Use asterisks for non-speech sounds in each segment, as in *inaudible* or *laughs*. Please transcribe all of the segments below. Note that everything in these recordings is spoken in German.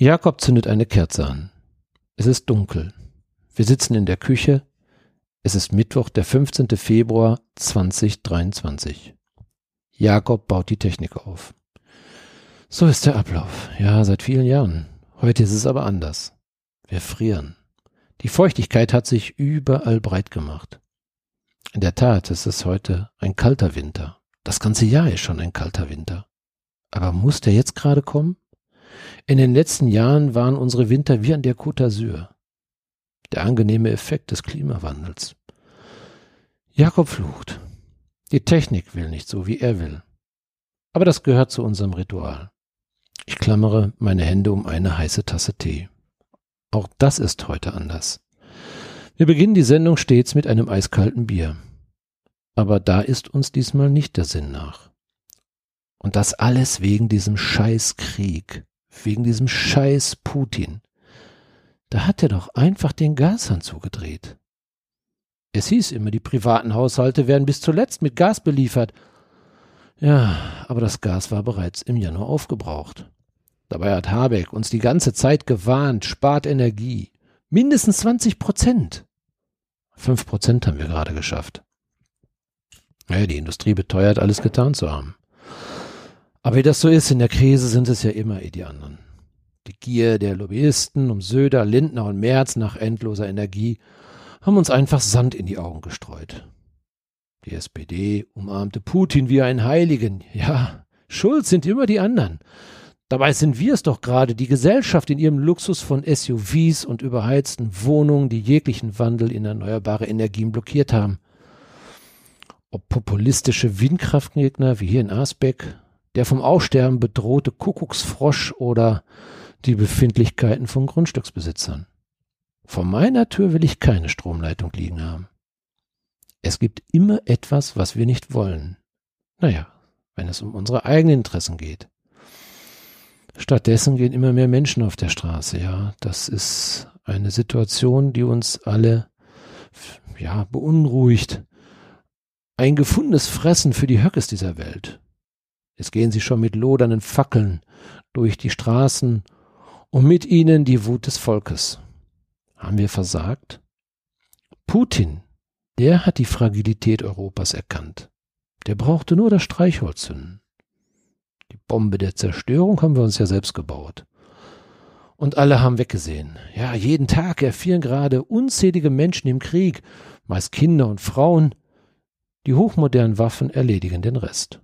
Jakob zündet eine Kerze an. Es ist dunkel. Wir sitzen in der Küche. Es ist Mittwoch, der 15. Februar 2023. Jakob baut die Technik auf. So ist der Ablauf. Ja, seit vielen Jahren. Heute ist es aber anders. Wir frieren. Die Feuchtigkeit hat sich überall breit gemacht. In der Tat ist es heute ein kalter Winter. Das ganze Jahr ist schon ein kalter Winter. Aber muss der jetzt gerade kommen? In den letzten Jahren waren unsere Winter wie an der Côte d'Azur. Der angenehme Effekt des Klimawandels. Jakob flucht. Die Technik will nicht so, wie er will. Aber das gehört zu unserem Ritual. Ich klammere meine Hände um eine heiße Tasse Tee. Auch das ist heute anders. Wir beginnen die Sendung stets mit einem eiskalten Bier. Aber da ist uns diesmal nicht der Sinn nach. Und das alles wegen diesem Scheißkrieg wegen diesem Scheiß Putin. Da hat er doch einfach den Gashahn zugedreht. Es hieß immer, die privaten Haushalte werden bis zuletzt mit Gas beliefert. Ja, aber das Gas war bereits im Januar aufgebraucht. Dabei hat Habeck uns die ganze Zeit gewarnt, spart Energie. Mindestens 20 Prozent. Fünf Prozent haben wir gerade geschafft. Ja, die Industrie beteuert, alles getan zu haben. Aber wie das so ist, in der Krise sind es ja immer eh die anderen. Die Gier der Lobbyisten um Söder, Lindner und Merz nach endloser Energie haben uns einfach Sand in die Augen gestreut. Die SPD umarmte Putin wie einen Heiligen. Ja, schuld sind immer die anderen. Dabei sind wir es doch gerade, die Gesellschaft in ihrem Luxus von SUVs und überheizten Wohnungen, die jeglichen Wandel in erneuerbare Energien blockiert haben. Ob populistische Windkraftgegner wie hier in Asbeck der vom Aussterben bedrohte Kuckucksfrosch oder die Befindlichkeiten von Grundstücksbesitzern. Vor meiner Tür will ich keine Stromleitung liegen haben. Es gibt immer etwas, was wir nicht wollen. Naja, wenn es um unsere eigenen Interessen geht. Stattdessen gehen immer mehr Menschen auf der Straße, ja. Das ist eine Situation, die uns alle, ja, beunruhigt. Ein gefundenes Fressen für die Höckes dieser Welt. Jetzt gehen sie schon mit lodernden Fackeln durch die Straßen und mit ihnen die Wut des Volkes. Haben wir versagt? Putin, der hat die Fragilität Europas erkannt. Der brauchte nur das Streichholz zünden. Die Bombe der Zerstörung haben wir uns ja selbst gebaut. Und alle haben weggesehen. Ja, jeden Tag erfielen gerade unzählige Menschen im Krieg, meist Kinder und Frauen. Die hochmodernen Waffen erledigen den Rest.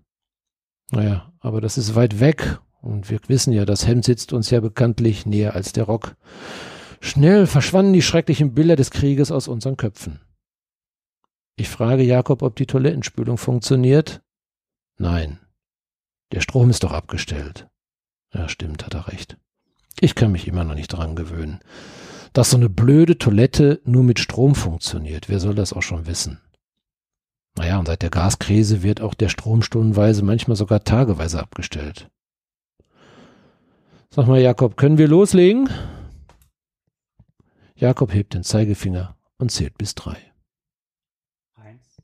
Naja, aber das ist weit weg und wir wissen ja, das Hemd sitzt uns ja bekanntlich näher als der Rock. Schnell verschwanden die schrecklichen Bilder des Krieges aus unseren Köpfen. Ich frage Jakob, ob die Toilettenspülung funktioniert. Nein. Der Strom ist doch abgestellt. Ja, stimmt, hat er recht. Ich kann mich immer noch nicht dran gewöhnen. Dass so eine blöde Toilette nur mit Strom funktioniert, wer soll das auch schon wissen? Naja, und seit der Gaskrise wird auch der Strom stundenweise, manchmal sogar tageweise abgestellt. Sag mal, Jakob, können wir loslegen? Jakob hebt den Zeigefinger und zählt bis drei. Eins.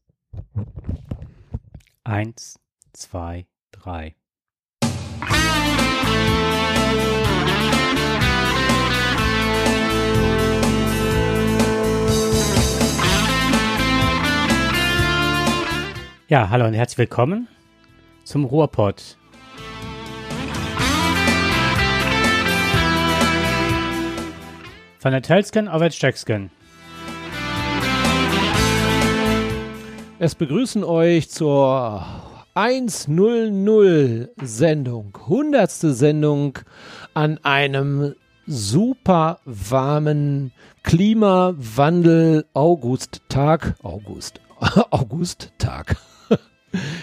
Eins, zwei, drei. Ja, hallo und herzlich willkommen zum Ruhrpott. Von der Telsken auf Stecksken. Es begrüßen euch zur 100 Sendung, 100. Sendung an einem super warmen Klimawandel *laughs* August-Tag. August. August-Tag.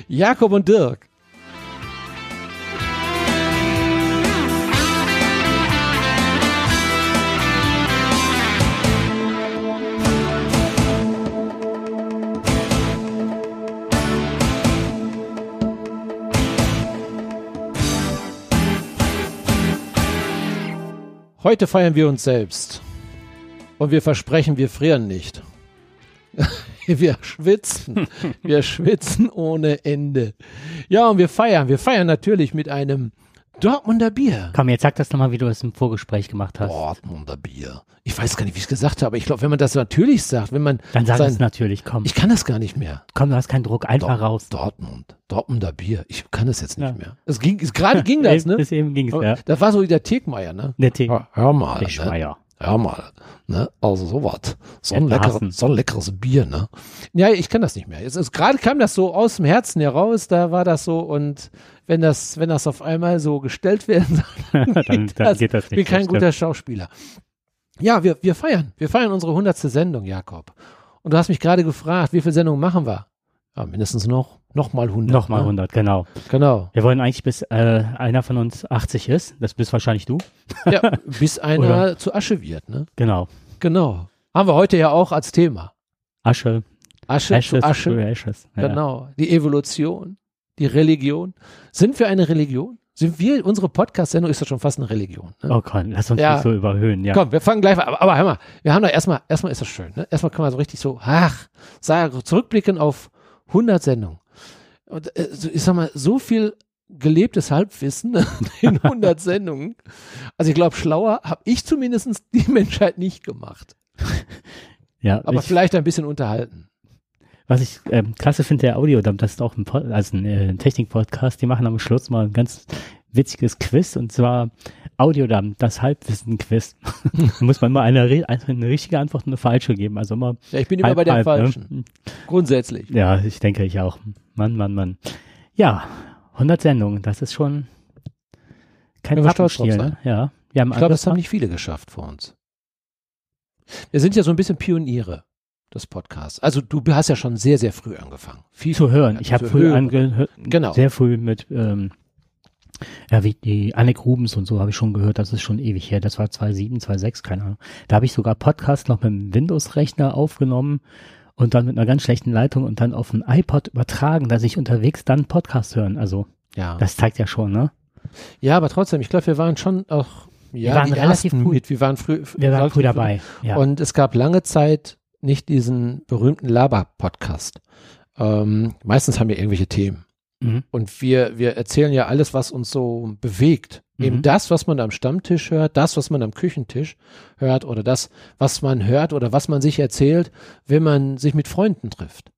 Jakob und Dirk. Heute feiern wir uns selbst. Und wir versprechen, wir frieren nicht. *laughs* *laughs* wir schwitzen. Wir schwitzen ohne Ende. Ja, und wir feiern. Wir feiern natürlich mit einem Dortmunder Bier. Komm, jetzt sag das nochmal, wie du es im Vorgespräch gemacht hast. Dortmunder Bier. Ich weiß gar nicht, wie ich es gesagt habe. Ich glaube, wenn man das natürlich sagt, wenn man. Dann sag sein- es natürlich, komm. Ich kann das gar nicht mehr. komm, du hast keinen Druck, einfach Dort- raus. Dortmund. Dortmunder Bier. Ich kann das jetzt nicht Ja. mehr. Es ging, es gerade ging das, *laughs* ne? Bis eben ging's, ja. Das war so wie der Tegmeier, ne? Der Tee. Hör, hör mal. Der Ne? Hör mal. Ne? Also sowas. So ein, Hasen. so ein leckeres Bier, ne? Ja, ich kann das nicht mehr. Gerade kam das so aus dem Herzen heraus, da war das so und wenn das, wenn das auf einmal so gestellt werden soll, *laughs* dann, dann das geht das wie nicht. kein das guter Schauspieler. Ja, wir, wir feiern. Wir feiern unsere hundertste Sendung, Jakob. Und du hast mich gerade gefragt, wie viele Sendungen machen wir? Ja, mindestens noch, noch mal 100. Nochmal ne? 100, genau. Genau. Wir wollen eigentlich, bis äh, einer von uns 80 ist. Das bist wahrscheinlich du. Ja, *laughs* bis einer Oder- zu Asche wird, ne? Genau. Genau. Haben wir heute ja auch als Thema. Asche, Asche Ashes, zu Asche. to Ashes. Ja. Genau. Die Evolution, die Religion. Sind wir eine Religion? Sind wir, unsere Podcast-Sendung ist ja schon fast eine Religion. Ne? Oh Gott, lass uns Ja. nicht so überhöhen. Ja. Komm, wir fangen gleich mal Aber, aber hör mal, wir haben da erstmal, erstmal ist das schön. Ne? Erstmal kann man so richtig so, ach, sag, zurückblicken auf 100 Sendungen. Und, äh, so, ich sag mal, so viel gelebtes Halbwissen *laughs* in 100 *laughs* Sendungen. Also ich glaube, schlauer habe ich zumindest die Menschheit nicht gemacht. ja Aber ich, vielleicht ein bisschen unterhalten. was ich ähm, klasse finde, der Audio, das ist auch ein, Pod, also ein äh, Technik-Podcast, die machen am Schluss mal ein ganz witziges Quiz und zwar Audiodamm, das Halbwissen-Quiz. *laughs* da muss man mal eine, eine richtige Antwort und eine falsche geben. Also immer Ja, ich bin immer halb, bei der halb, Falschen. Ne? Grundsätzlich. Ja, ich denke ich auch. Mann, Mann, Mann. Ja, 100 Sendungen, das ist schon kein Pappenstiel, ne? Ja. Wir haben Ich glaube, das haben nicht viele geschafft vor uns. Wir sind ja so ein bisschen Pioniere des Podcasts. Also du hast ja schon sehr, sehr früh angefangen. Viel zu hören. Ich habe früh angehört, Genau. sehr früh mit, ähm, ja, wie die Annik Rubens und so habe ich schon gehört, das ist schon ewig her. Das war 2007, 2006, keine Ahnung. Da habe ich sogar Podcast noch mit dem Windows-Rechner aufgenommen und dann mit einer ganz schlechten Leitung und dann auf ein iPod übertragen, dass ich unterwegs dann Podcast hören. Also Ja. das zeigt ja schon, ne? ja, aber trotzdem, ich glaube, wir waren schon auch ja, waren die relativ früh- mit. Wir waren früh. Wir waren früh dabei. Ja. Und es gab lange Zeit nicht diesen berühmten Laber-Podcast. Ähm, meistens haben wir irgendwelche Themen. mhm. Und wir, wir erzählen ja alles, was uns so bewegt. Mhm. Eben das, was man am Stammtisch hört, das, was man am Küchentisch hört oder das, was man hört oder was man sich erzählt, wenn man sich mit Freunden trifft.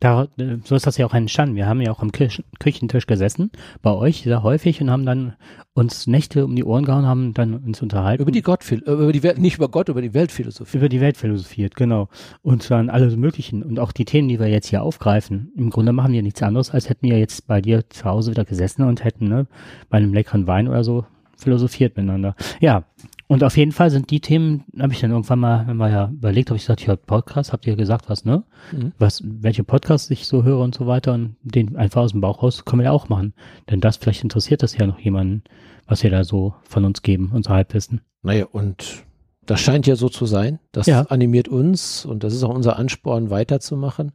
Da, äh, so ist das ja auch entstanden. Wir haben ja auch am Küchen, Küchentisch gesessen, bei euch sehr häufig und haben dann uns Nächte um die Ohren gehauen, haben dann uns unterhalten. Über die Gottphil über die Welt, nicht über Gott, über die Weltphilosophie. über die Welt philosophiert, genau. Und dann alle möglichen und auch die Themen, die wir jetzt hier aufgreifen. Im Grunde machen wir nichts anderes, als hätten wir jetzt bei dir zu Hause wieder gesessen und hätten ne, bei einem leckeren Wein oder so philosophiert miteinander. Ja, und auf jeden Fall sind die Themen, habe ich dann irgendwann mal, wenn man ja überlegt, habe ich gesagt, ja, Podcast, habt ihr gesagt, was, ne? Mhm. Was, welche Podcasts ich so höre und so weiter und den einfach aus dem Bauch raus können wir ja auch machen. Denn das, vielleicht interessiert das ja noch jemanden, was wir da so von uns geben, unser Halbwissen. Naja, und das scheint ja so zu sein. Das Ja. animiert uns und das ist auch unser Ansporn, weiterzumachen.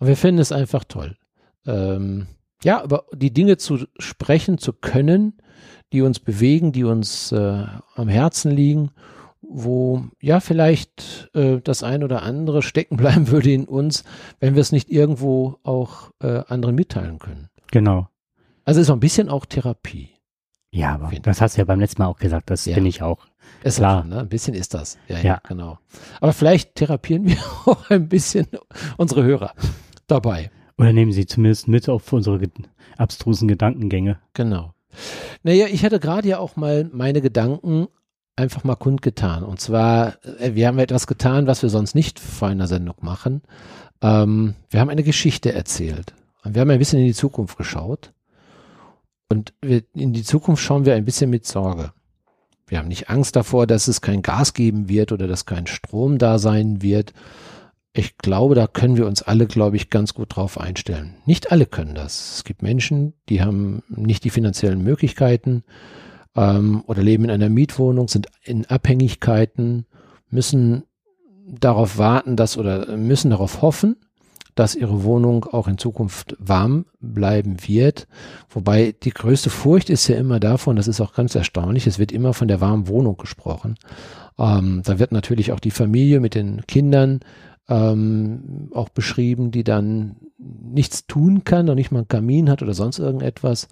Und wir finden es einfach toll. Ähm, ja, über die Dinge zu sprechen, zu können, die uns bewegen, die uns äh, am Herzen liegen, wo ja vielleicht äh, das ein oder andere stecken *laughs* bleiben würde in uns, wenn wir es nicht irgendwo auch äh, anderen mitteilen können. Genau. Also ist so ein bisschen auch Therapie. Ja, aber das hast du ja beim letzten Mal auch gesagt, das Ja. bin ich auch. Ist Klar. auch, ne? Ein bisschen ist das. Ja, ja, Ja. genau. Aber vielleicht therapieren wir *laughs* auch ein bisschen unsere Hörer dabei. Oder nehmen sie zumindest mit auf unsere abstrusen Gedankengänge. Genau. Naja, ich hatte gerade ja auch mal meine Gedanken einfach mal kundgetan. Und zwar, äh, wir haben etwas getan, was wir sonst nicht vor einer Sendung machen. Ähm, wir haben eine Geschichte erzählt. Und wir haben ein bisschen in die Zukunft geschaut. Und wir, in die Zukunft schauen wir ein bisschen mit Sorge. Wir haben nicht Angst davor, dass es kein Gas geben wird oder dass kein Strom da sein wird. Ich glaube, da können wir uns alle, glaube ich, ganz gut drauf einstellen. Nicht alle können das. Es gibt Menschen, die haben nicht die finanziellen Möglichkeiten ähm, oder leben in einer Mietwohnung, sind in Abhängigkeiten, müssen darauf warten, dass oder müssen darauf hoffen, dass ihre Wohnung auch in Zukunft warm bleiben wird. Wobei die größte Furcht ist ja immer davon, das ist auch ganz erstaunlich, es wird immer von der warmen Wohnung gesprochen. Ähm, da wird natürlich auch die Familie mit den Kindern ähm, auch beschrieben, die dann nichts tun kann, noch nicht mal einen Kamin hat oder sonst irgendetwas.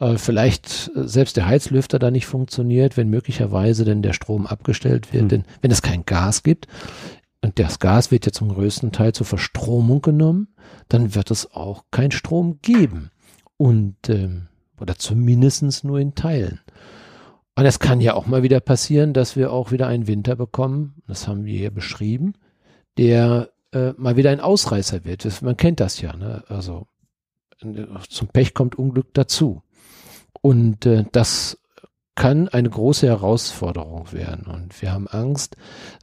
Äh, vielleicht äh, selbst der Heizlüfter da nicht funktioniert, wenn möglicherweise denn der Strom abgestellt wird, mhm. denn wenn es kein Gas gibt, und das Gas wird ja zum größten Teil zur Verstromung genommen, dann wird es auch kein Strom geben. Und ähm, oder zumindest nur in Teilen. Und es kann ja auch mal wieder passieren, dass wir auch wieder einen Winter bekommen, das haben wir hier beschrieben, der äh, mal wieder ein Ausreißer wird. Das, man kennt das ja, ne? Also zum Pech kommt Unglück dazu. Und äh, das kann eine große Herausforderung werden. Und wir haben Angst.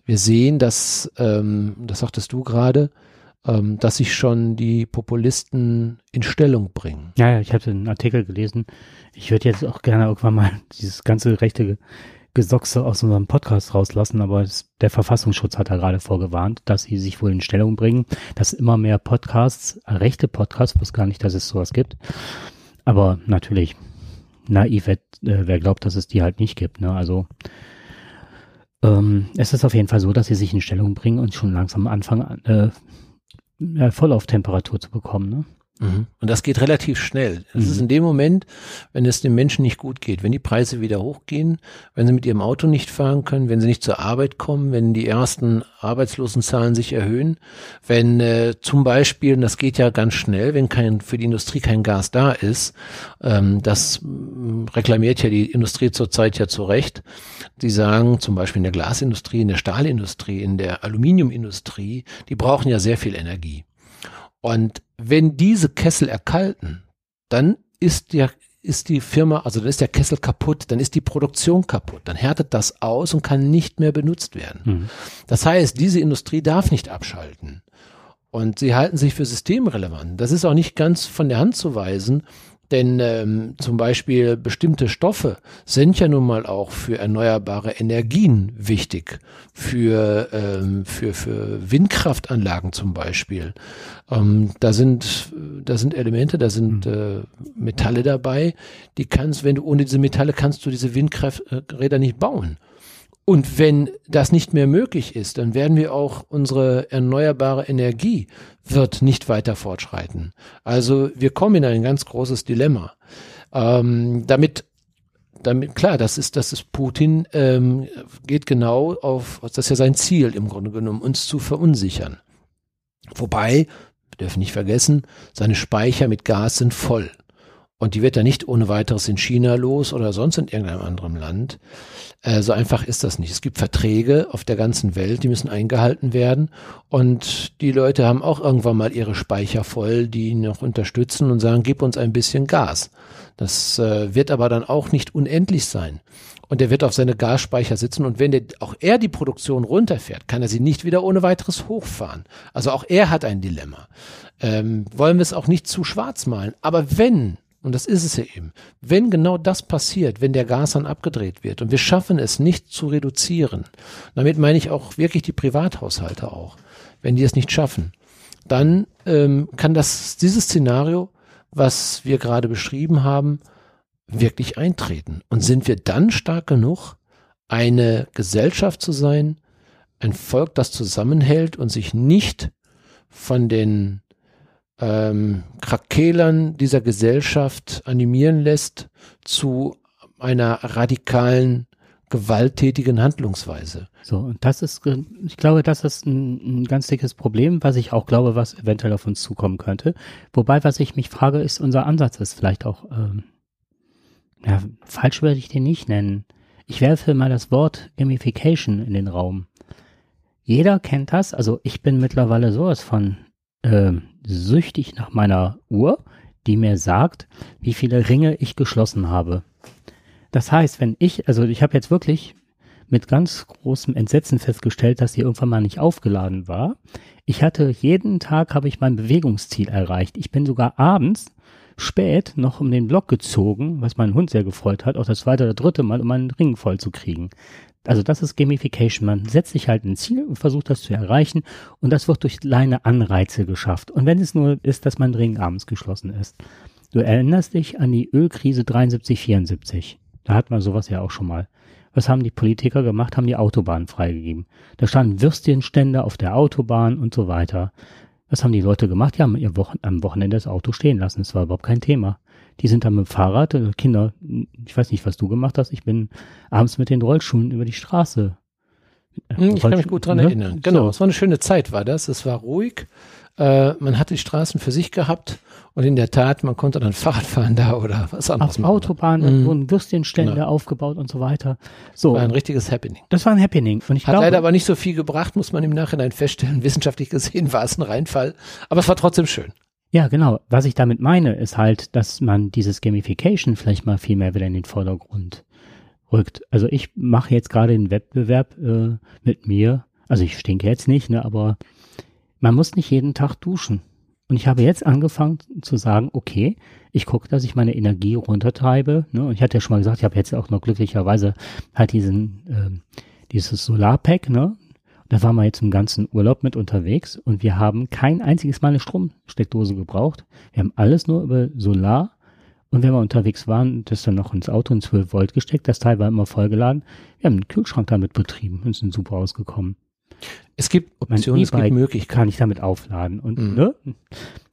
Wir sehen, dass, ähm, das sagtest du gerade, ähm, dass sich schon die Populisten in Stellung bringen. Ja, ich hatte einen Artikel gelesen. Ich würde jetzt auch gerne irgendwann mal *laughs* dieses ganze rechte Gesochse aus unserem Podcast rauslassen, aber es, der Verfassungsschutz hat da gerade vorgewarnt, dass sie sich wohl in Stellung bringen, dass immer mehr Podcasts, äh, rechte Podcasts, wusste gar nicht, dass es sowas gibt. Aber natürlich, naiv, äh, wer glaubt, dass es die halt nicht gibt. Ne? Also ähm, es ist auf jeden Fall so, dass sie sich in Stellung bringen und schon langsam anfangen, äh, voll auf Temperatur zu bekommen. Ne? Mhm. Und das geht relativ schnell. Das mhm. ist in dem Moment, wenn es den Menschen nicht gut geht, wenn die Preise wieder hochgehen, wenn sie mit ihrem Auto nicht fahren können, wenn sie nicht zur Arbeit kommen, wenn die ersten Arbeitslosenzahlen sich erhöhen, wenn äh, zum Beispiel, und das geht ja ganz schnell, wenn kein für die Industrie kein Gas da ist, ähm, das mm, reklamiert ja die Industrie zurzeit ja zu Recht. Die sagen zum Beispiel in der Glasindustrie, in der Stahlindustrie, in der Aluminiumindustrie, die brauchen ja sehr viel Energie. Und wenn diese Kessel erkalten, dann ist der ist die Firma, also dann ist der Kessel kaputt, dann ist die Produktion kaputt, dann härtet das aus und kann nicht mehr benutzt werden. Mhm. Das heißt, diese Industrie darf nicht abschalten. Und sie halten sich für systemrelevant. Das ist auch nicht ganz von der Hand zu weisen, denn ähm, zum Beispiel bestimmte Stoffe sind ja nun mal auch für erneuerbare Energien wichtig, für, ähm, für, für Windkraftanlagen zum Beispiel. Ähm, da, sind, da sind Elemente, da sind mhm. äh, Metalle dabei, die kannst, wenn du ohne diese Metalle kannst du diese Windkrafträder nicht bauen. Und wenn das nicht mehr möglich ist, dann werden wir auch unsere erneuerbare Energie wird nicht weiter fortschreiten. Also wir kommen in ein ganz großes Dilemma. Ähm, damit, damit klar, das ist, das ist Putin ähm, geht genau auf, das ist ja sein Ziel im Grunde genommen, uns zu verunsichern. Wobei, wir dürfen nicht vergessen, seine Speicher mit Gas sind voll. Und die wird er nicht ohne weiteres in China los oder sonst in irgendeinem anderen Land. Äh, so einfach ist das nicht. Es gibt Verträge auf der ganzen Welt, die müssen eingehalten werden. Und die Leute haben auch irgendwann mal ihre Speicher voll, die ihn noch unterstützen und sagen, gib uns ein bisschen Gas. Das äh, wird aber dann auch nicht unendlich sein. Und er wird auf seine Gasspeicher sitzen und wenn der, auch er die Produktion runterfährt, kann er sie nicht wieder ohne weiteres hochfahren. Also auch er hat ein Dilemma. Ähm, wollen wir es auch nicht zu schwarz malen. Aber wenn und das ist es ja eben. Wenn genau das passiert, wenn der Gashahn abgedreht wird und wir schaffen es nicht zu reduzieren, damit meine ich auch wirklich die Privathaushalte auch, wenn die es nicht schaffen, dann ähm, kann das dieses Szenario, was wir gerade beschrieben haben, wirklich eintreten. Und sind wir dann stark genug, eine Gesellschaft zu sein, ein Volk, das zusammenhält und sich nicht von den ähm, Krakelern dieser Gesellschaft animieren lässt zu einer radikalen, gewalttätigen Handlungsweise. So, und das ist, ich glaube, das ist ein, ein ganz dickes Problem, was ich auch glaube, was eventuell auf uns zukommen könnte. Wobei, was ich mich frage, ist, unser Ansatz ist vielleicht auch, ähm, ja, falsch würde ich den nicht nennen. Ich werfe mal das Wort Gamification in den Raum. Jeder kennt das, also ich bin mittlerweile sowas von äh, süchtig nach meiner Uhr, die mir sagt, wie viele Ringe ich geschlossen habe. Das heißt, wenn ich, also ich habe jetzt wirklich mit ganz großem Entsetzen festgestellt, dass sie irgendwann mal nicht aufgeladen war. Ich hatte jeden Tag habe ich mein Bewegungsziel erreicht. Ich bin sogar abends spät noch um den Block gezogen, was meinen Hund sehr gefreut hat, auch das zweite oder dritte Mal, um meinen Ring voll zu kriegen. Also das ist Gamification. Man setzt sich halt ein Ziel und versucht das zu erreichen und das wird durch kleine Anreize geschafft. Und wenn es nur ist, dass man dringend abends geschlossen ist. Du erinnerst dich an die Ölkrise 73, 74. Da hat man sowas ja auch schon mal. Was haben die Politiker gemacht? Haben die Autobahnen freigegeben. Da standen Würstchenstände auf der Autobahn und so weiter. Was haben die Leute gemacht? Die haben ihr Wochen am Wochenende das Auto stehen lassen. Das war überhaupt kein Thema. Die sind dann mit dem Fahrrad, äh, Kinder, ich weiß nicht, was du gemacht hast. Ich bin abends mit den Rollschuhen über die Straße. Hm, ich kann mich gut dran ne? erinnern. Genau, so. es war eine schöne Zeit, war das. Es war ruhig. Äh, man hat die Straßen für sich gehabt und in der Tat, man konnte dann *laughs* Fahrrad fahren da oder was anderes Auf. Autobahnen mhm. wurden Würstchenstände genau. aufgebaut und so weiter. So. War ein richtiges Happening. Das war ein Happening. Und ich Hat glaube, leider aber nicht so viel gebracht, muss man im Nachhinein feststellen. *laughs* Wissenschaftlich gesehen war es ein Reinfall. Aber es war trotzdem schön. Ja, genau. Was ich damit meine, ist halt, dass man dieses Gamification vielleicht mal viel mehr wieder in den Vordergrund rückt. Also ich mache jetzt gerade den Wettbewerb äh, mit mir. Also ich stinke jetzt nicht, ne, aber man muss nicht jeden Tag duschen. Und ich habe jetzt angefangen zu sagen, okay, ich gucke, dass ich meine Energie runtertreibe. Ne? Und ich hatte ja schon mal gesagt, ich habe jetzt auch noch glücklicherweise halt diesen, äh, dieses Solarpack, ne? Da waren wir jetzt im ganzen Urlaub mit unterwegs und wir haben kein einziges Mal eine Stromsteckdose gebraucht. Wir haben alles nur über Solar und wenn wir unterwegs waren, das dann noch ins Auto in 12 Volt gesteckt, das Teil war immer vollgeladen. Wir haben einen Kühlschrank damit betrieben und sind super ausgekommen. Es gibt Optionen, es gibt Möglichkeiten. Kann ich damit aufladen. Und mhm. ne?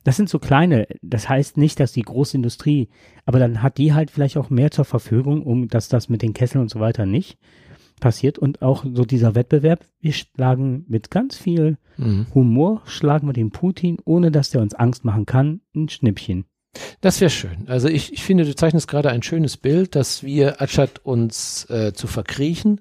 das sind so kleine, das heißt nicht, dass die Großindustrie, aber dann hat die halt vielleicht auch mehr zur Verfügung, um dass das mit den Kesseln und so weiter nicht passiert. Und auch so dieser Wettbewerb, wir schlagen mit ganz viel mhm. Humor, schlagen wir den Putin, ohne dass der uns Angst machen kann, ein Schnippchen. Das wäre schön. Also ich, ich finde, du zeichnest gerade ein schönes Bild, dass wir, anstatt uns äh, zu verkriechen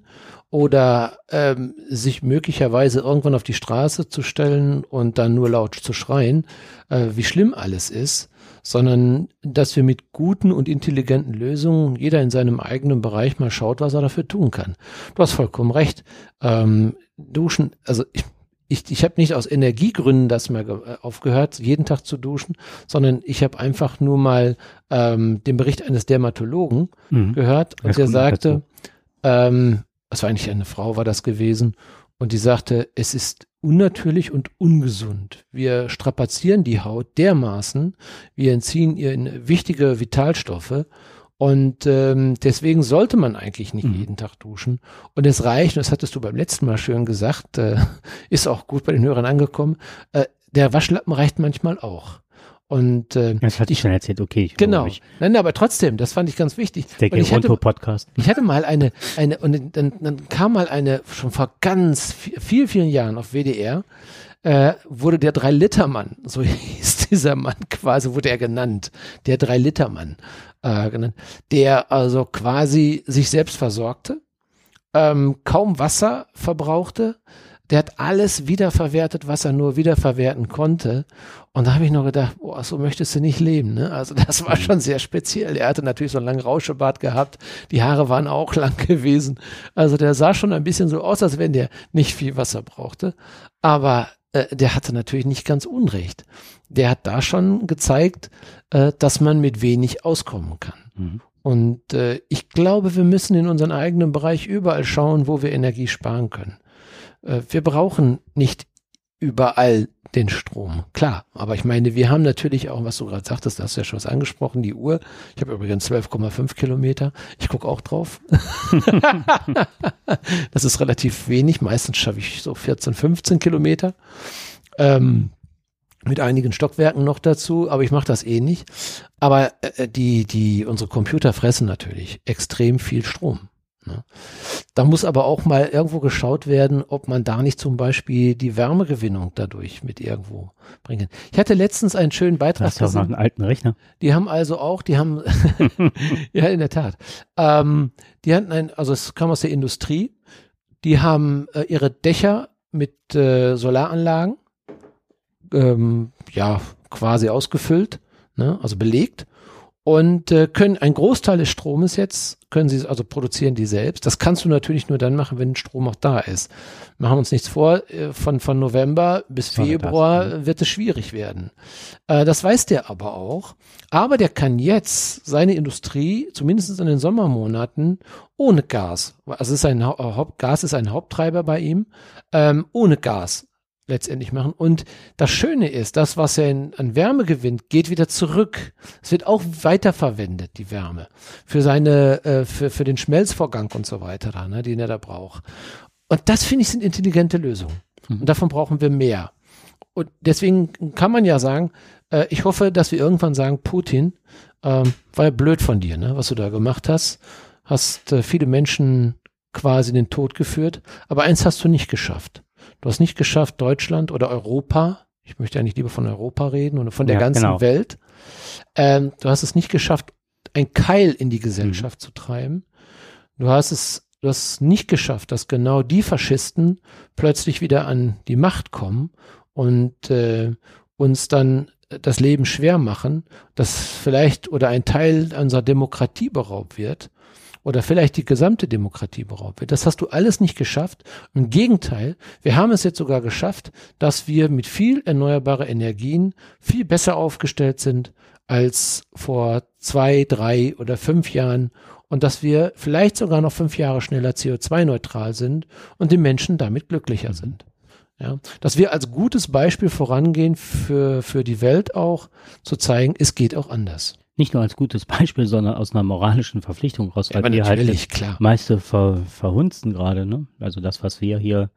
oder ähm, sich möglicherweise irgendwann auf die Straße zu stellen und dann nur laut zu schreien, äh, wie schlimm alles ist, sondern dass wir mit guten und intelligenten Lösungen jeder in seinem eigenen Bereich mal schaut, was er dafür tun kann. Du hast vollkommen recht. Ähm, duschen, also ich, ich, ich habe nicht aus Energiegründen das mal äh, aufgehört, jeden Tag zu duschen, sondern ich habe einfach nur mal ähm, den Bericht eines Dermatologen mhm. gehört und der sagte, ähm, es war eigentlich eine Frau, war das gewesen, und die sagte, es ist unnatürlich und ungesund. Wir strapazieren die Haut dermaßen, wir entziehen ihr wichtige Vitalstoffe und ähm, deswegen sollte man eigentlich nicht mhm. jeden Tag duschen. Und es reicht, und das hattest du beim letzten Mal schön gesagt, äh, *laughs* ist auch gut bei den Hörern angekommen, äh, der Waschlappen reicht manchmal auch. Und äh, das hatte ich schon erzählt, okay. genau. Nein, aber trotzdem, das fand ich ganz wichtig. Der ich hatte, Podcast. Ich hatte mal eine, eine, und dann, dann kam mal eine, schon vor ganz viel, vielen Jahren auf WDR, äh, wurde der Drei-Liter-Mann, so *laughs* hieß dieser Mann quasi, wurde er genannt, der Drei-Liter-Mann äh, genannt, der also quasi sich selbst versorgte, ähm, kaum Wasser verbrauchte, der hat alles wiederverwertet, was er nur wiederverwerten konnte. Und da habe ich noch gedacht, boah, so möchtest du nicht leben. Ne? Also das war mhm. schon sehr speziell. Er hatte natürlich so einen langen Rauschebart gehabt. Die Haare waren auch *laughs* lang gewesen. Also der sah schon ein bisschen so aus, als wenn der nicht viel Wasser brauchte. Aber äh, der hatte natürlich nicht ganz Unrecht. Der hat da schon gezeigt, äh, dass man mit wenig auskommen kann. Mhm. Und äh, ich glaube, wir müssen in unseren eigenen Bereich überall schauen, wo wir Energie sparen können. Äh, wir brauchen nicht überall den Strom. Klar, aber ich meine, wir haben natürlich auch, was du gerade sagtest, da hast du ja schon was angesprochen, die Uhr. Ich habe übrigens 12,5 Kilometer. Ich gucke auch drauf. *laughs* das ist relativ wenig. Meistens schaffe ich so 14, 15 Kilometer. Ähm, mit einigen Stockwerken noch dazu, aber ich mache das eh nicht. Aber äh, die, die, unsere Computer fressen natürlich extrem viel Strom. Ne? Da muss aber auch mal irgendwo geschaut werden, ob man da nicht zum Beispiel die Wärmegewinnung dadurch mit irgendwo bringen. Ich hatte letztens einen schönen Beitrag Hast du gesehen. einen alten Rechner? Die haben also auch, die haben, *laughs* ja in der Tat, ähm, die hatten ein, also es kam aus der Industrie, die haben äh, ihre Dächer mit äh, Solaranlagen, ähm, ja quasi ausgefüllt, ne, also belegt und äh, können ein Großteil des Stromes jetzt, können sie also produzieren die selbst. Das kannst du natürlich nur dann machen, wenn Strom auch da ist. Machen uns nichts vor, äh, von, von November bis Februar das, wird es schwierig werden. Äh, das weiß der aber auch. Aber der kann jetzt seine Industrie, zumindest in den Sommermonaten, ohne Gas, also ist ein Haupt, Gas ist ein Haupttreiber bei ihm, ähm, ohne Gas letztendlich machen. Und das Schöne ist, das, was er in, an Wärme gewinnt, geht wieder zurück. Es wird auch weiterverwendet, die Wärme, für seine, äh, für, für den Schmelzvorgang und so weiter, da, ne, den er da braucht. Und das finde ich sind intelligente Lösungen. Mhm. Und davon brauchen wir mehr. Und deswegen kann man ja sagen, äh, ich hoffe, dass wir irgendwann sagen, Putin, ähm, war ja blöd von dir, ne, was du da gemacht hast. Hast äh, viele Menschen quasi in den Tod geführt. Aber eins hast du nicht geschafft. Du hast nicht geschafft, Deutschland oder Europa, ich möchte eigentlich lieber von Europa reden und von der ja, ganzen genau. Welt, ähm, du hast es nicht geschafft, ein Keil in die Gesellschaft mhm. zu treiben. Du hast es, du hast es nicht geschafft, dass genau die Faschisten plötzlich wieder an die Macht kommen und äh, uns dann das Leben schwer machen, dass vielleicht oder ein Teil unserer Demokratie beraubt wird oder vielleicht die gesamte Demokratie beraubt wird. Das hast du alles nicht geschafft. Im Gegenteil, wir haben es jetzt sogar geschafft, dass wir mit viel erneuerbare Energien viel besser aufgestellt sind als vor zwei, drei oder fünf Jahren und dass wir vielleicht sogar noch fünf Jahre schneller CO2-neutral sind und die Menschen damit glücklicher sind. Ja, dass wir als gutes Beispiel vorangehen für, für die Welt auch, zu zeigen, es geht auch anders nicht nur als gutes Beispiel, sondern aus einer moralischen Verpflichtung raus, weil ja, wir halt klar. meiste ver, verhunzen gerade, ne? Also das, was wir hier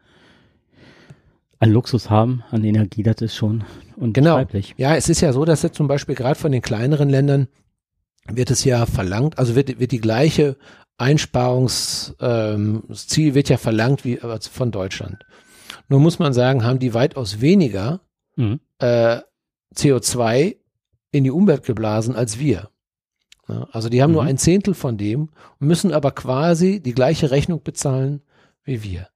an Luxus haben, an Energie, das ist schon unbeschreiblich. Genau. Ja, es ist ja so, dass jetzt zum Beispiel gerade von den kleineren Ländern wird es ja verlangt, also wird, wird die gleiche Einsparungsziel ähm, wird ja verlangt wie von Deutschland. Nur muss man sagen, haben die weitaus weniger mhm. äh, CO2 in die Umwelt geblasen als wir. Ja, also die haben mhm. nur ein Zehntel von dem und müssen aber quasi die gleiche Rechnung bezahlen wie wir.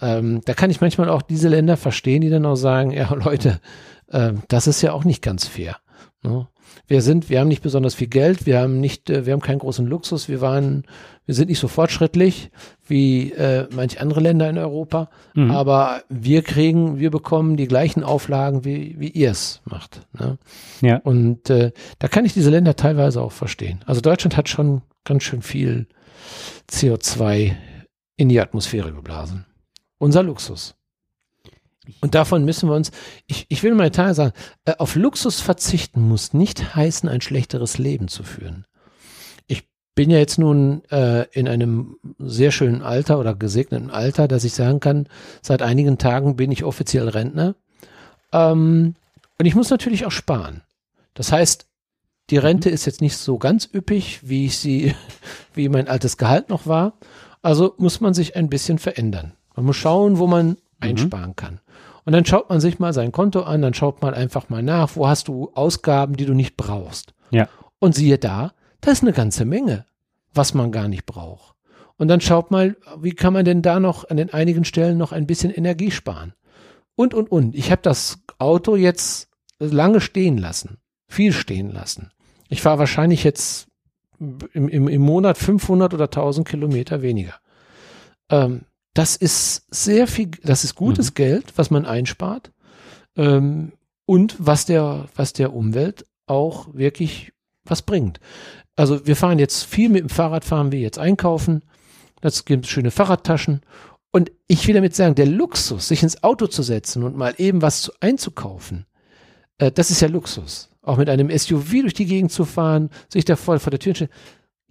Ähm, da kann ich manchmal auch diese Länder verstehen, die dann auch sagen, *laughs* ja Leute, äh, das ist ja auch nicht ganz fair. Ne? Wir sind, wir haben nicht besonders viel Geld, wir haben nicht, äh, wir haben keinen großen Luxus, wir waren, wir sind nicht so fortschrittlich wie äh, manche andere Länder in Europa, mhm. aber wir kriegen, wir bekommen die gleichen Auflagen, wie, wie ihr es macht. Ne? Ja. Und äh, da kann ich diese Länder teilweise auch verstehen. Also Deutschland hat schon ganz schön viel CO2 in die Atmosphäre geblasen. Unser Luxus. Und davon müssen wir uns, ich, ich will mal Teil sagen, äh, auf Luxus verzichten muss nicht heißen, ein schlechteres Leben zu führen. Bin ja jetzt nun äh, in einem sehr schönen Alter oder gesegneten Alter, dass ich sagen kann, seit einigen Tagen bin ich offiziell Rentner. Ähm, und ich muss natürlich auch sparen. Das heißt, die Rente ist jetzt nicht so ganz üppig, wie ich sie, *laughs* wie mein altes Gehalt noch war. Also muss man sich ein bisschen verändern. Man muss schauen, wo man mhm. einsparen kann. Und dann schaut man sich mal sein Konto an, dann schaut man einfach mal nach, wo hast du Ausgaben, die du nicht brauchst. Ja. Und siehe da, da ist eine ganze Menge, was man gar nicht braucht. Und dann schaut mal, wie kann man denn da noch an den einigen Stellen noch ein bisschen Energie sparen? Und, und, und. Ich habe das Auto jetzt lange stehen lassen, viel stehen lassen. Ich fahre wahrscheinlich jetzt im, im, im Monat 500 oder 1000 Kilometer weniger. Ähm, das ist sehr viel, das ist gutes mhm. Geld, was man einspart ähm, und was der, was der Umwelt auch wirklich was bringt. Also wir fahren jetzt viel mit dem Fahrrad, fahren wir jetzt einkaufen. Das gibt schöne Fahrradtaschen. Und ich will damit sagen, der Luxus, sich ins Auto zu setzen und mal eben was zu, einzukaufen, äh, das ist ja Luxus. Auch mit einem SUV durch die Gegend zu fahren, sich da voll vor der Tür stellen.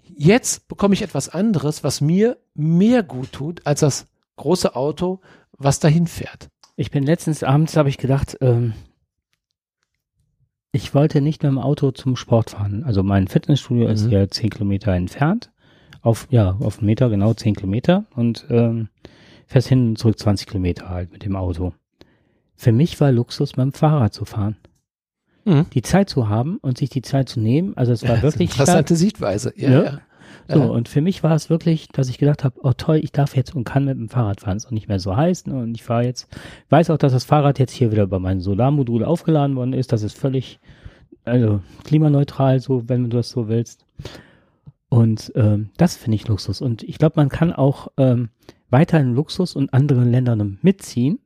Jetzt bekomme ich etwas anderes, was mir mehr gut tut, als das große Auto, was dahin fährt. Ich bin letztens abends, habe ich gedacht, ähm, ich wollte nicht mit dem Auto zum Sport fahren. Also mein Fitnessstudio mhm. ist hier zehn Kilometer entfernt. Auf, ja, auf einen Meter, genau zehn Kilometer. Und ähm, fährst hin und zurück 20 Kilometer halt mit dem Auto. Für mich war Luxus, mit dem Fahrrad zu fahren. Mhm. Die Zeit zu haben und sich die Zeit zu nehmen. Also es war ja, wirklich. Interessante Sichtweise, ja, ja. ja. So, ja. und für mich war es wirklich, dass ich gedacht habe, oh toll, ich darf jetzt und kann mit dem Fahrrad fahren. Es ist auch nicht mehr so heiß. Ne? Und ich fahre jetzt, weiß auch, dass das Fahrrad jetzt hier wieder über mein Solarmodul aufgeladen worden ist. Das ist völlig also klimaneutral, so wenn du das so willst. Und ähm, das finde ich Luxus. Und ich glaube, man kann auch ähm, weiterhin Luxus und andere Länder mitziehen.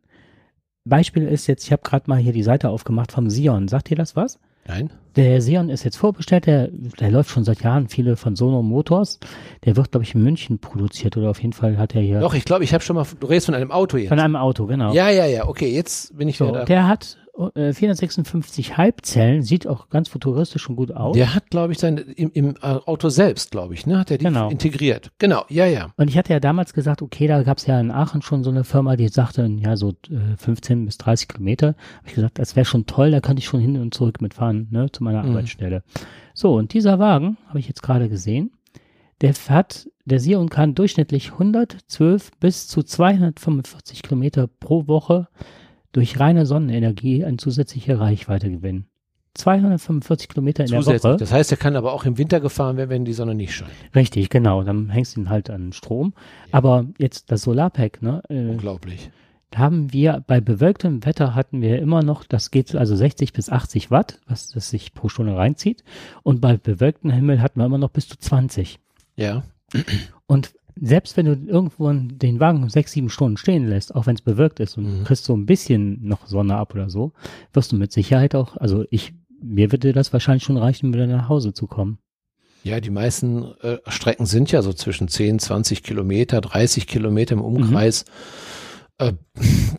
Beispiel ist jetzt, ich habe gerade mal hier die Seite aufgemacht vom Sion. Sagt ihr das was? Nein. Der Sion ist jetzt vorbestellt, der, der läuft schon seit Jahren viele von Sono Motors. Der wird, glaube ich, in München produziert oder auf jeden Fall hat er hier. Doch, ich glaube, ich habe schon mal, du redest von einem Auto jetzt. Von einem Auto, genau. Ja, ja, ja, okay, jetzt bin ich so, wieder da. Der hat äh, 456 Halbzellen, sieht auch ganz futuristisch und gut aus. Der hat, glaube ich, sein, im, im äh, Auto selbst, glaube ich, ne, hat er die Genau. integriert. Genau, ja, ja. Und ich hatte ja damals gesagt, okay, da gab es ja in Aachen schon so eine Firma, die sagte, ja, so äh, 15 bis 30 Kilometer. Hab ich gesagt, das wäre schon toll, da könnte ich schon hin und zurück mitfahren, ne, zu meiner Mhm. Arbeitsstelle. So, und dieser Wagen, habe ich jetzt gerade gesehen, der hat, der Sion kann durchschnittlich 112 bis zu 245 Kilometer pro Woche durch reine Sonnenenergie eine zusätzliche Reichweite gewinnen. 245 Kilometer in der. Woche. Das heißt, er kann aber auch im Winter gefahren werden, wenn die Sonne nicht scheint. Richtig, genau. Dann hängst du ihn halt an Strom. Aber jetzt das Solarpack, ne? Äh, Unglaublich. da haben wir bei bewölktem Wetter hatten wir immer noch, das geht also 60 bis 80 Watt, was das sich pro Stunde reinzieht. Und bei bewölktem Himmel hatten wir immer noch bis zu 20. Ja. Und selbst wenn du irgendwo den Wagen sechs, sieben Stunden stehen lässt, auch wenn es bewölkt ist und Mhm. kriegst so ein bisschen noch Sonne ab oder so, wirst du mit Sicherheit auch, also ich, mir würde das wahrscheinlich schon reichen, wieder nach Hause zu kommen. Ja, die meisten äh, Strecken sind ja so zwischen 10, 20 Kilometer, 30 Kilometer im Umkreis. Äh,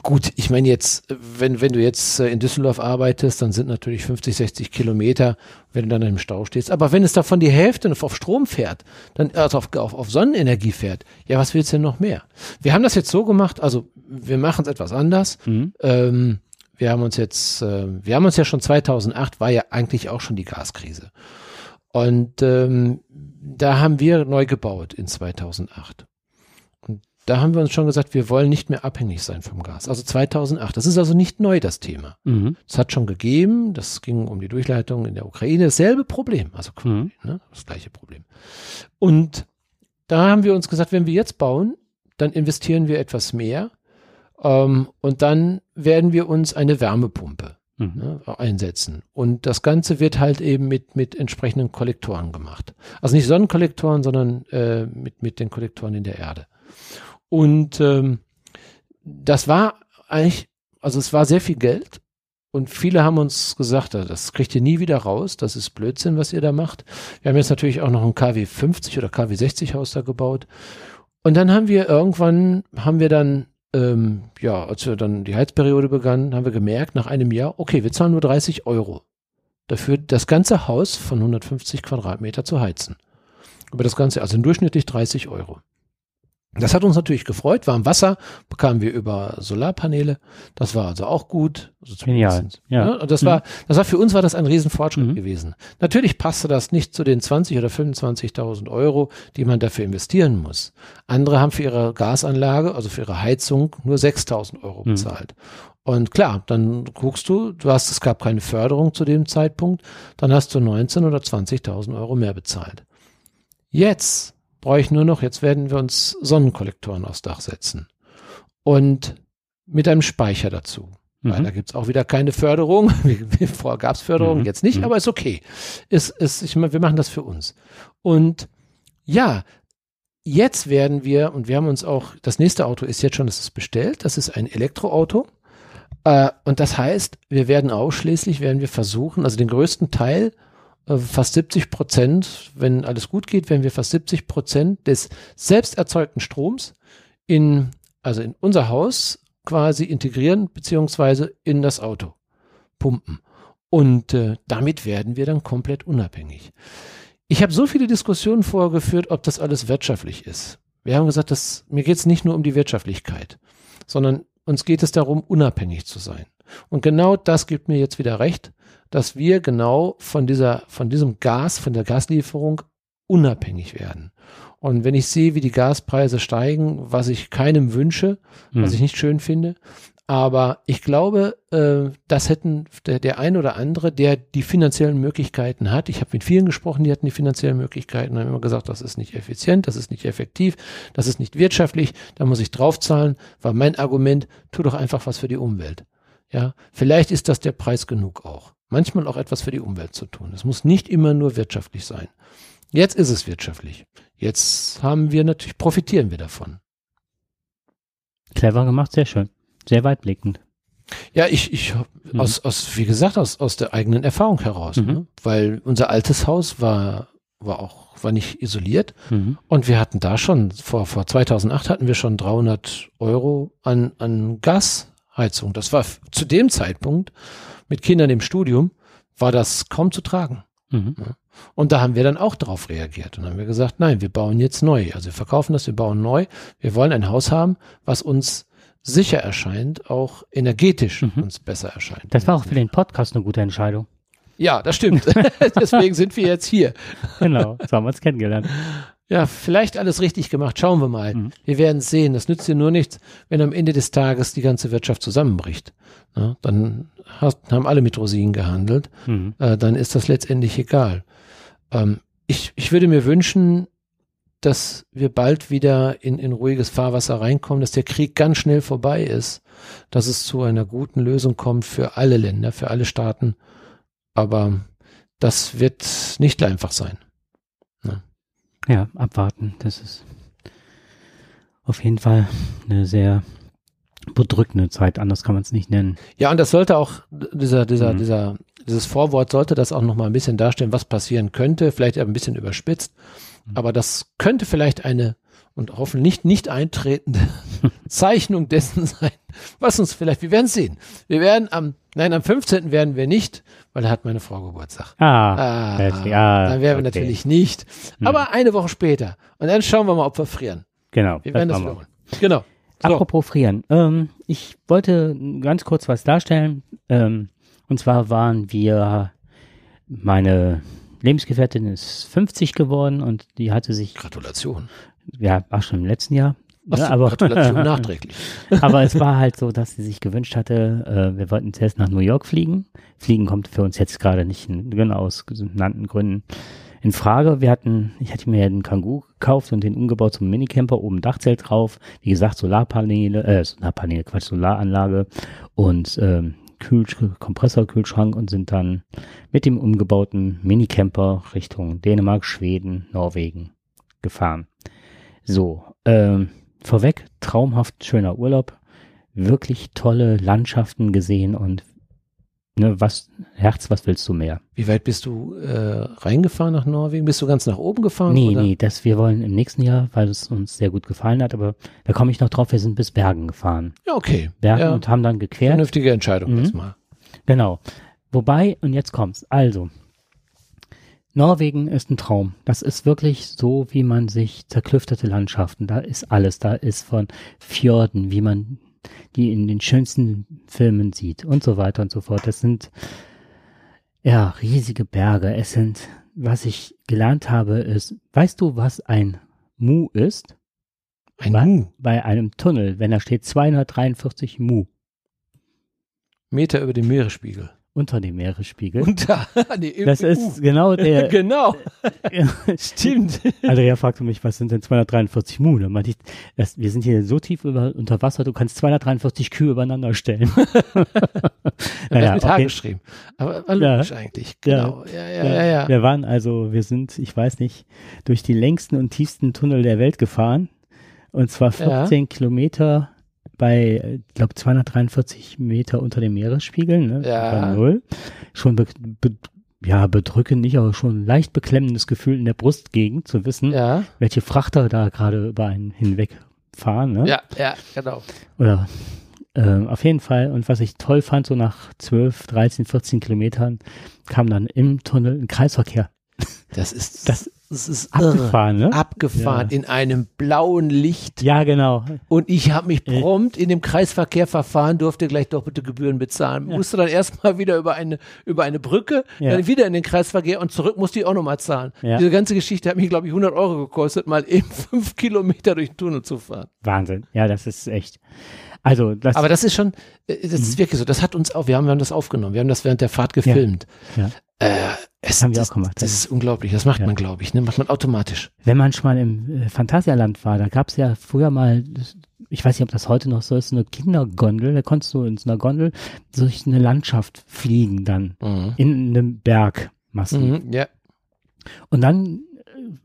gut, ich meine jetzt, äh, wenn, wenn du jetzt äh, in Düsseldorf arbeitest, dann sind natürlich 50, 60 Kilometer, wenn du dann im Stau stehst. Aber wenn es davon die Hälfte auf Strom fährt, dann also auf, auf, auf Sonnenenergie fährt, ja, was willst du denn noch mehr? Wir haben das jetzt so gemacht, also wir machen es etwas anders. Mhm. Ähm, wir haben uns jetzt, äh, wir haben uns ja schon 2008 war ja eigentlich auch schon die Gaskrise. Und ähm, da haben wir neu gebaut in 2008. Da haben wir uns schon gesagt, wir wollen nicht mehr abhängig sein vom Gas. Also 2008. Das ist also nicht neu, das Thema. Mhm. Es hat schon gegeben, das ging um die Durchleitung in der Ukraine, dasselbe Problem, also Mhm. ne, das gleiche Problem. Und da haben wir uns gesagt, wenn wir jetzt bauen, dann investieren wir etwas mehr ähm, und dann werden wir uns eine Wärmepumpe Mhm. ne, einsetzen. Und das Ganze wird halt eben mit, mit entsprechenden Kollektoren gemacht. Also nicht Sonnenkollektoren, sondern äh, mit, mit den Kollektoren in der Erde. Und ähm, das war eigentlich, also es war sehr viel Geld. Und viele haben uns gesagt, "Ah, das kriegt ihr nie wieder raus, das ist Blödsinn, was ihr da macht. Wir haben jetzt natürlich auch noch ein KW 50 oder KW 60 Haus da gebaut. Und dann haben wir irgendwann, haben wir dann ähm, ja, als wir dann die Heizperiode begannen, haben wir gemerkt, nach einem Jahr, okay, wir zahlen nur 30 Euro dafür, das ganze Haus von 150 Quadratmeter zu heizen. Über das Ganze, also durchschnittlich 30 Euro. Das hat uns natürlich gefreut. Warm Wasser bekamen wir über Solarpaneele. Das war also auch gut. Also Genial, ja. ne? Und das Mhm. war, das war für uns war das ein Riesenfortschritt Mhm. gewesen. Natürlich passte das nicht zu den 20 oder 25.000 Euro, die man dafür investieren muss. Andere haben für ihre Gasanlage, also für ihre Heizung, nur 6.000 Euro Mhm. bezahlt. Und klar, dann guckst du, du hast, es gab keine Förderung zu dem Zeitpunkt, dann hast du 19 oder 20.000 Euro mehr bezahlt. Jetzt brauche ich nur noch, jetzt werden wir uns Sonnenkollektoren aufs Dach setzen. Und mit einem Speicher dazu. Weil da Mhm. gibt's auch wieder keine Förderung. *laughs* Vorher gab's Förderung, Mhm. jetzt nicht, Mhm. aber ist okay. Ist, ist, ich meine, wir machen das für uns. Und ja, jetzt werden wir, und wir haben uns auch, das nächste Auto ist jetzt schon, das ist bestellt, das ist ein Elektroauto. Äh, und das heißt, wir werden ausschließlich, werden wir versuchen, also den größten Teil, äh, fast 70 Prozent, wenn alles gut geht, werden wir fast 70 Prozent des selbst erzeugten Stroms in, also in unser Haus quasi integrieren, beziehungsweise in das Auto pumpen. Und äh, damit werden wir dann komplett unabhängig. Ich habe so viele Diskussionen vorgeführt, ob das alles wirtschaftlich ist. Wir haben gesagt, dass, mir geht es nicht nur um die Wirtschaftlichkeit, sondern uns geht es darum, unabhängig zu sein. Und genau das gibt mir jetzt wieder recht, dass wir genau von dieser, von diesem Gas, von der Gaslieferung unabhängig werden. Und wenn ich sehe, wie die Gaspreise steigen, was ich keinem wünsche, was ich nicht schön finde, aber ich glaube, äh, das hätten der, der ein oder andere, der die finanziellen Möglichkeiten hat. Ich habe mit vielen gesprochen, die hatten die finanziellen Möglichkeiten und haben immer gesagt, das ist nicht effizient, das ist nicht effektiv, das ist nicht wirtschaftlich, da muss ich draufzahlen, war mein Argument, tu doch einfach was für die Umwelt. Ja, vielleicht ist das der Preis genug auch. manchmal auch etwas für die Umwelt zu tun. Es muss nicht immer nur wirtschaftlich sein. Jetzt ist es wirtschaftlich. Jetzt haben wir natürlich, profitieren wir davon. Clever gemacht, sehr schön. Sehr weitblickend. Ja, ich, ich Mhm. aus, aus, wie gesagt, aus, aus der eigenen Erfahrung heraus, Mhm. ne? weil unser altes Haus war, war auch, war nicht isoliert Mhm. und wir hatten da schon, vor, vor 2008 hatten wir schon 300 Euro an, an Gasheizung. Das war zu dem Zeitpunkt mit Kindern im Studium, war das kaum zu tragen. Mhm. Und da haben wir dann auch darauf reagiert und haben wir gesagt, nein, wir bauen jetzt neu. Also wir verkaufen das, wir bauen neu. Wir wollen ein Haus haben, was uns sicher erscheint, auch energetisch Mhm. uns besser erscheint. Das war auch für den Podcast eine gute Entscheidung. Ja, das stimmt. *laughs* Deswegen sind wir jetzt hier. Genau, so haben wir uns kennengelernt. *laughs* Ja, vielleicht alles richtig gemacht. Schauen wir mal. Mhm. Wir werden sehen. Das nützt dir nur nichts, wenn am Ende des Tages die ganze Wirtschaft zusammenbricht. Ja, dann hast, haben alle mit Rosinen gehandelt. Mhm. Äh, dann ist das letztendlich egal. Ähm, ich, ich würde mir wünschen, dass wir bald wieder in, in ruhiges Fahrwasser reinkommen, dass der Krieg ganz schnell vorbei ist, dass es zu einer guten Lösung kommt für alle Länder, für alle Staaten. Aber das wird nicht einfach sein. Ja, abwarten. Das ist auf jeden Fall eine sehr bedrückende Zeit. Anders kann man es nicht nennen. Ja, und das sollte auch, dieser, dieser, Mhm. dieser, dieses Vorwort sollte das auch nochmal ein bisschen darstellen, was passieren könnte, vielleicht ein bisschen überspitzt. Mhm. Aber das könnte vielleicht eine und hoffentlich nicht, eintretende *laughs* Zeichnung dessen sein, was uns vielleicht, wir werden sehen. Wir werden am, nein, am 15. werden wir nicht, weil da hat meine Frau Geburtstag. Ah, Ah, ah, dann werden wir okay. natürlich nicht. Hm. Aber eine Woche später. Und dann schauen wir mal, ob wir frieren. genau. Wir werden das machen wiederholen. Genau. So. Apropos frieren. Ähm, ich wollte ganz kurz was darstellen. Ähm, und zwar waren wir, meine Lebensgefährtin ist 50 geworden und die hatte sich, Gratulation. Ja, war schon im letzten Jahr. Ach ne, so, aber, Gratulation *laughs* nachträglich. aber es war halt so, dass sie sich gewünscht hatte, äh, wir wollten zuerst nach New York fliegen. Fliegen kommt für uns jetzt gerade nicht in, genau aus genannten Gründen in Frage. Wir hatten, ich hatte mir einen Kangoo gekauft und den umgebaut zum Minicamper, oben Dachzelt drauf. Wie gesagt, Solarpaneele, äh, Solarpaneele, Quatsch, Solaranlage und ähm, Kühl Kompressorkühlschrank und sind dann mit dem umgebauten Minicamper Richtung Dänemark, Schweden, Norwegen gefahren. So, ähm, vorweg, traumhaft schöner Urlaub, wirklich tolle Landschaften gesehen und ne, was, Herz, was willst du mehr? Wie weit bist du äh, reingefahren nach Norwegen? Bist du ganz nach oben gefahren? Nee, oder? nee, das wir wollen im nächsten Jahr, weil es uns sehr gut gefallen hat, aber da komme ich noch drauf, wir sind bis Bergen gefahren. Ja, okay. Bergen ja, und haben dann gequert. vernünftige Entscheidung Mhm. jetzt mal. Genau. Wobei, und jetzt kommt's. Also, Norwegen ist ein Traum. Das ist wirklich so, wie man sich zerklüftete Landschaften, da ist alles. Da ist von Fjorden, wie man die in den schönsten Filmen sieht und so weiter und so fort. Das sind ja riesige Berge. Es sind, was ich gelernt habe, ist, weißt du, was ein Mu ist? Ein? Mu. Bei einem Tunnel, wenn da steht 243 Mu Meter über dem Meeresspiegel. Unter dem Meeresspiegel. Da, *laughs* nee, Das im ist genau der. *laughs* genau, *laughs* stimmt. Andrea fragte mich, was sind denn 243 Mu? Da meinte ich, das, wir sind hier so tief über, unter Wasser, du kannst 243 Kühe übereinander stellen. Ja, Naja, mit auf H geschrieben. Aber war Ja. logisch eigentlich. Genau. Ja, ja, ja. ja, Wir waren also, wir sind, ich weiß nicht, durch die längsten und tiefsten Tunnel der Welt gefahren. Und zwar Ja. 14 Kilometer bei, ich glaube, 243 Meter unter dem Meeresspiegel, ne? Ja. Bei Null. Schon, be, be, ja, bedrückend nicht, aber schon ein leicht beklemmendes Gefühl in der Brustgegend zu wissen, Ja, welche Frachter da gerade über einen hinwegfahren. Ne? ja, ja, genau. Oder ähm, auf jeden Fall. Und was ich toll fand, so nach 12, 13, 14 Kilometern kam dann im Tunnel ein Kreisverkehr. Das ist, Das das ist irre. Abgefahren, ne? Abgefahren Ja. in einem blauen Licht. Ja, genau. Und ich habe mich Äh. prompt in dem Kreisverkehr verfahren, durfte gleich doppelte Gebühren bezahlen. Ja. Musste dann erstmal *laughs* wieder über eine, über eine Brücke, Ja. dann wieder in den Kreisverkehr und zurück musste ich auch nochmal zahlen. Diese ganze Geschichte hat mich, glaube ich, 100 Euro gekostet, mal eben *laughs* fünf Kilometer durch den Tunnel zu fahren. Wahnsinn. Ja, das ist echt. Also, das, Aber das ist schon, äh, das Mhm. ist wirklich so, das hat uns auch, wir haben, wir haben das aufgenommen, wir haben das während der Fahrt gefilmt. Ja. Äh, es, Haben wir das, auch gemacht, Das ja. ist unglaublich, das macht Ja. man, glaube ich, ne? macht man automatisch. wenn man schon mal im äh, Phantasialand war, da gab es ja früher mal ich weiß nicht, ob das heute noch so ist, eine Kindergondel. Da konntest du in so einer Gondel durch eine Landschaft fliegen dann Mhm. in einem Berg. Mhm. Ja. Und dann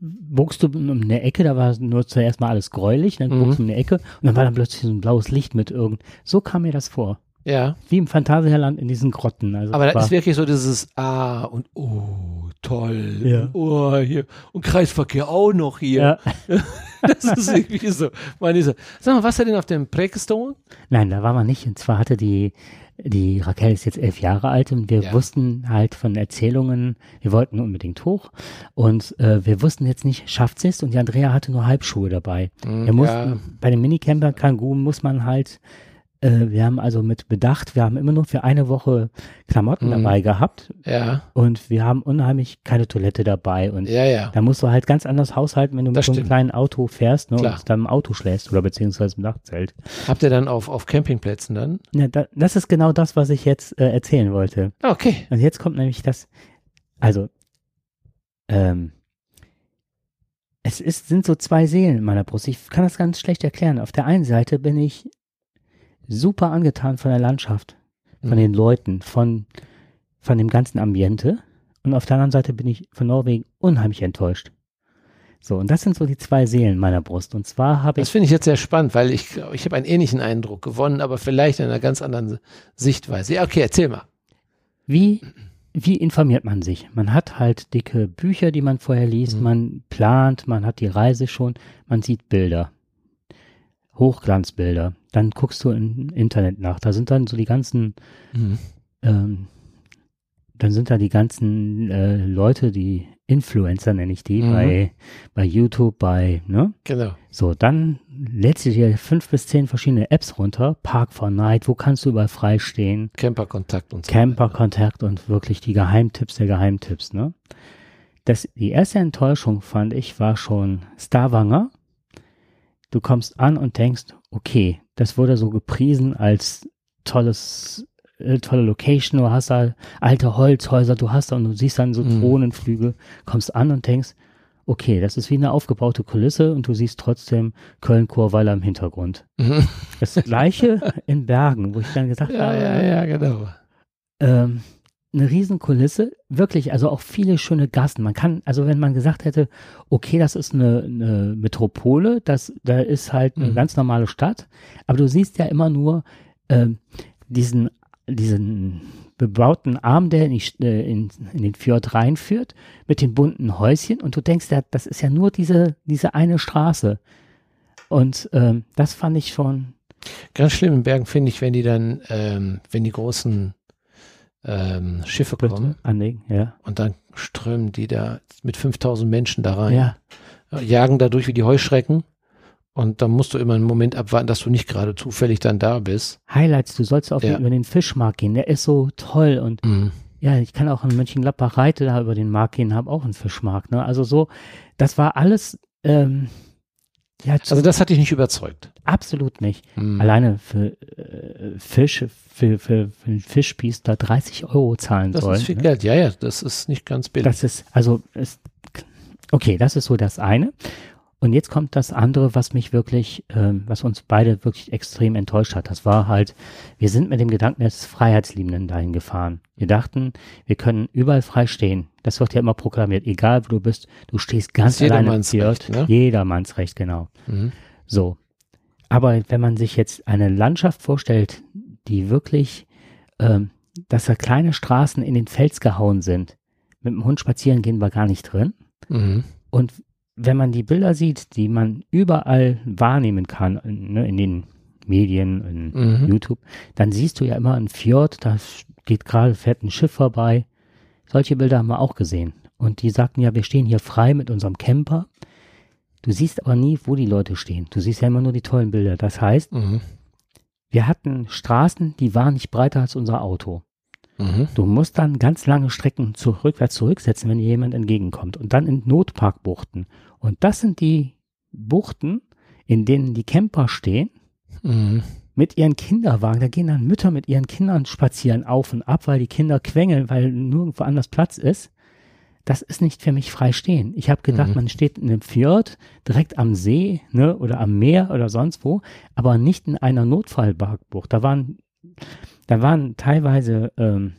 bogst du um eine Ecke, da war nur zuerst mal alles gräulich, dann Mhm. bogst du um eine Ecke und dann war dann plötzlich so ein blaues Licht mit irgend. So kam mir das vor. Ja. Wie im Phantasialand in diesen Grotten. Also Aber da ist wirklich so dieses Ah und Oh, toll. Ja. Und, oh, hier. Und Kreisverkehr auch noch hier. ja. *laughs* Das ist irgendwie so. Meine so. Sag mal, was hat denn auf dem Prägestone? Nein, da war man nicht. Und zwar hatte die, die Raquel ist jetzt elf Jahre alt und wir Ja. wussten halt von Erzählungen, wir wollten unbedingt hoch und äh, wir wussten jetzt nicht, schafft sie es und die Andrea hatte nur Halbschuhe dabei. Wir mussten, ja. bei dem Minicamper Kangoo muss man halt, äh, wir haben also mit Bedacht, wir haben immer nur für eine Woche Klamotten Mhm. dabei gehabt Ja. und wir haben unheimlich keine Toilette dabei und Ja, ja. da musst du halt ganz anders haushalten, wenn du mit Das so einem stimmt. kleinen Auto fährst ne, Klar. und dann im Auto schläfst oder beziehungsweise im Dachzelt. Habt ihr dann auf, auf Campingplätzen dann? Ja, da, das ist genau das, was ich jetzt äh, erzählen wollte. Ah, Okay. Und jetzt kommt nämlich das, also, ähm, es ist, sind so zwei Seelen in meiner Brust. Ich kann das ganz schlecht erklären. Auf der einen Seite bin ich super angetan von der Landschaft, von Mhm. den Leuten, von, von dem ganzen Ambiente. Und auf der anderen Seite bin ich von Norwegen unheimlich enttäuscht. So, und das sind so die zwei Seelen meiner Brust. Und zwar habe Das ich, finde ich jetzt sehr spannend, weil ich, ich habe einen ähnlichen Eindruck gewonnen, aber vielleicht in einer ganz anderen Sichtweise. Ja, okay, erzähl mal. wie, wie informiert man sich? Man hat halt dicke Bücher, die man vorher liest, Mhm. man plant, man hat die Reise schon, man sieht Bilder. Hochglanzbilder. Dann guckst du im Internet nach. Da sind dann so die ganzen ähm, dann sind da die ganzen äh, Leute, die Influencer nenne ich die, Mhm. bei, bei YouTube, bei, ne? Genau. So, dann lädst du dir fünf bis zehn verschiedene Apps runter, Park for Night, wo kannst du überall frei stehen, Camperkontakt und so. Camper-Kontakt und wirklich die Geheimtipps der Geheimtipps, ne? Das, die erste Enttäuschung fand ich war schon Stavanger. Du kommst an und denkst, okay, das wurde so gepriesen als tolles, äh, tolle Location, du hast da alte Holzhäuser, du hast da und du siehst dann so Mhm. Drohnenflüge, kommst an und denkst, okay, das ist wie eine aufgebaute Kulisse und du siehst trotzdem Köln-Chorweiler im Hintergrund. Mhm. Das gleiche in Bergen, wo ich dann gesagt *laughs* Ja, habe, ja, ja, genau. ähm, eine Riesenkulisse, wirklich, also auch viele schöne Gassen. Man kann, also wenn man gesagt hätte, okay, das ist eine, eine Metropole, das, da ist halt eine Mhm. ganz normale Stadt, aber du siehst ja immer nur ähm, diesen, diesen bebauten Arm, der in, die, äh, in, in den Fjord reinführt, mit den bunten Häuschen und du denkst, ja, das ist ja nur diese, diese eine Straße. Und ähm, das fand ich schon, Ganz schlimm in Bergen finde ich, wenn die dann, ähm, wenn die großen ähm, Schiffe kommen anlegen, ja. und dann strömen die da mit 5000 Menschen da rein, Ja, jagen da durch wie die Heuschrecken und dann musst du immer einen Moment abwarten, dass du nicht gerade zufällig dann da bist. Highlights, du sollst auf Ja. den, über den Fischmarkt gehen, der ist so toll und Mhm. ja, ich kann auch in Mönchengladbach Reite da über den Markt gehen, habe auch einen Fischmarkt, ne? Also so, das war alles, ähm, ja, Also das hat dich nicht überzeugt. absolut nicht. Mhm. Alleine für äh, Fisch, für, für, für einen Fischspieß da 30 Euro zahlen Das sollen. ist viel ne? Geld. Ja, ja, das ist nicht ganz billig. Das ist, also, ist, okay, das ist so das eine. Und jetzt kommt das andere, was mich wirklich, ähm, was uns beide wirklich extrem enttäuscht hat. Das war halt, wir sind mit dem Gedanken des Freiheitsliebenden dahin gefahren. Wir dachten, wir können überall frei stehen. Das wird ja immer proklamiert. Egal wo du bist, du stehst ganz Das alleine im Jedermannsrecht, Fjord. ne? Jedermannsrecht, genau. Mhm. So. Aber wenn man sich jetzt eine Landschaft vorstellt, die wirklich, ähm, dass da kleine Straßen in den Fels gehauen sind, mit dem Hund spazieren gehen wir gar nicht drin. Mhm. Und wenn man die Bilder sieht, die man überall wahrnehmen kann, ne, in den Medien, in Mhm. YouTube, dann siehst du ja immer ein Fjord, da geht gerade, fährt ein Schiff vorbei. Solche Bilder haben wir auch gesehen. Und die sagten ja, wir stehen hier frei mit unserem Camper. Du siehst aber nie, wo die Leute stehen. Du siehst ja immer nur die tollen Bilder. Das heißt, Mhm. wir hatten Straßen, die waren nicht breiter als unser Auto. Mhm. Du musst dann ganz lange Strecken rückwärts zurücksetzen, wenn dir jemand entgegenkommt. Und dann in Notparkbuchten. Und das sind die Buchten, in denen die Camper stehen Mhm. Mit ihren Kinderwagen. Da gehen dann Mütter mit ihren Kindern spazieren auf und ab, weil die Kinder quengeln, weil nirgendwo anders Platz ist. das ist nicht für mich frei stehen. Ich habe gedacht, Mhm. man steht in einem Fjord, direkt am See, ne, oder am Meer oder sonst wo, aber nicht in einer Notfallbucht. Da waren, da waren teilweise ähm,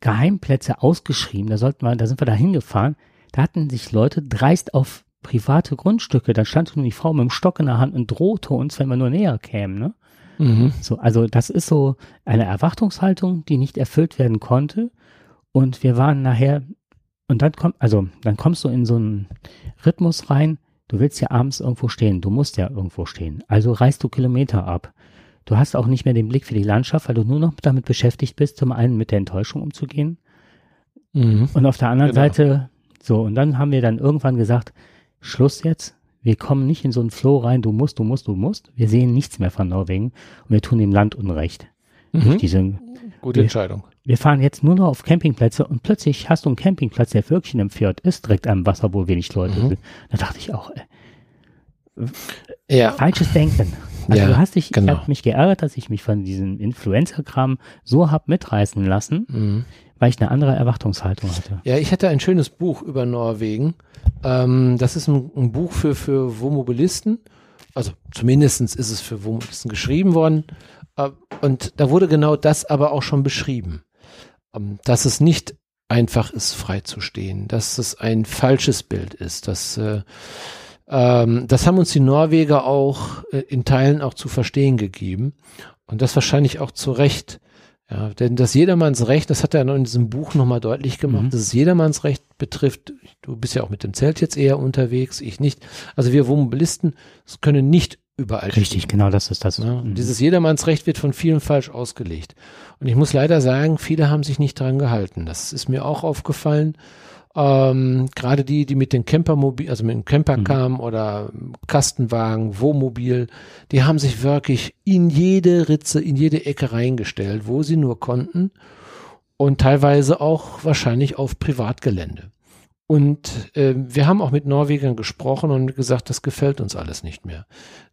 Geheimplätze ausgeschrieben. Da sollten wir, da sind wir da hingefahren. Da hatten sich Leute dreist auf private Grundstücke. Da stand nur die Frau mit dem Stock in der Hand und drohte uns, wenn wir nur näher kämen. Ne? Mhm. So, also das ist so eine Erwartungshaltung, die nicht erfüllt werden konnte. Und wir waren nachher, und dann kommt, also dann kommst du in so einen Rhythmus rein, du willst ja abends irgendwo stehen, du musst ja irgendwo stehen. Also reißt du Kilometer ab. Du hast auch nicht mehr den Blick für die Landschaft, weil du nur noch damit beschäftigt bist, zum einen mit der Enttäuschung umzugehen Mhm. und auf der anderen Genau. Seite, so, und dann haben wir dann irgendwann gesagt, Schluss jetzt. Wir kommen nicht in so einen Flow rein, du musst, du musst, du musst. Wir sehen nichts mehr von Norwegen und wir tun dem Land Unrecht. Durch Mhm. diese, Gute wir- Entscheidung. wir fahren jetzt nur noch auf Campingplätze und plötzlich hast du einen Campingplatz, der wirklich in einem Fjord ist, direkt am Wasser, wo wenig Leute Mhm. sind. Da dachte ich auch, ey, Ja. falsches Denken. Also Ja, du hast dich, genau. ich habe mich geärgert, dass ich mich von diesem Influencer-Kram so hab mitreißen lassen, Mhm. weil ich eine andere Erwartungshaltung hatte. Ja, ich hatte ein schönes Buch über Norwegen. Ähm, das ist ein, ein Buch für, für Wohnmobilisten. Also zumindestens ist es für Wohnmobilisten geschrieben worden. Äh, und da wurde genau das aber auch schon beschrieben. Ähm, dass es nicht einfach ist, frei zu stehen, dass es ein falsches Bild ist, dass äh, ähm, das haben uns die Norweger auch äh, in Teilen auch zu verstehen gegeben. Und das wahrscheinlich auch zu Recht. Ja, denn das Jedermannsrecht, das hat er in diesem Buch nochmal deutlich gemacht, Mhm. dass es Jedermannsrecht betrifft. Du bist ja auch mit dem Zelt jetzt eher unterwegs, ich nicht. Also wir Wohnmobilisten können nicht überall Richtig, genau das ist das. Ne? Mhm. Dieses Jedermannsrecht wird von vielen falsch ausgelegt. Und ich muss leider sagen, viele haben sich nicht dran gehalten. Das ist mir auch aufgefallen. Ähm, Gerade die, die mit den Campermobil, also mit dem Camper Mhm. kamen oder Kastenwagen, Wohnmobil, die haben sich wirklich in jede Ritze, in jede Ecke reingestellt, wo sie nur konnten. Und teilweise auch wahrscheinlich auf Privatgelände. Und äh, wir haben auch mit Norwegern gesprochen und gesagt, das gefällt uns alles nicht mehr.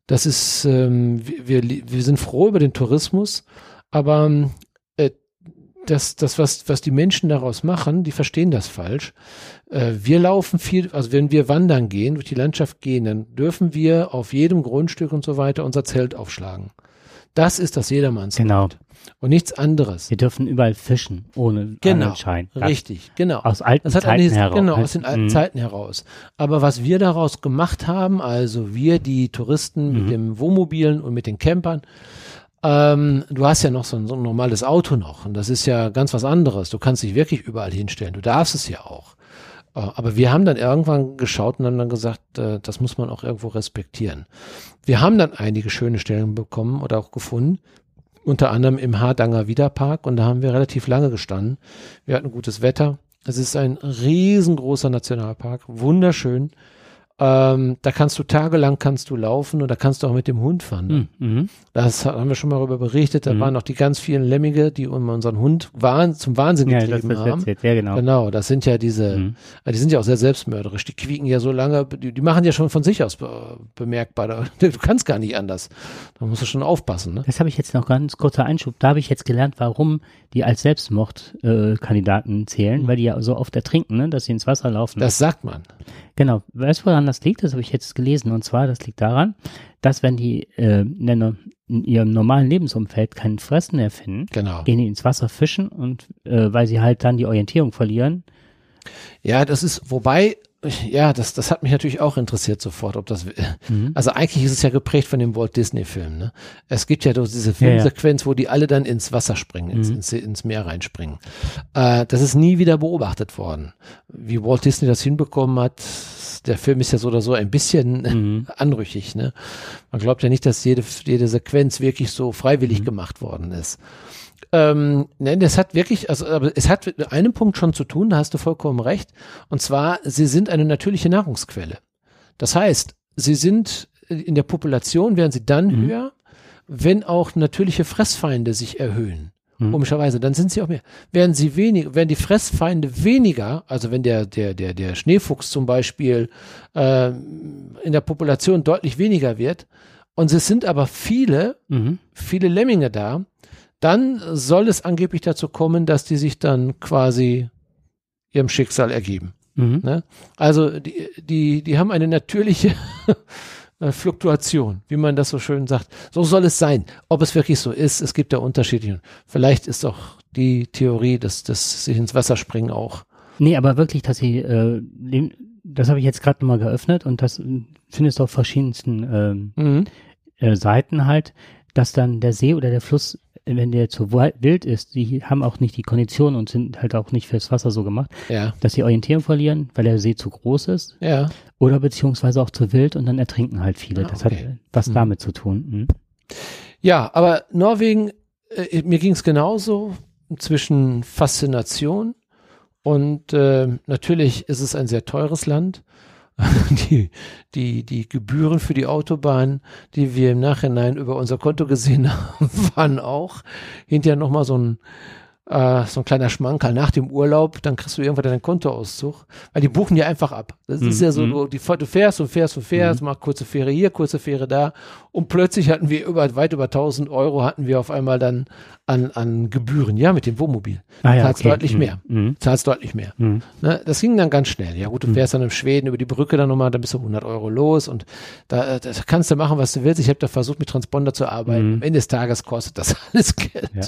Das ist, ähm, wir, wir, sind froh über den Tourismus, aber äh, das, das was, was die Menschen daraus machen, die verstehen das falsch. Äh, wir laufen viel, also wenn wir wandern gehen, durch die Landschaft gehen, dann dürfen wir auf jedem Grundstück und so weiter unser Zelt aufschlagen. Das ist das Jedermannsrecht. Genau. Und nichts anderes. Wir dürfen überall fischen, ohne Genau. Schein. Richtig, genau. Aus alten Zeiten eine, heraus. genau aus den alten Mhm. Zeiten heraus. Aber was wir daraus gemacht haben, also wir die Touristen Mhm. mit dem Wohnmobilen und mit den Campern, ähm, du hast ja noch so ein, so ein normales Auto noch und das ist ja ganz was anderes. Du kannst dich wirklich überall hinstellen. Du darfst es ja auch. Äh, Aber wir haben dann irgendwann geschaut und haben dann gesagt, äh, das muss man auch irgendwo respektieren. Wir haben dann einige schöne Stellen bekommen oder auch gefunden, unter anderem im Hardanger Wiederpark und da haben wir relativ lange gestanden. Wir hatten gutes Wetter. Es ist ein riesengroßer Nationalpark, wunderschön. Ähm, da kannst du tagelang kannst du laufen und da kannst du auch mit dem Hund wandern. Mhm. Mhm. Das haben wir schon mal darüber berichtet. Da Mhm. waren noch die ganz vielen Lemminge, die um unseren Hund wahn, zum Wahnsinn Ja, das getrieben ist haben. erzählt. Ja, genau. Genau, das sind ja diese, Mhm. äh, die sind ja auch sehr selbstmörderisch. Die quieken ja so lange, die, die machen ja schon von sich aus be bemerkbar. *laughs* Du kannst gar nicht anders. Da musst du schon aufpassen. Ne? Das habe ich jetzt noch ganz kurzer Einschub. Da habe ich jetzt gelernt, warum die als Selbstmordkandidaten äh, zählen, weil die ja so oft ertrinken, ne, dass sie ins Wasser laufen. Das sagt man. Genau. Weißt du, woran das liegt? Das habe ich jetzt gelesen. Und zwar, das liegt daran, dass wenn die äh, in, ihrem normalen Lebensumfeld kein Fressen mehr finden, Genau. gehen die ins Wasser fischen und äh, weil sie halt dann die Orientierung verlieren. Ja, das ist, wobei, ja, das, das hat mich natürlich auch interessiert sofort, ob das, Mhm. also eigentlich ist es ja geprägt von dem Walt Disney Film, ne? Es gibt ja doch diese Ja, ja. Filmsequenz, wo die alle dann ins Wasser springen, ins, Mhm. ins, ins Meer reinspringen. Äh, das ist nie wieder beobachtet worden. Wie Walt Disney das hinbekommen hat, der Film ist ja so oder so ein bisschen *laughs* Mhm. anrüchig, ne? Man glaubt ja nicht, dass jede, jede Sequenz wirklich so freiwillig Mhm. gemacht worden ist. Ähm, nein, das hat wirklich, also aber es hat mit einem Punkt schon zu tun, da hast du vollkommen recht. Und zwar, sie sind eine natürliche Nahrungsquelle. Das heißt, sie sind in der Population werden sie dann Mhm. höher, wenn auch natürliche Fressfeinde sich erhöhen. Mhm. Komischerweise, dann sind sie auch mehr. Werden sie weniger, werden die Fressfeinde weniger, also wenn der, der, der, der Schneefuchs zum Beispiel äh, in der Population deutlich weniger wird, und es sind aber viele, Mhm. viele Lemminge da, dann soll es angeblich dazu kommen, dass die sich dann quasi ihrem Schicksal ergeben. Mhm. Ne? Also die, die, die haben eine natürliche *laughs* äh, Fluktuation, wie man das so schön sagt. So soll es sein. Ob es wirklich so ist, es gibt ja unterschiedliche. Vielleicht ist doch die Theorie, dass, dass sie ins Wasser springen auch. Nee, aber wirklich, dass sie, äh, das habe ich jetzt gerade mal geöffnet und das äh, findest du auf verschiedensten ähm, Mhm. äh, Seiten halt, dass dann der See oder der Fluss, äh, wenn der zu wi- wild ist, die haben auch nicht die Kondition und sind halt auch nicht fürs Wasser so gemacht, Ja, dass sie Orientierung verlieren, weil der See zu groß ist ja. oder beziehungsweise auch zu wild und dann ertrinken halt viele. Ah, das hat okay. äh, was Mhm. damit zu tun. Mhm. Ja, aber Norwegen, äh, mir ging es genauso zwischen Faszination und äh, natürlich ist es ein sehr teures Land. *laughs* Die, die, die Gebühren für die Autobahn, die wir im Nachhinein über unser Konto gesehen *laughs* haben, waren auch hinterher nochmal so ein, äh, so ein kleiner Schmankerl nach dem Urlaub, dann kriegst du irgendwann deinen Kontoauszug, weil die buchen ja einfach ab. Das ist Mhm. ja so, du, die, du fährst und fährst und fährst, machst kurze Fähre hier, kurze Fähre da und plötzlich hatten wir über, weit über 1000 Euro hatten wir auf einmal dann an, an Gebühren, ja, mit dem Wohnmobil. Ah, Zahlst deutlich Mhm. mehr. Mhm. Zahlst deutlich mehr. Mhm. Ne, das ging dann ganz schnell. Ja gut, du fährst dann in Schweden über die Brücke dann nochmal, dann bist du 100 Euro los und da, äh, da kannst du machen, was du willst. Ich habe da versucht, mit Transponder zu arbeiten. Mhm. Am Ende des Tages kostet das *laughs* alles Geld. Ja.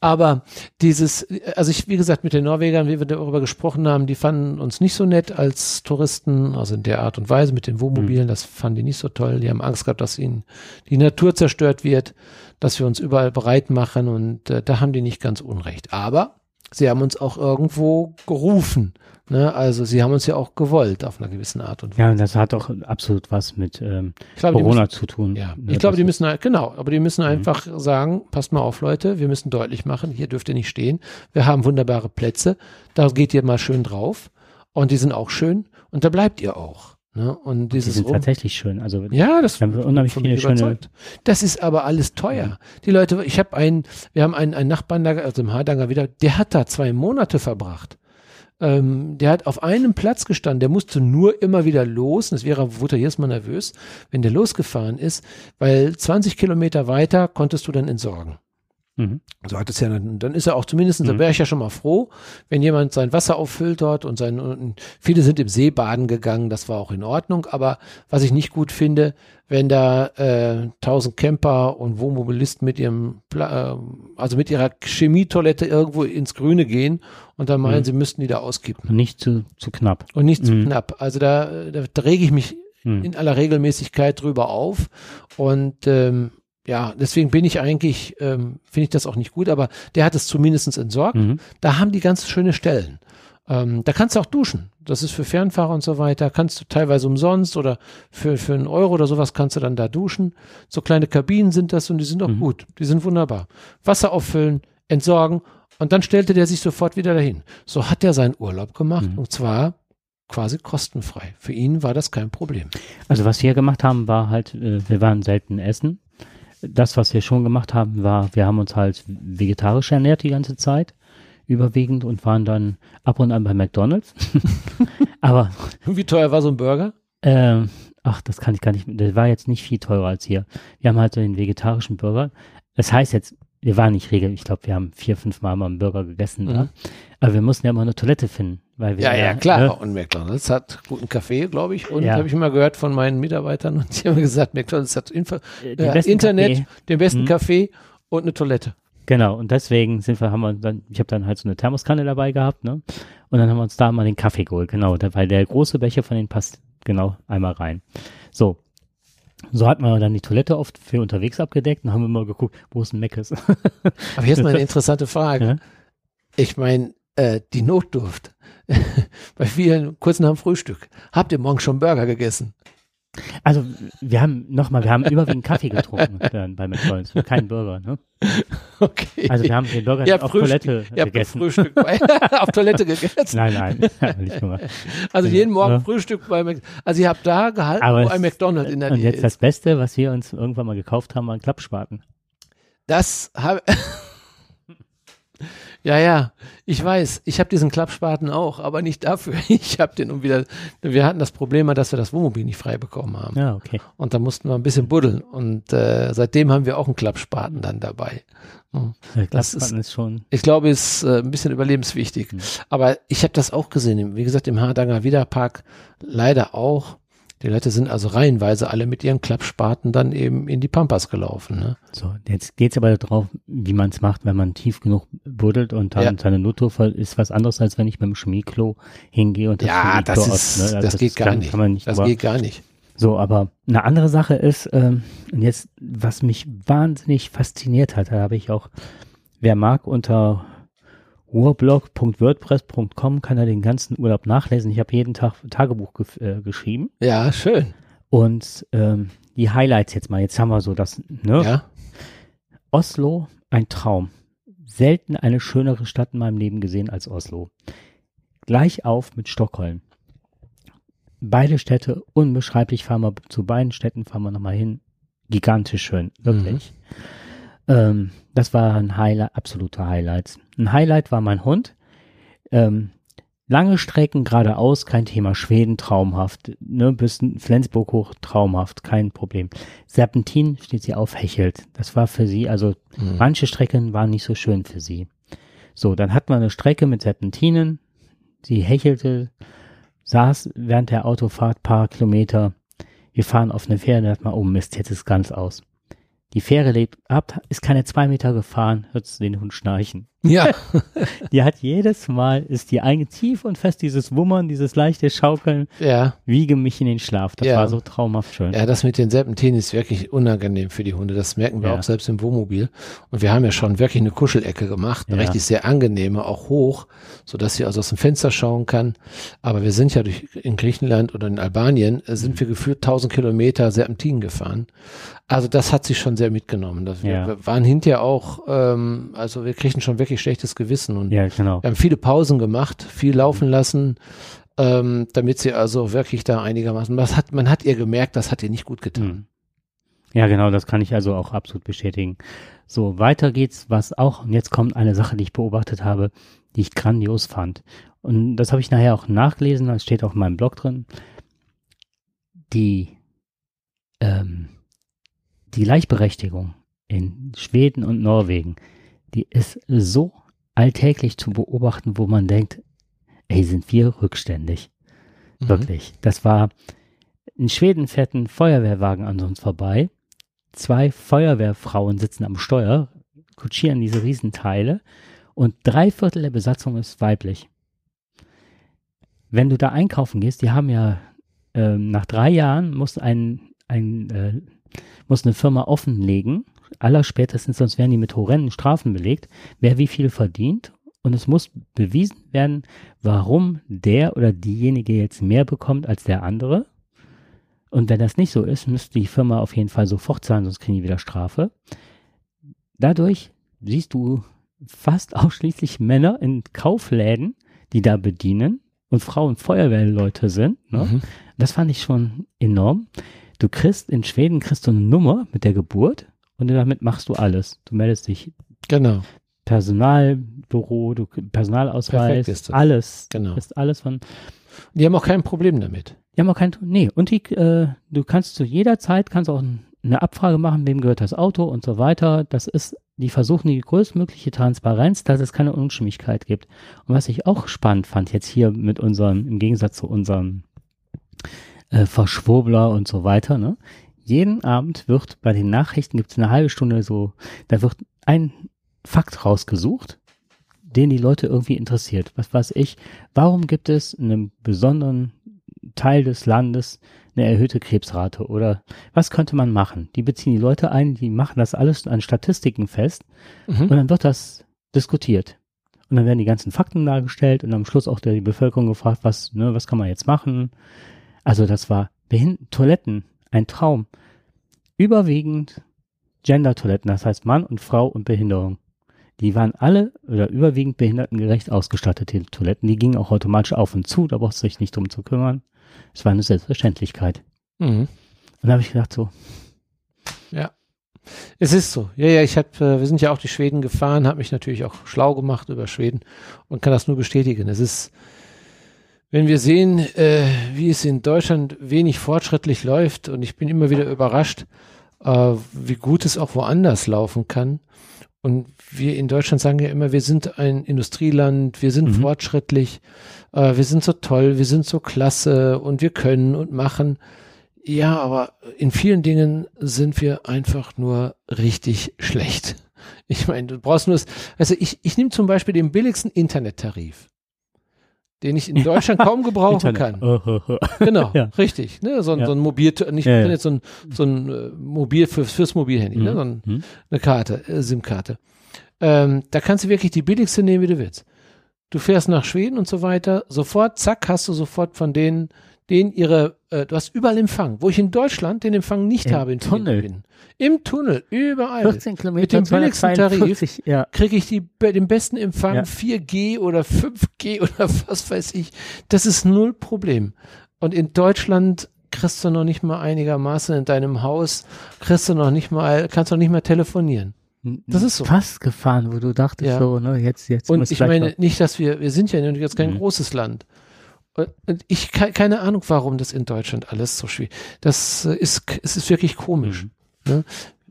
Aber dieses, also ich, wie gesagt, mit den Norwegern, wie wir darüber gesprochen haben, die fanden uns nicht so nett als Touristen, also in der Art und Weise mit den Wohnmobilen, das fanden die nicht so toll. Die haben Angst gehabt, dass ihnen die Natur zerstört wird, dass wir uns überall bereit machen und äh, da haben die nicht ganz unrecht. Aber sie haben uns auch irgendwo gerufen. Ne? Also sie haben uns ja auch gewollt auf einer gewissen Art und Weise. Ja, und das hat auch absolut was mit ähm, glaube, Corona zu tun. müssen, ja, Ne, ich glaube, die müssen, genau, aber die müssen Mhm. einfach sagen, passt mal auf, Leute, wir müssen deutlich machen, hier dürft ihr nicht stehen. Wir haben wunderbare Plätze, da geht ihr mal schön drauf und die sind auch schön und da bleibt ihr auch. Ne? Und Die dieses sind Rum- tatsächlich schön. Also ja, das Wir haben unheimlich von viele schöne-. Das ist aber alles teuer. Die Leute, ich habe einen, wir haben einen, einen Nachbarn da, also im Hardanger wieder, der hat da zwei Monate verbracht. Ähm, der hat auf einem Platz gestanden, der musste nur immer wieder los. Und es wäre, wurde jedes Mal nervös, wenn der losgefahren ist, weil 20 Kilometer weiter konntest du dann entsorgen. Mhm. So hat es ja dann, dann ist er auch zumindest, da Mhm. wäre ich ja schon mal froh, wenn jemand sein Wasser auffüllt dort und sein, und viele sind im See baden gegangen, das war auch in Ordnung, aber was ich nicht gut finde, wenn da äh, tausend Camper und Wohnmobilisten mit ihrem, äh, also mit ihrer Chemietoilette irgendwo ins Grüne gehen und dann meinen, Mhm. sie müssten die da auskippen. Und nicht zu, zu knapp. Und nicht zu Mhm. knapp. Also da, da rege ich mich Mhm. in aller Regelmäßigkeit drüber auf. Und ähm, ja, deswegen bin ich eigentlich, ähm, finde ich das auch nicht gut, aber der hat es zumindest entsorgt. Mhm. Da haben die ganz schöne Stellen. Ähm, da kannst du auch duschen. Das ist für Fernfahrer und so weiter. Kannst du teilweise umsonst oder für, für einen Euro oder sowas kannst du dann da duschen. So kleine Kabinen sind das und die sind auch Mhm. gut. Die sind wunderbar. Wasser auffüllen, entsorgen und dann stellte der sich sofort wieder dahin. So hat er seinen Urlaub gemacht Mhm. und zwar quasi kostenfrei. Für ihn war das kein Problem. Also was wir gemacht haben, war halt, äh, wir waren selten essen. Das, was wir schon gemacht haben, war, wir haben uns halt vegetarisch ernährt die ganze Zeit, überwiegend und waren dann ab und an bei McDonalds. *laughs* Aber, Wie teuer war so ein Burger? ähm, ach, das kann ich gar nicht, der war jetzt nicht viel teurer als hier. Wir haben halt so den vegetarischen Burger. Das heißt jetzt, wir waren nicht regelmäßig, ich glaube, wir haben vier, fünf Mal mal einen Burger gegessen da. Mhm. Aber wir mussten ja immer eine Toilette finden, weil wir Ja, ja, klar. ne, Und McDonalds hat guten Kaffee, glaube ich. Und Ja. habe ich immer gehört von meinen Mitarbeitern. Und *laughs* die haben gesagt, McDonalds hat Info äh, den äh, Internet, Kaffee. den besten Mhm. Kaffee und eine Toilette. Genau, und deswegen sind wir, haben wir dann, ich habe dann halt so eine Thermoskanne dabei gehabt, ne? Und dann haben wir uns da mal den Kaffee geholt, genau, weil der große Becher von denen passt genau einmal rein. So. So hat man dann die Toilette oft für unterwegs abgedeckt und haben immer geguckt, wo ist ein Meckes? Aber jetzt mal eine *laughs* interessante Frage. Ja. Ich meine, äh, die Notdurft. *laughs* Bei vielen, kurz nach dem Frühstück. Habt ihr morgen schon Burger gegessen? Also, wir haben, nochmal, wir haben überwiegend Kaffee getrunken bei McDonalds, keinen Burger, ne? *laughs* Okay. Also, wir haben den Burger habt auf Frühstück- Toilette habt gegessen. Frühstück bei, *laughs* auf Toilette gegessen. Nein, nein, nicht gemacht. Also Ja. jeden Morgen Ja. Frühstück bei Mc Also ihr habt da gehalten, Aber wo ein McDonald's in der Und Nähe jetzt ist. das Beste, was wir uns irgendwann mal gekauft haben, waren Klappspaten. Das habe Ja, ja, ich weiß. Ich habe diesen Klappspaten auch, aber nicht dafür. *laughs* Ich habe den um wieder. Wir hatten das Problem, dass wir das Wohnmobil nicht frei bekommen haben. Ja, okay. Und da mussten wir ein bisschen buddeln. Und äh, seitdem haben wir auch einen Klappspaten dann dabei. Der Das Klappspaten ist, schon. Ich glaube, ist äh, ein bisschen überlebenswichtig. Mhm. Aber ich habe das auch gesehen. Wie gesagt, im Hardanger Wiederpark leider auch. Die Leute sind also reihenweise alle mit ihren Klappspaten dann eben in die Pampas gelaufen. Ne? So, jetzt geht's aber darauf, wie man es macht, wenn man tief genug buddelt und dann Ja. seine Notdurfer ist was anderes, als wenn ich mit dem Chemieklo hingehe und das Ja, das aus- ist, ne? Also das geht gar nicht. Nicht Das aber- geht gar nicht. So, aber eine andere Sache ist, ähm, und jetzt, was mich wahnsinnig fasziniert hat, da habe ich auch, wer mag, unter urblog.wordpress.com kann er den ganzen Urlaub nachlesen. Ich habe jeden Tag Tagebuch gef- äh, geschrieben Ja, schön. und ähm, die Highlights jetzt mal. Jetzt haben wir so das, ne? Ja. Oslo, ein Traum. Selten eine schönere Stadt in meinem Leben gesehen als Oslo. Gleich auf mit Stockholm. Beide Städte unbeschreiblich. Fahren wir zu beiden Städten, fahren wir nochmal hin. Gigantisch schön, wirklich. Ähm, das war ein Highlight, absoluter Highlight. Ein Highlight war mein Hund. Ähm, lange Strecken geradeaus, kein Thema. Schweden traumhaft. Ne, bis Flensburg hoch traumhaft, kein Problem. Serpentin steht sie auf, hechelt. Das war für sie, also Mhm. manche Strecken waren nicht so schön für sie. So, dann hat man eine Strecke mit Serpentinen. Sie hechelte, saß während der Autofahrt paar Kilometer. Wir fahren auf eine Fähre, da hat man, oh Mist, jetzt ist ganz aus. Die Fähre legt ab, ist keine zwei Meter gefahren, hört den Hund schnarchen. Ja, *laughs* Die hat jedes Mal, ist die einge tief und fest, dieses Wummern, dieses leichte Schaukeln, ja. wiege mich in den Schlaf. Das Ja. war so traumhaft schön. Ja, das mit den Serpentinen ist wirklich unangenehm für die Hunde. Das merken wir Ja. auch selbst im Wohnmobil. Und wir haben ja schon wirklich eine Kuschelecke gemacht, eine Ja. richtig sehr angenehme, auch hoch, so dass sie also aus dem Fenster schauen kann. Aber wir sind ja durch, in Griechenland oder in Albanien, äh, Mhm. sind wir gefühlt 1000 Kilometer Serpentinen gefahren. Also das hat sich schon sehr mitgenommen. Wir, wir waren hinterher auch, ähm, also wir kriegen schon wirklich schlechtes Gewissen und Ja, genau. wir haben viele Pausen gemacht, viel laufen lassen, ähm, damit sie also wirklich da einigermaßen, was hat, man hat ihr gemerkt, das hat ihr nicht gut getan. Mhm. Ja, genau, das kann ich also auch absolut bestätigen. So, weiter geht's, was auch, und jetzt kommt eine Sache, die ich beobachtet habe, die ich grandios fand. Und das habe ich nachher auch nachgelesen, das steht auf meinem Blog drin. Die, ähm, die Gleichberechtigung in Schweden und Norwegen, die ist so alltäglich zu beobachten, wo man denkt, ey, sind wir rückständig. Mhm. Wirklich. Das war, in Schweden fährt ein Feuerwehrwagen an uns vorbei. Zwei Feuerwehrfrauen sitzen am Steuer, kutschieren diese Riesenteile und drei Viertel der Besatzung ist weiblich. Wenn du da einkaufen gehst, die haben ja ähm, nach drei Jahren muss ein, ein äh, muss eine Firma offenlegen, allerspätestens, sonst werden die mit horrenden Strafen belegt, wer wie viel verdient und es muss bewiesen werden, warum der oder diejenige jetzt mehr bekommt als der andere. Und wenn das nicht so ist, müsste die Firma auf jeden Fall sofort zahlen, sonst kriegen die wieder Strafe. Dadurch siehst du fast *laughs* ausschließlich Männer in Kaufläden, die da bedienen und Frauen Feuerwehrleute sind. Ne? Mhm. Das fand ich schon enorm. Du kriegst in Schweden kriegst du eine Nummer mit der Geburt und damit machst du alles. Du meldest dich Genau, Personalbüro, du Personalausweis, ist das. alles. genau. Ist alles von. Die haben auch kein Problem damit. Die haben auch kein, nee, und die, äh, du kannst zu jeder Zeit, kannst auch ein, eine Abfrage machen, wem gehört das Auto und so weiter. Das ist, die versuchen die größtmögliche Transparenz, dass es keine Unstimmigkeit gibt. Und was ich auch spannend fand, jetzt hier mit unserem, im Gegensatz zu unserem äh, Verschwurbler und so weiter, ne? Jeden Abend wird bei den Nachrichten gibt es eine halbe Stunde so, da wird ein Fakt rausgesucht, den die Leute irgendwie interessiert. Was weiß ich, warum gibt es in einem besonderen Teil des Landes eine erhöhte Krebsrate oder was könnte man machen? Die beziehen die Leute ein, die machen das alles an Statistiken fest Mhm. und dann wird das diskutiert. Und dann werden die ganzen Fakten dargestellt und am Schluss auch der, die Bevölkerung gefragt, was, ne, was kann man jetzt machen? Also das war Behind Toiletten, ein Traum. Überwiegend Gender-Toiletten, das heißt Mann und Frau und Behinderung. Die waren alle oder überwiegend behindertengerecht ausgestattet, die Toiletten. Die gingen auch automatisch auf und zu, da brauchst du dich nicht drum zu kümmern. Es war eine Selbstverständlichkeit. Mhm. Und da habe ich gedacht so, Ja. Es ist so. Ja, ja, ich habe, äh, wir sind ja auch die Schweden gefahren, habe mich natürlich auch schlau gemacht über Schweden und kann das nur bestätigen. Es ist, wenn wir sehen, äh, wie es in Deutschland wenig fortschrittlich läuft und ich bin immer wieder überrascht, äh, wie gut es auch woanders laufen kann. Und wir in Deutschland sagen ja immer, wir sind ein Industrieland, wir sind mhm. fortschrittlich, äh, wir sind so toll, wir sind so klasse und wir können und machen. Ja, aber in vielen Dingen sind wir einfach nur richtig schlecht. Ich meine, du brauchst nur das, also ich, ich nehme zum Beispiel den billigsten Internettarif den ich in Deutschland kaum *laughs* gebrauchen kann. *laughs* Genau, ja. richtig. Ne? So, ja. so ein Mobil, nicht ja, jetzt so ein, so ein äh, Mobil für, fürs Mobilhandy, ne? mhm. ne? so ein, mhm. eine Karte, äh, SIM-Karte. Ähm, da kannst du wirklich die billigste nehmen, wie du willst. Du fährst nach Schweden und so weiter, sofort, zack, hast du sofort von denen den ihre, äh, du hast überall Empfang, wo ich in Deutschland den Empfang nicht Im habe. In Tunnel. Bin. Im Tunnel, überall. 14 Kilometer, Mit dem billigsten Tarif ja. kriege ich die, den besten Empfang, ja. 4G oder 5G *laughs* oder was weiß ich. Das ist null Problem. Und in Deutschland kriegst du noch nicht mal einigermaßen in deinem Haus, kriegst du noch nicht mal, kannst du noch nicht mal telefonieren. Das ist so. Fast gefahren, wo du dachtest ja. so, ne, jetzt, jetzt. Und ich meine, noch. nicht, dass wir, wir sind ja jetzt kein mhm. großes Land. Und ich keine Ahnung, warum das in Deutschland alles so schwierig. Das äh, ist es ist wirklich komisch. Mhm. Ne?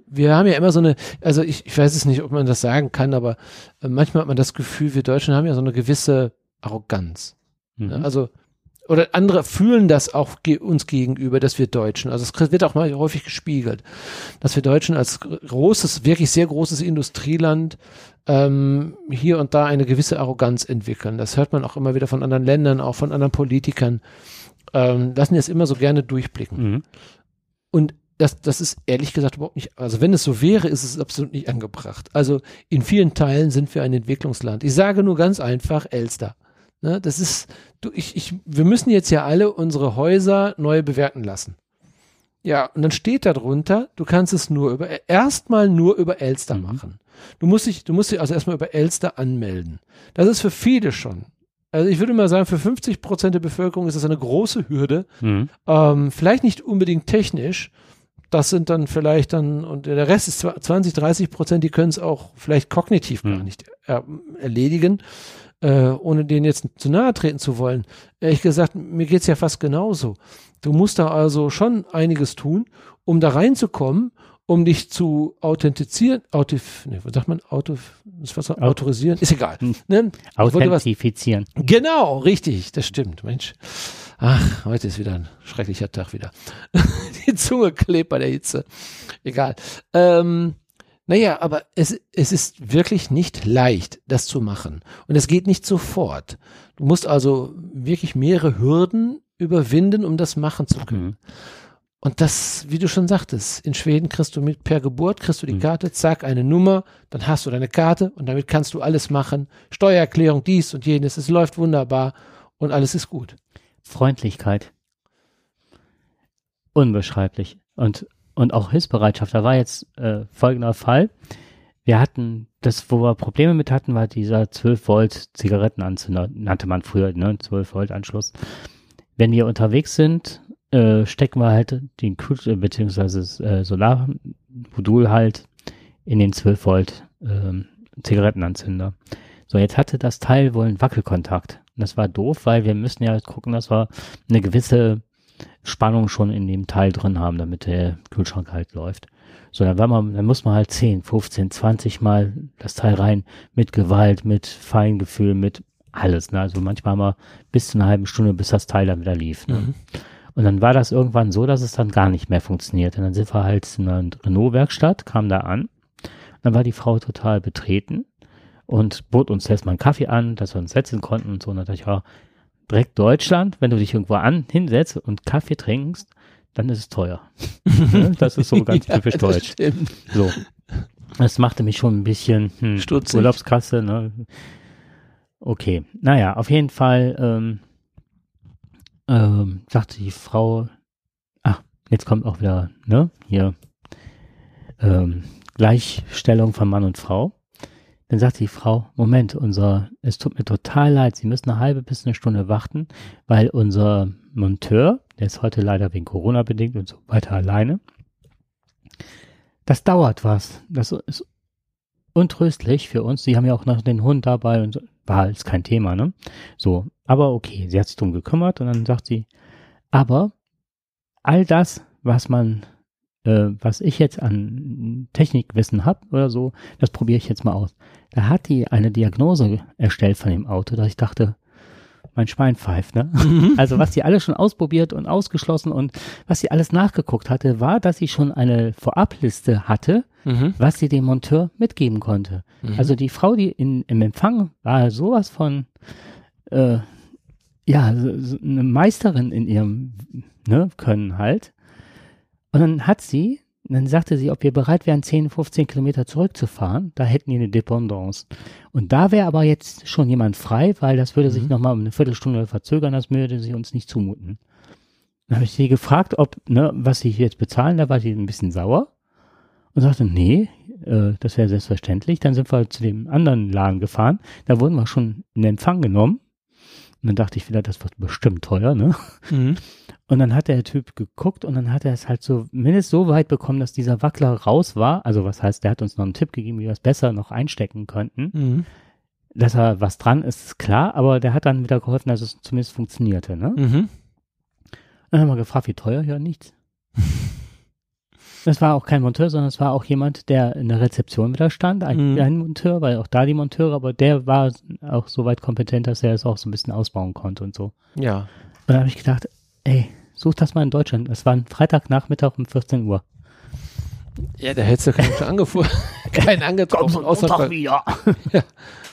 Wir haben ja immer so eine, also ich, ich weiß es nicht, ob man das sagen kann, aber äh, manchmal hat man das Gefühl, wir Deutschen haben ja so eine gewisse Arroganz. Ne? Mhm. Also oder andere fühlen das auch ge uns gegenüber, dass wir Deutschen, also es wird auch mal häufig gespiegelt, dass wir Deutschen als großes, wirklich sehr großes Industrieland ähm, hier und da eine gewisse Arroganz entwickeln. Das hört man auch immer wieder von anderen Ländern, auch von anderen Politikern. Ähm, lassen jetzt immer so gerne durchblicken. Mhm. Und das, das ist ehrlich gesagt überhaupt nicht, also wenn es so wäre, ist es absolut nicht angebracht. Also in vielen Teilen sind wir ein Entwicklungsland. Ich sage nur ganz einfach Elster. Ne, das ist, du, ich, ich, wir müssen jetzt ja alle unsere Häuser neu bewerten lassen. Ja, und dann steht da drunter, du kannst es nur über, erstmal nur über Elster mhm. machen. Du musst dich, du musst dich also erstmal über Elster anmelden. Das ist für viele schon. Also ich würde mal sagen, für 50 Prozent der Bevölkerung ist das eine große Hürde. Mhm. Ähm, vielleicht nicht unbedingt technisch. Das sind dann vielleicht dann, und der Rest ist 20, 30 Prozent, die können es auch vielleicht kognitiv mhm. gar nicht äh, erledigen äh, ohne denen jetzt zu nahe treten zu wollen. Ehrlich gesagt, mir geht's ja fast genauso. Du musst da also schon einiges tun, um da reinzukommen, um dich zu authentizieren, autif, ne, was sagt man, Auto, was, autorisieren, ist egal. Hm. Ne? Authentifizieren. Genau, richtig, das stimmt, Mensch. Ach, heute ist wieder ein schrecklicher Tag wieder. *laughs* Die Zunge klebt bei der Hitze. Egal. Ähm, naja, aber es, es ist wirklich nicht leicht, das zu machen. Und es geht nicht sofort. Du musst also wirklich mehrere Hürden überwinden, um das machen zu können. Mhm. Und das, wie du schon sagtest, in Schweden kriegst du mit per Geburt, kriegst du die mhm. Karte, zack, eine Nummer, dann hast du deine Karte und damit kannst du alles machen. Steuererklärung, dies und jenes, es läuft wunderbar und alles ist gut. Freundlichkeit. Unbeschreiblich. Und und auch Hilfsbereitschaft. Da war jetzt äh, folgender Fall. Wir hatten, das, wo wir Probleme mit hatten, war dieser 12 Volt Zigarettenanzünder, nannte man früher, ne, 12 Volt Anschluss. Wenn wir unterwegs sind, äh, stecken wir halt den Kühl äh, beziehungsweise das äh, Solarmodul halt in den 12 Volt äh, Zigarettenanzünder. So, jetzt hatte das Teil wohl einen Wackelkontakt. Und das war doof, weil wir müssen ja gucken, dass wir eine gewisse Spannung schon in dem Teil drin haben, damit der Kühlschrank halt läuft. So, dann, man, dann muss man halt 10, 15, 20 Mal das Teil rein mit Gewalt, mit Feingefühl, mit alles. Ne? Also manchmal wir bis zu einer halben Stunde, bis das Teil dann wieder lief. Ne? Mhm. Und dann war das irgendwann so, dass es dann gar nicht mehr funktioniert. Und dann sind wir halt in einer Renault-Werkstatt, kamen da an. Dann war die Frau total betreten und bot uns erstmal einen Kaffee an, dass wir uns setzen konnten und so. Und dann dachte ich, ja, direkt Deutschland, wenn du dich irgendwo an hinsetzt und Kaffee trinkst, dann ist es teuer. *laughs* das ist so ganz *laughs* ja, typisch deutsch. Stimmt. So. Das machte mich schon ein bisschen hm, Urlaubskasse, ne? Okay. Naja, auf jeden Fall ähm, ähm, sagte die Frau, ach, jetzt kommt auch wieder, ne, hier ähm, Gleichstellung von Mann und Frau. Dann sagte die Frau, Moment, unser, es tut mir total leid, Sie müssen eine halbe bis eine Stunde warten, weil unser Monteur, der ist heute leider wegen Corona bedingt und so weiter alleine, das dauert was. Das ist untröstlich für uns. Sie haben ja auch noch den Hund dabei und war jetzt kein Thema, ne? So, aber okay, sie hat sich drum gekümmert und dann sagt sie, aber all das, was man, äh, was ich jetzt an Technikwissen habe oder so, das probiere ich jetzt mal aus. Da hat die eine Diagnose erstellt von dem Auto, dass ich dachte, mein Schwein pfeift, ne? Mhm. Also was sie alles schon ausprobiert und ausgeschlossen und was sie alles nachgeguckt hatte, war, dass sie schon eine Vorabliste hatte, mhm. was sie dem Monteur mitgeben konnte. Mhm. Also die Frau, die in, im Empfang war sowas von, äh, ja, so eine Meisterin in ihrem ne, Können halt. Und dann hat sie dann sagte sie, ob wir bereit wären, 10, 15 Kilometer zurückzufahren. Da hätten die eine Dependance. Und da wäre aber jetzt schon jemand frei, weil das würde mhm. sich nochmal um eine Viertelstunde verzögern, das würde sie uns nicht zumuten. Dann habe ich sie gefragt, ob, ne, was sie jetzt bezahlen, da war sie ein bisschen sauer und sagte, nee, äh, das wäre selbstverständlich. Dann sind wir zu dem anderen Laden gefahren, da wurden wir schon in Empfang genommen. Und dann dachte ich wieder, das wird bestimmt teuer, ne? Mhm. Und dann hat der Typ geguckt und dann hat er es halt so mindestens so weit bekommen, dass dieser Wackler raus war. Also was heißt, der hat uns noch einen Tipp gegeben, wie wir es besser noch einstecken könnten. Mhm. Dass er was dran ist, ist klar, aber der hat dann wieder geholfen, dass es zumindest funktionierte. Ne? Mhm. Dann haben wir gefragt, wie teuer? Ja, nichts. *laughs* Das war auch kein Monteur, sondern es war auch jemand, der in der Rezeption wieder stand, ein, mhm. ein Monteur, weil auch da die Monteure, aber der war auch so weit kompetent, dass er es auch so ein bisschen ausbauen konnte und so. Ja. Und da habe ich gedacht, ey, such das mal in Deutschland. Es war ein Freitagnachmittag um 14 Uhr. Ja, da hättest du keinen angefuhr, *laughs* keinen angetroffen. außer Montag wieder. *laughs* ja,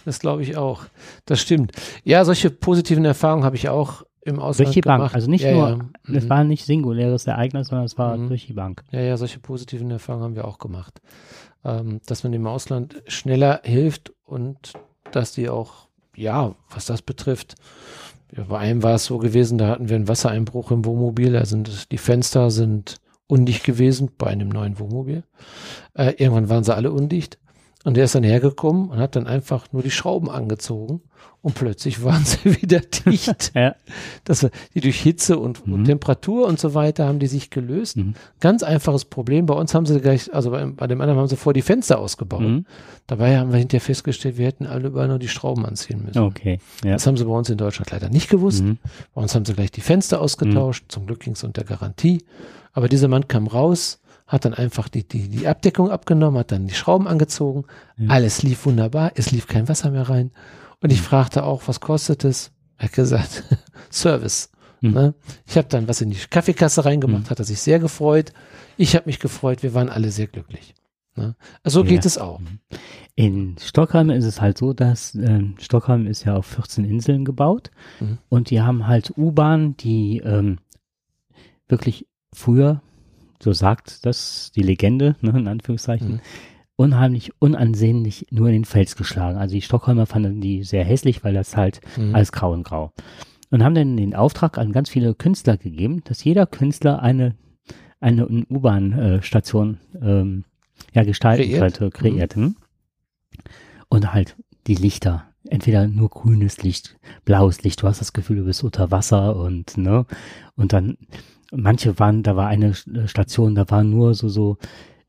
das glaube ich auch. Das stimmt. Ja, solche positiven Erfahrungen habe ich auch im Ausland durch die gemacht. Bank. Also nicht ja, nur, ja. es mhm. war nicht singuläres Ereignis, sondern es war mhm. durch die Bank. Ja, ja, solche positiven Erfahrungen haben wir auch gemacht. Ähm, dass man im Ausland schneller hilft und dass die auch, ja, was das betrifft, ja, bei einem war es so gewesen, da hatten wir einen Wassereinbruch im Wohnmobil, da sind die Fenster sind undicht gewesen bei einem neuen Wohnmobil. Äh, irgendwann waren sie alle undicht und der ist dann hergekommen und hat dann einfach nur die Schrauben angezogen und plötzlich waren sie *laughs* wieder dicht. ja. Das, die durch Hitze und, mhm. und, Temperatur und so weiter haben die sich gelöst. Mhm. Ganz einfaches Problem. Bei uns haben sie gleich, also bei, bei dem anderen haben sie vor die Fenster ausgebaut. Mhm. Dabei haben wir hinterher festgestellt, wir hätten alle überall nur die Schrauben anziehen müssen. Okay. Ja. Das haben sie bei uns in Deutschland leider nicht gewusst. Mhm. Bei uns haben sie gleich die Fenster ausgetauscht. Mhm. Zum Glück ging es unter Garantie. Aber dieser Mann kam raus, hat dann einfach die, die, die Abdeckung abgenommen, hat dann die Schrauben angezogen. Alles lief wunderbar. Es lief kein Wasser mehr rein. Und ich fragte auch, was kostet es? Er hat gesagt, *laughs* Service. Mhm. Ne? Ich habe dann was in die Kaffeekasse reingemacht, mhm. hat er sich sehr gefreut. Ich habe mich gefreut, wir waren alle sehr glücklich. Ne? Also so ja. geht es auch. Hm. In Stockholm ist es halt so, dass äh, Stockholm ist ja auf 14 Inseln gebaut mhm. und die haben halt U-Bahnen, die ähm, wirklich früher, so sagt das die Legende, ne, in Anführungszeichen, mhm unheimlich unansehnlich nur in den Fels geschlagen. Also die Stockholmer fanden die sehr hässlich, weil das halt mhm. alles grau und grau. Und haben dann den Auftrag an ganz viele Künstler gegeben, dass jeder Künstler eine, eine U-Bahn-Station ähm, ja, gestalten Kreiert. könnte, kreierten. Mhm. Und halt die Lichter. Entweder nur grünes Licht, blaues Licht. Du hast das Gefühl, du bist unter Wasser und, ne, und dann, manche waren, da war eine Station, da waren nur so, so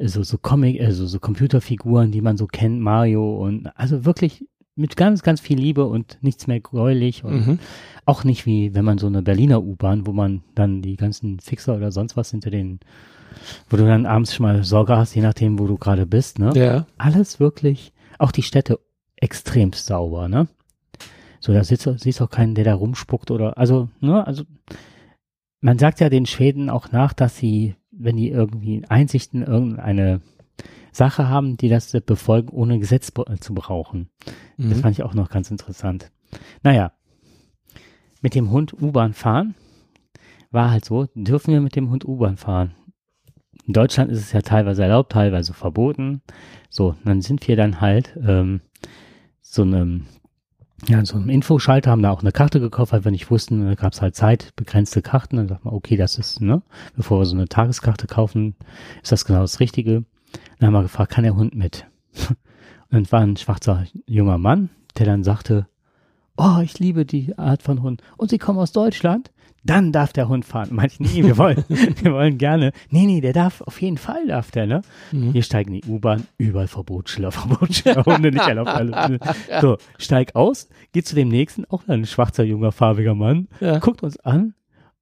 so, so Comic, also so Computerfiguren, die man so kennt, Mario und also wirklich mit ganz, ganz viel Liebe und nichts mehr gräulich und mhm. auch nicht wie wenn man so eine Berliner U-Bahn, wo man dann die ganzen Fixer oder sonst was hinter den, wo du dann abends schon mal Sorge hast, je nachdem, wo du gerade bist, ne? Ja. Alles wirklich, auch die Städte extremst sauber, ne? So, da sitzt, siehst auch keinen, der da rumspuckt oder, also, ne, also, man sagt ja den Schweden auch nach, dass sie wenn die irgendwie Einsichten irgendeine Sache haben, die das befolgen, ohne Gesetz zu brauchen. Mhm. Das fand ich auch noch ganz interessant. Naja, mit dem Hund U-Bahn fahren war halt so, dürfen wir mit dem Hund U-Bahn fahren. In Deutschland ist es ja teilweise erlaubt, teilweise verboten. So, dann sind wir dann halt ähm, so einem ja, so einem Infoschalter haben da auch eine Karte gekauft, weil wir nicht wussten, da gab es halt zeitbegrenzte Karten. Dann sagt man, okay, das ist, ne, bevor wir so eine Tageskarte kaufen, ist das genau das Richtige. Dann haben wir gefragt, kann der Hund mit? *laughs* Und dann war ein schwarzer junger Mann, der dann sagte, oh, ich liebe die Art von Hund. Und sie kommen aus Deutschland? Dann darf der Hund fahren. Manche, nee, wir wollen, *laughs* wir wollen gerne. Nee, nee, der darf, auf jeden Fall darf der, ne? Mhm. Wir steigen in die U-Bahn, überall Verbotsschiller, *laughs* Verbotsschiller, Hunde nicht erlaubt. Alle. So, steig aus, geht zu dem nächsten, auch ein schwarzer, junger, farbiger Mann, Ja. guckt uns an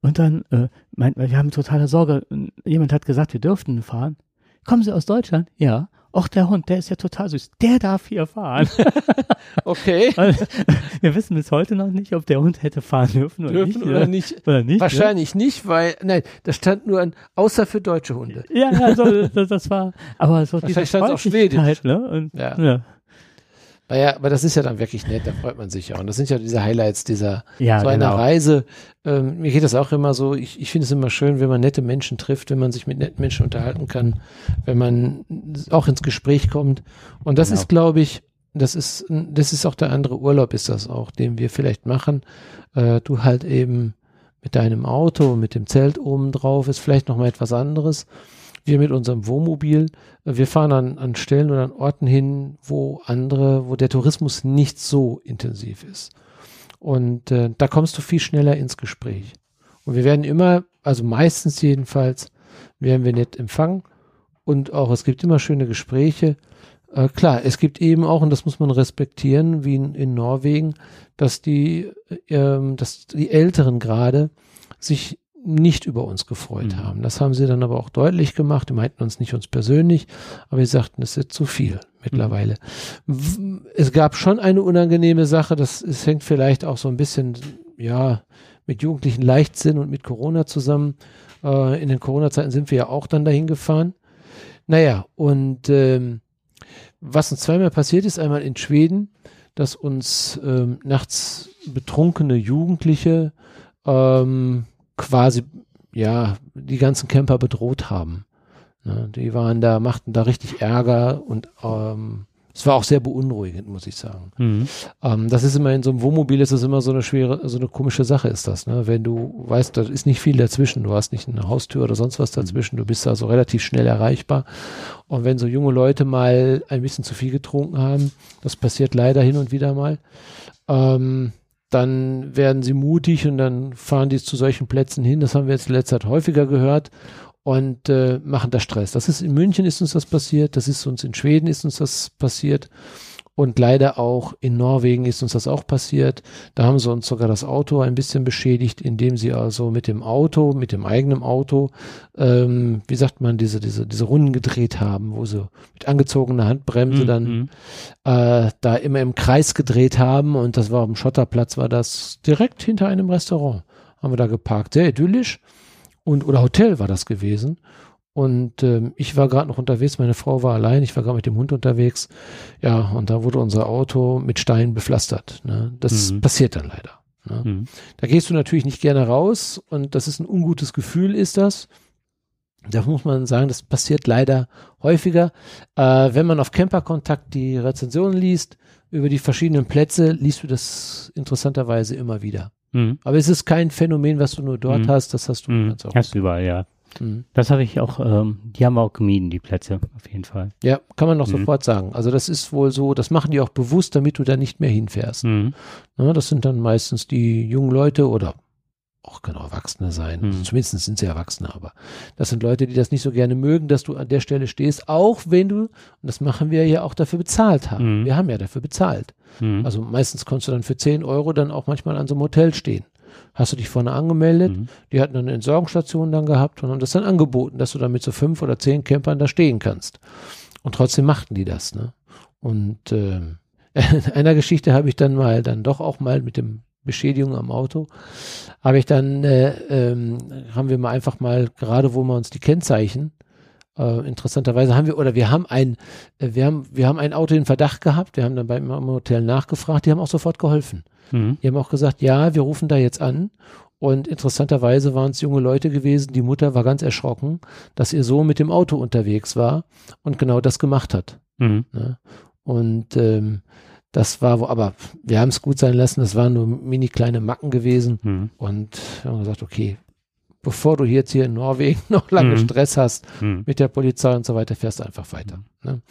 und dann, äh, meint, wir haben totale Sorge. Jemand hat gesagt, wir dürften fahren. Kommen Sie aus Deutschland? Ja. Och, der Hund, der ist ja total süß. Der darf hier fahren. *laughs* *laughs* Okay. Wir wissen bis heute noch nicht, ob der Hund hätte fahren dürfen oder Dürfen nicht. oder nicht? Oder nicht. ne? Wahrscheinlich nicht, weil, nein, da stand nur ein, außer für deutsche Hunde. Ja, also das, das war, aber so diese Wahrscheinlich stand's auf Freundlichkeit, ne? Und, Ja. ja. Naja, aber das ist ja dann wirklich nett, da freut man sich ja. Und das sind ja diese Highlights dieser, Ja, so einer genau. Reise. Ähm, mir geht das auch immer so, ich, ich finde es immer schön, wenn man nette Menschen trifft, wenn man sich mit netten Menschen unterhalten kann, wenn man auch ins Gespräch kommt. Und das Genau. ist, glaube ich, das ist, das ist auch der andere Urlaub, ist das auch, den wir vielleicht machen. Äh, du halt eben mit deinem Auto, mit dem Zelt oben drauf, ist vielleicht noch mal etwas anderes. Wir mit unserem Wohnmobil, äh, wir fahren an, an Stellen oder an Orten hin, wo andere, wo der Tourismus nicht so intensiv ist. Und äh, da kommst du viel schneller ins Gespräch. Und wir werden immer, also meistens jedenfalls, werden wir nett empfangen. Und auch es gibt immer schöne Gespräche. Äh, klar, es gibt eben auch, und das muss man respektieren, wie in, in Norwegen, dass die, äh, ähm, dass die Älteren gerade sich nicht über uns gefreut Mhm. haben. Das haben sie dann aber auch deutlich gemacht. Die meinten uns nicht uns persönlich, aber sie sagten, es ist zu viel mittlerweile. W- Es gab schon eine unangenehme Sache, das es hängt vielleicht auch so ein bisschen, ja, mit jugendlichen Leichtsinn und mit Corona zusammen. Äh, in den Corona-Zeiten sind wir ja auch dann dahin gefahren. Naja, und ähm, was uns zweimal passiert ist, einmal in Schweden, dass uns ähm, nachts betrunkene Jugendliche ähm, quasi, ja, die ganzen Camper bedroht haben. Ne, die waren da, machten da richtig Ärger und ähm, es war auch sehr beunruhigend, muss ich sagen. Mhm. Ähm, das ist immer in so einem Wohnmobil ist das immer so eine schwere, so eine komische Sache ist das, ne? Wenn du weißt, da ist nicht viel dazwischen, du hast nicht eine Haustür oder sonst was dazwischen, du bist also relativ schnell erreichbar. Und wenn so junge Leute mal ein bisschen zu viel getrunken haben, das passiert leider hin und wieder mal, ähm, dann werden sie mutig und dann fahren die zu solchen Plätzen hin. Das haben wir jetzt in letzter Zeit häufiger gehört und äh, machen da Stress. Das ist in München ist uns das passiert, das ist uns in Schweden ist uns das passiert und leider auch in Norwegen ist uns das auch passiert. Da haben sie uns sogar das Auto ein bisschen beschädigt, indem sie also mit dem Auto, mit dem eigenen Auto, ähm, wie sagt man, diese, diese, diese Runden gedreht haben, wo sie mit angezogener Handbremse Mhm. dann äh, da immer im Kreis gedreht haben und das war am Schotterplatz, war das direkt hinter einem Restaurant. Haben wir da geparkt, sehr idyllisch und oder Hotel war das gewesen. Und ähm, ich war gerade noch unterwegs, meine Frau war allein, ich war gerade mit dem Hund unterwegs. Ja, und da wurde unser Auto mit Steinen bepflastert. Ne? Das Mhm. passiert dann leider. Ne? Mhm. Da gehst du natürlich nicht gerne raus und das ist ein ungutes Gefühl, ist das. Da muss man sagen, das passiert leider häufiger. Äh, wenn man auf Camperkontakt die Rezensionen liest, über die verschiedenen Plätze, liest du das interessanterweise immer wieder. Mhm. Aber es ist kein Phänomen, was du nur dort Mhm. hast, das hast du Mhm. ganz auch. Hast du überall, ja. Mhm. Das habe ich auch, ähm, die haben wir auch gemieden, die Plätze, auf jeden Fall. Ja, kann man noch Mhm. sofort sagen. Also das ist wohl so, das machen die auch bewusst, damit du da nicht mehr hinfährst. Mhm. Ne, das sind dann meistens die jungen Leute oder auch können auch Erwachsene sein. Mhm. Zumindest sind sie Erwachsene, aber das sind Leute, die das nicht so gerne mögen, dass du an der Stelle stehst, auch wenn du, und das machen wir ja auch dafür bezahlt haben. Mhm. Wir haben ja dafür bezahlt. Mhm. Also meistens konntest du dann für 10 Euro dann auch manchmal an so einem Hotel stehen. Hast du dich vorne angemeldet, Mhm. die hatten dann eine Entsorgungsstation dann gehabt und haben das dann angeboten, dass du dann mit so fünf oder zehn Campern da stehen kannst. Und trotzdem machten die das, ne? Und ähm, *laughs* in einer Geschichte habe ich dann mal, dann doch auch mal mit dem Beschädigung am Auto, habe ich dann, äh, ähm, haben wir mal einfach mal, gerade wo wir uns die Kennzeichen, äh, interessanterweise haben wir, oder wir haben ein, äh, wir haben, wir haben ein Auto in Verdacht gehabt, wir haben dann beim im Hotel nachgefragt, die haben auch sofort geholfen. Mhm. Die haben auch gesagt, ja, wir rufen da jetzt an. Und interessanterweise waren es junge Leute gewesen. Die Mutter war ganz erschrocken, dass ihr Sohn mit dem Auto unterwegs war und genau das gemacht hat. Mhm. Ne? Und ähm, das war, wo, aber wir haben es gut sein lassen. Das waren nur mini kleine Macken gewesen. Mhm. Und wir haben gesagt, okay, bevor du jetzt hier in Norwegen *laughs* noch lange Mhm. Stress hast Mhm. mit der Polizei und so weiter, fährst du einfach weiter. Ne?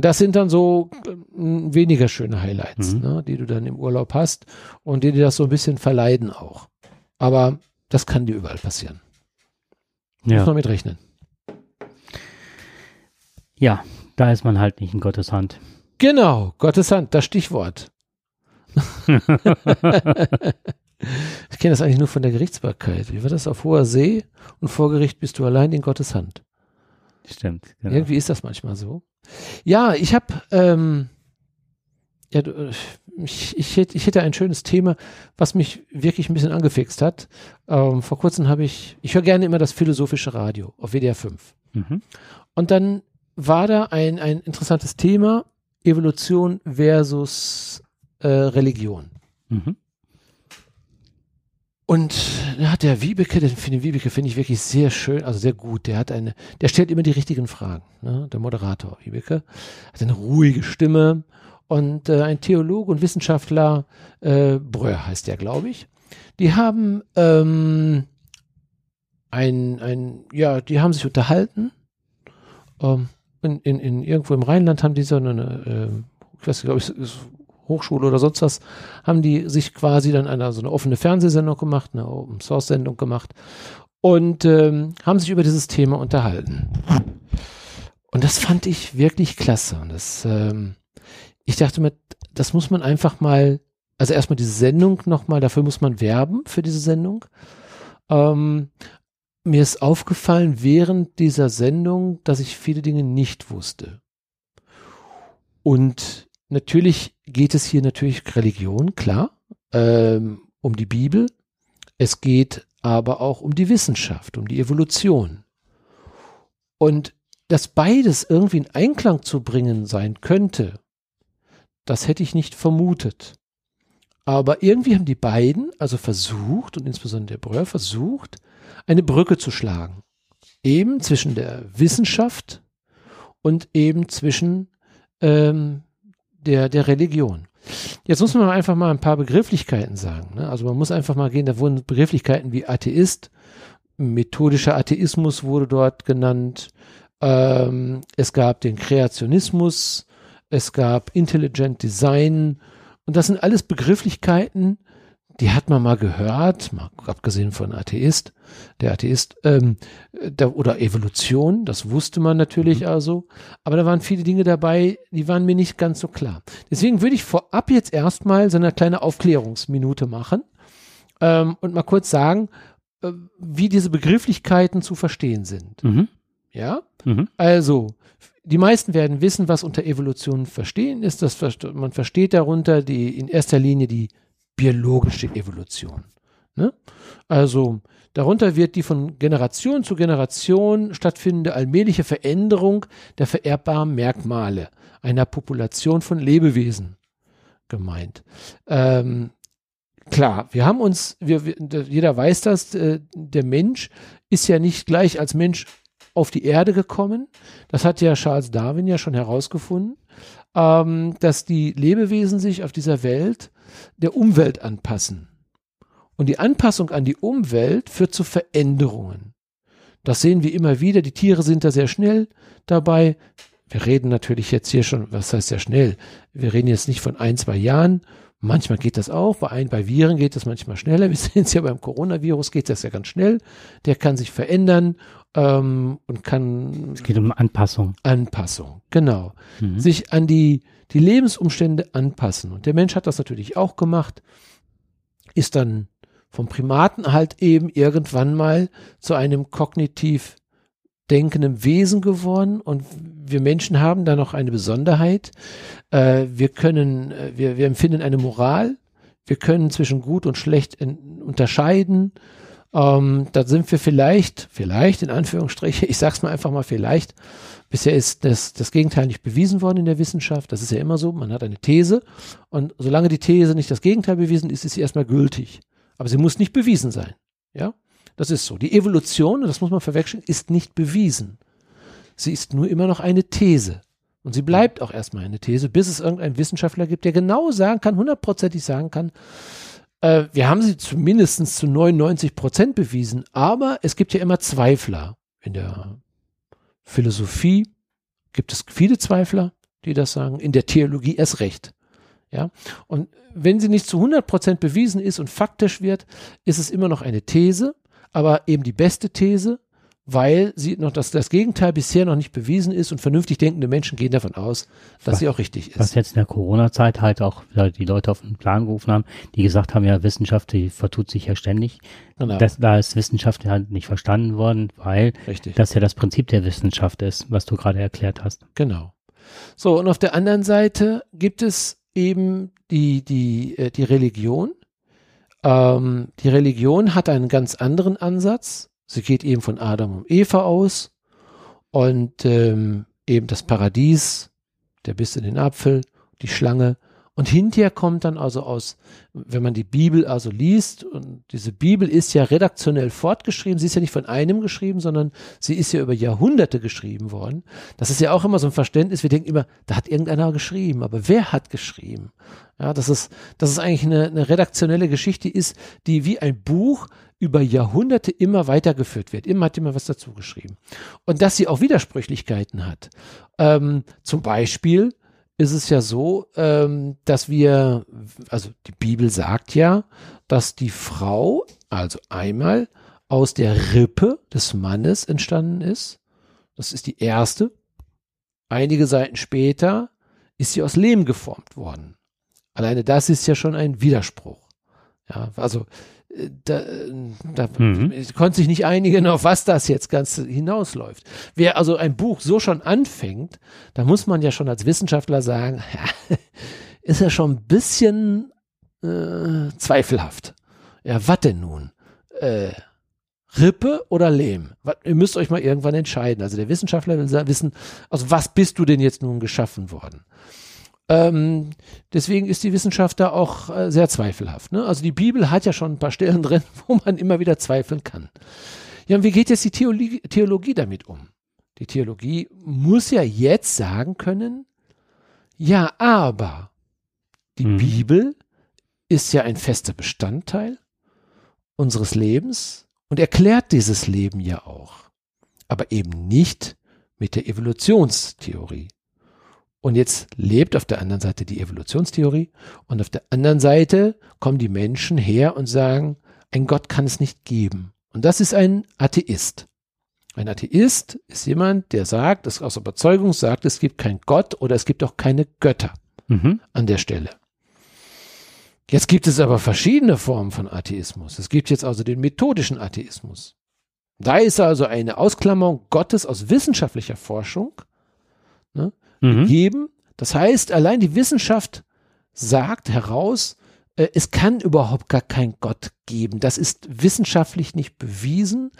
Das sind dann so äh, weniger schöne Highlights, Mhm. ne, die du dann im Urlaub hast und die dir das so ein bisschen verleiden auch. Aber Das kann dir überall passieren. Ja. Muss man mit rechnen. ja, da ist man halt nicht in Gottes Hand. Genau, Gottes Hand, das Stichwort. *laughs* ich kenne das eigentlich nur von der Gerichtsbarkeit. Wie war das auf hoher See und vor Gericht bist du allein in Gottes Hand. Stimmt. Genau. Irgendwie ist das manchmal so. Ja, ich habe, ähm, ja, ich, ich, hätte, ich hätte ein schönes Thema, was mich wirklich ein bisschen angefixt hat. Ähm, vor kurzem habe ich, ich höre gerne immer das philosophische Radio auf WDR 5. Mhm. Und dann war da ein, ein interessantes Thema, Evolution versus äh, Religion. Mhm. Und da hat der Wiebeke, den, den Wiebeke finde ich wirklich sehr schön, also sehr gut. Der hat eine, der stellt immer die richtigen Fragen. Ne? Der Moderator Wiebeke hat eine ruhige Stimme und äh, ein Theologe und Wissenschaftler, äh, Breuer heißt der, glaube ich. Die haben ähm, ein, ein, ja, die haben sich unterhalten. Ähm, in, in, in irgendwo im Rheinland haben die so eine, äh, ich weiß nicht, glaube ich, Hochschule oder sonst was, haben die sich quasi dann eine, so eine offene Fernsehsendung gemacht, eine Open Source Sendung gemacht und ähm, haben sich über dieses Thema unterhalten. Und das fand ich wirklich klasse. Und das, ähm, ich dachte mir, das muss man einfach mal, also erstmal diese Sendung nochmal, dafür muss man werben für diese Sendung. Ähm, mir ist aufgefallen während dieser Sendung, dass ich viele Dinge nicht wusste. Und natürlich geht es hier natürlich Religion, klar, ähm, um die Bibel. Es geht aber auch um die Wissenschaft, um die Evolution. Und dass beides irgendwie in Einklang zu bringen sein könnte, das hätte ich nicht vermutet. Aber irgendwie haben die beiden also versucht, und insbesondere der Breuer versucht, eine Brücke zu schlagen. Eben zwischen der Wissenschaft und eben zwischen ähm, der, der Religion. Jetzt muss man einfach mal ein paar Begrifflichkeiten sagen. Ne? Also man muss einfach mal gehen, da wurden Begrifflichkeiten wie Atheist, methodischer Atheismus wurde dort genannt, ähm, es gab den Kreationismus, es gab Intelligent Design und das sind alles Begrifflichkeiten, die hat man mal gehört, mal abgesehen von Atheist, der Atheist, ähm, da, oder Evolution, das wusste man natürlich Mhm. also, aber da waren viele Dinge dabei, die waren mir nicht ganz so klar. Deswegen würde ich vorab jetzt erstmal so eine kleine Aufklärungsminute machen ähm, und mal kurz sagen, äh, wie diese Begrifflichkeiten zu verstehen sind. Mhm. Ja, Mhm. also die meisten werden wissen, was unter Evolution verstehen ist. Das, man versteht darunter die in erster Linie die biologische Evolution. Ne? Also darunter wird die von Generation zu Generation stattfindende allmähliche Veränderung der vererbbaren Merkmale einer Population von Lebewesen gemeint. Ähm, klar, wir haben uns, wir, wir, jeder weiß das, äh, der Mensch ist ja nicht gleich als Mensch auf die Erde gekommen. Das hat ja Charles Darwin ja schon herausgefunden, ähm, dass die Lebewesen sich auf dieser Welt der Umwelt anpassen. Und die Anpassung an die Umwelt führt zu Veränderungen. Das sehen wir immer wieder. Die Tiere sind da sehr schnell dabei. Wir reden natürlich jetzt hier schon, was heißt sehr schnell? Wir reden jetzt nicht von ein, zwei Jahren. Manchmal geht das auch. Bei, ein, bei Viren geht das manchmal schneller. Wir *laughs* sehen es ja beim Coronavirus geht das ja ganz schnell. Der kann sich verändern ähm, und kann Es geht um Anpassung. Anpassung, genau. Mhm. Sich an die, die Lebensumstände anpassen. Und der Mensch hat das natürlich auch gemacht, ist dann vom Primaten halt eben irgendwann mal zu einem kognitiv denkenden Wesen geworden. Und wir Menschen haben da noch eine Besonderheit. Äh, wir können, äh, wir, wir empfinden eine Moral. Wir können zwischen gut und schlecht unterscheiden. Ähm, da sind wir vielleicht, vielleicht in Anführungsstriche, *laughs* ich sag's mal einfach mal vielleicht, bisher ist das, das Gegenteil nicht bewiesen worden in der Wissenschaft. Das ist ja immer so, man hat eine These und solange die These nicht das Gegenteil bewiesen ist, ist sie erstmal gültig. Aber sie muss nicht bewiesen sein. Ja, das ist so. Die Evolution, und das muss man verwechseln, ist nicht bewiesen. Sie ist nur immer noch eine These. Und sie bleibt auch erstmal eine These, bis es irgendeinen Wissenschaftler gibt, der genau sagen kann, hundertprozentig sagen kann, äh, wir haben sie zumindest zu 99 Prozent bewiesen, aber es gibt ja immer Zweifler. In der Philosophie gibt es viele Zweifler, die das sagen, in der Theologie erst recht. Ja, und wenn sie nicht zu 100 Prozent bewiesen ist und faktisch wird, ist es immer noch eine These. aber eben die beste These, weil sie noch das, das Gegenteil bisher noch nicht bewiesen ist und vernünftig denkende Menschen gehen davon aus, dass was, sie auch richtig ist. Was jetzt in der Corona-Zeit halt auch die Leute auf den Plan gerufen haben, die gesagt haben, ja, Wissenschaft, die vertut sich ja ständig. Genau. Das, da ist Wissenschaft halt nicht verstanden worden, weil richtig. das ja das Prinzip der Wissenschaft ist, was du gerade erklärt hast. Genau. So, und auf der anderen Seite gibt es eben die, die, äh, die Religion. Ähm, die Religion hat einen ganz anderen Ansatz. Sie geht eben von Adam und Eva aus und ähm, eben das Paradies, der Biss in den Apfel, die Schlange. Und hinterher kommt dann also aus, wenn man die Bibel also liest, und diese Bibel ist ja redaktionell fortgeschrieben, sie ist ja nicht von einem geschrieben, sondern sie ist ja über Jahrhunderte geschrieben worden. Das ist ja auch immer so ein Verständnis, wir denken immer, da hat irgendeiner geschrieben, aber wer hat geschrieben? Ja, dass es, dass es eigentlich eine, eine redaktionelle Geschichte ist, die wie ein Buch über Jahrhunderte immer weitergeführt wird. Immer hat jemand was dazu geschrieben. Und dass sie auch Widersprüchlichkeiten hat. Ähm, zum Beispiel ist es ja so, ähm, dass wir, also die Bibel sagt ja, dass die Frau, also einmal aus der Rippe des Mannes entstanden ist. Das ist die erste. Einige Seiten später ist sie aus Lehm geformt worden. Alleine das ist ja schon ein Widerspruch. Ja, also da, da mhm. konnte sich nicht einigen, auf was das jetzt ganz hinausläuft. Wer also ein Buch so schon anfängt, da muss man ja schon als Wissenschaftler sagen, ja, *laughs* ist ja schon ein bisschen äh, zweifelhaft. Ja, was denn nun? Äh, Rippe oder Lehm? Was, ihr müsst euch mal irgendwann entscheiden. Also der Wissenschaftler will wissen, also was bist du denn jetzt nun geschaffen worden? Ähm, deswegen ist die Wissenschaft da auch äh, sehr zweifelhaft. Ne? Also die Bibel hat ja schon ein paar Stellen *laughs* drin, wo man immer wieder zweifeln kann. Ja, und wie geht jetzt die Theologie, Theologie damit um? Die Theologie muss ja jetzt sagen können, ja, aber die mhm. Bibel ist ja ein fester Bestandteil unseres Lebens und erklärt dieses Leben ja auch, aber eben nicht mit der Evolutionstheorie. Und jetzt lebt auf der anderen Seite die Evolutionstheorie und auf der anderen Seite kommen die Menschen her und sagen, ein Gott kann es nicht geben. Und das ist ein Atheist. Ein Atheist ist jemand, der sagt, das aus Überzeugung sagt, es gibt keinen Gott oder es gibt auch keine Götter mhm. an der Stelle. Jetzt gibt es aber verschiedene Formen von Atheismus. Es gibt jetzt also den methodischen Atheismus. Da ist also eine Ausklammerung Gottes aus wissenschaftlicher Forschung. Ne? Mhm. geben. Das heißt, allein die Wissenschaft sagt heraus, äh, es kann überhaupt gar keinen Gott geben. Das ist wissenschaftlich nicht bewiesen.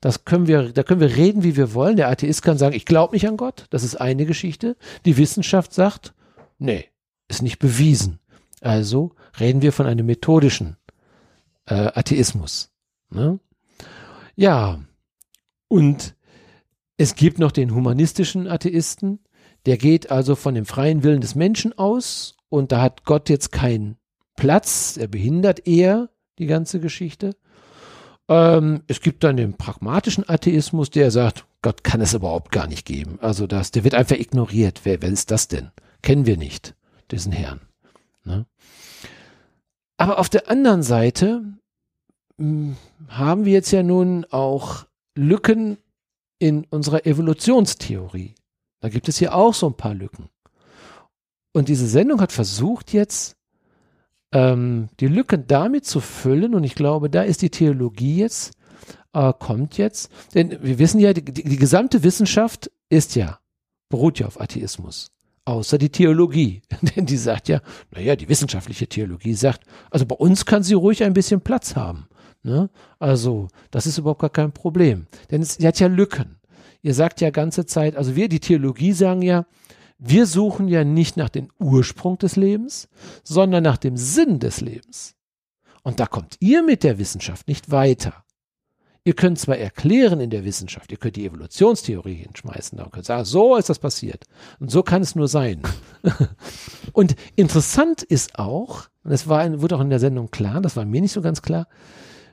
Das können wir, da können wir reden, wie wir wollen. Der Atheist kann sagen, ich glaube nicht an Gott. Das ist eine Geschichte. Die Wissenschaft sagt, nee, ist nicht bewiesen. Also reden wir von einem methodischen äh, Atheismus. Ne? Ja, und es gibt noch den humanistischen Atheisten, der geht also von dem freien Willen des Menschen aus und da hat Gott jetzt keinen Platz, er behindert eher die ganze Geschichte. Ähm, es gibt dann den pragmatischen Atheismus, der sagt, Gott kann es überhaupt gar nicht geben. Also das, der wird einfach ignoriert. Wer, wer ist das denn? Kennen wir nicht, diesen Herrn. Ne? Aber auf der anderen Seite mh, hm, haben wir jetzt ja nun auch Lücken in unserer Evolutionstheorie. Da gibt es hier auch so ein paar Lücken. Und diese Sendung hat versucht jetzt, ähm, die Lücken damit zu füllen. Und ich glaube, da ist die Theologie jetzt, äh, kommt jetzt. Denn wir wissen ja, die, die, die gesamte Wissenschaft ist ja, beruht ja auf Atheismus. Außer die Theologie. *laughs* Denn die sagt ja, naja, die wissenschaftliche Theologie sagt, also bei uns kann sie ruhig ein bisschen Platz haben. Ne? Also, das ist überhaupt gar kein Problem. Denn sie hat ja Lücken ihr sagt ja ganze Zeit, also wir, die Theologie sagen ja, wir suchen ja nicht nach dem Ursprung des Lebens, sondern nach dem Sinn des Lebens. Und da kommt ihr mit der Wissenschaft nicht weiter. Ihr könnt zwar erklären in der Wissenschaft, ihr könnt die Evolutionstheorie hinschmeißen, da könnt sagen, so ist das passiert. Und so kann es nur sein. *laughs* und interessant ist auch, und das war, wurde auch in der Sendung klar, das war mir nicht so ganz klar,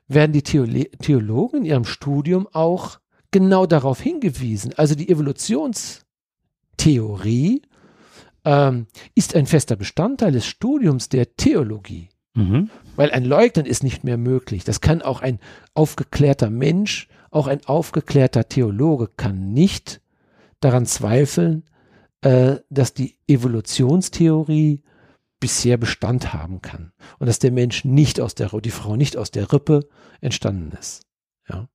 werden die Theologen in ihrem Studium auch genau darauf hingewiesen. Also die Evolutionstheorie ähm, ist ein fester Bestandteil des Studiums der Theologie. Mhm. Weil ein Leugnen ist nicht mehr möglich. Das kann auch ein aufgeklärter Mensch, auch ein aufgeklärter Theologe kann nicht daran zweifeln, äh, dass die Evolutionstheorie bisher Bestand haben kann und dass der Mensch nicht aus der, die Frau nicht aus der Rippe entstanden ist. Ja.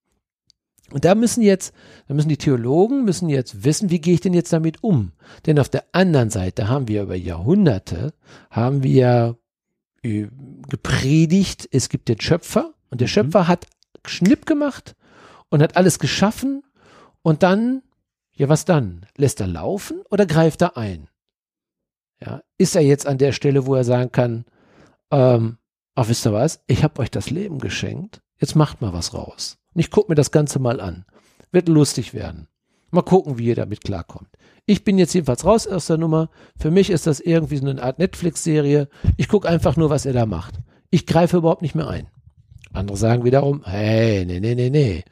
Und da müssen jetzt, da müssen die Theologen müssen jetzt wissen, wie gehe ich denn jetzt damit um? Denn auf der anderen Seite haben wir über Jahrhunderte, haben wir äh, gepredigt, es gibt den Schöpfer und der mhm. Schöpfer hat Schnipp gemacht und hat alles geschaffen und dann, ja was dann? Lässt er laufen oder greift er ein? Ja, ist er jetzt an der Stelle, wo er sagen kann, ähm, ach wisst ihr was, ich habe euch das Leben geschenkt, jetzt macht mal was raus. Und ich gucke mir das Ganze mal an. Wird lustig werden. Mal gucken, wie ihr damit klarkommt. Ich bin jetzt jedenfalls raus aus der Nummer. Für mich ist das irgendwie so eine Art Netflix-Serie. Ich gucke einfach nur, was er da macht. Ich greife überhaupt nicht mehr ein. Andere sagen wiederum, hey, nee, nee, nee, nee.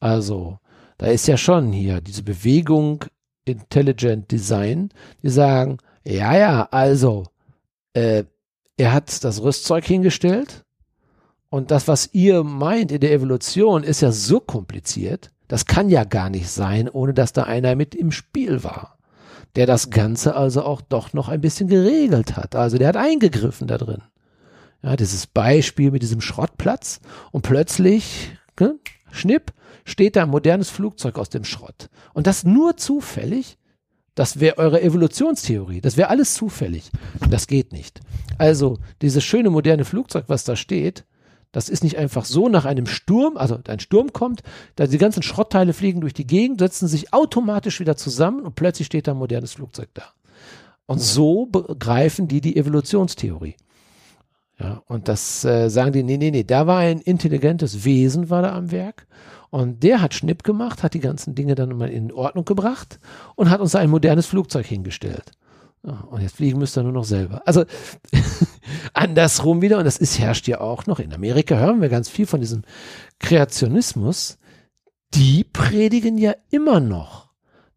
Also, da ist ja schon hier diese Bewegung Intelligent Design, die sagen, ja, ja, also, äh, er hat das Rüstzeug hingestellt und das, was ihr meint in der Evolution, ist ja so kompliziert, das kann ja gar nicht sein, ohne dass da einer mit im Spiel war, der das Ganze also auch doch noch ein bisschen geregelt hat. Also der hat eingegriffen da drin. Ja, dieses Beispiel mit diesem Schrottplatz und plötzlich, ne, schnipp, steht da ein modernes Flugzeug aus dem Schrott. Und das nur zufällig, das wäre eure Evolutionstheorie. Das wäre alles zufällig. Das geht nicht. Also, dieses schöne moderne Flugzeug, was da steht, das ist nicht einfach so nach einem Sturm, also ein Sturm kommt, da die ganzen Schrottteile fliegen durch die Gegend, setzen sich automatisch wieder zusammen und plötzlich steht da ein modernes Flugzeug da. Und so begreifen die die Evolutionstheorie. Ja, und das äh, sagen die, nee, nee, nee, da war ein intelligentes Wesen, war da am Werk. Und der hat Schnipp gemacht, hat die ganzen Dinge dann mal in Ordnung gebracht und hat uns ein modernes Flugzeug hingestellt. Und jetzt fliegen müsst ihr nur noch selber. Also *laughs* andersrum wieder, und das ist, herrscht ja auch noch. In Amerika hören wir ganz viel von diesem Kreationismus. Die predigen ja immer noch,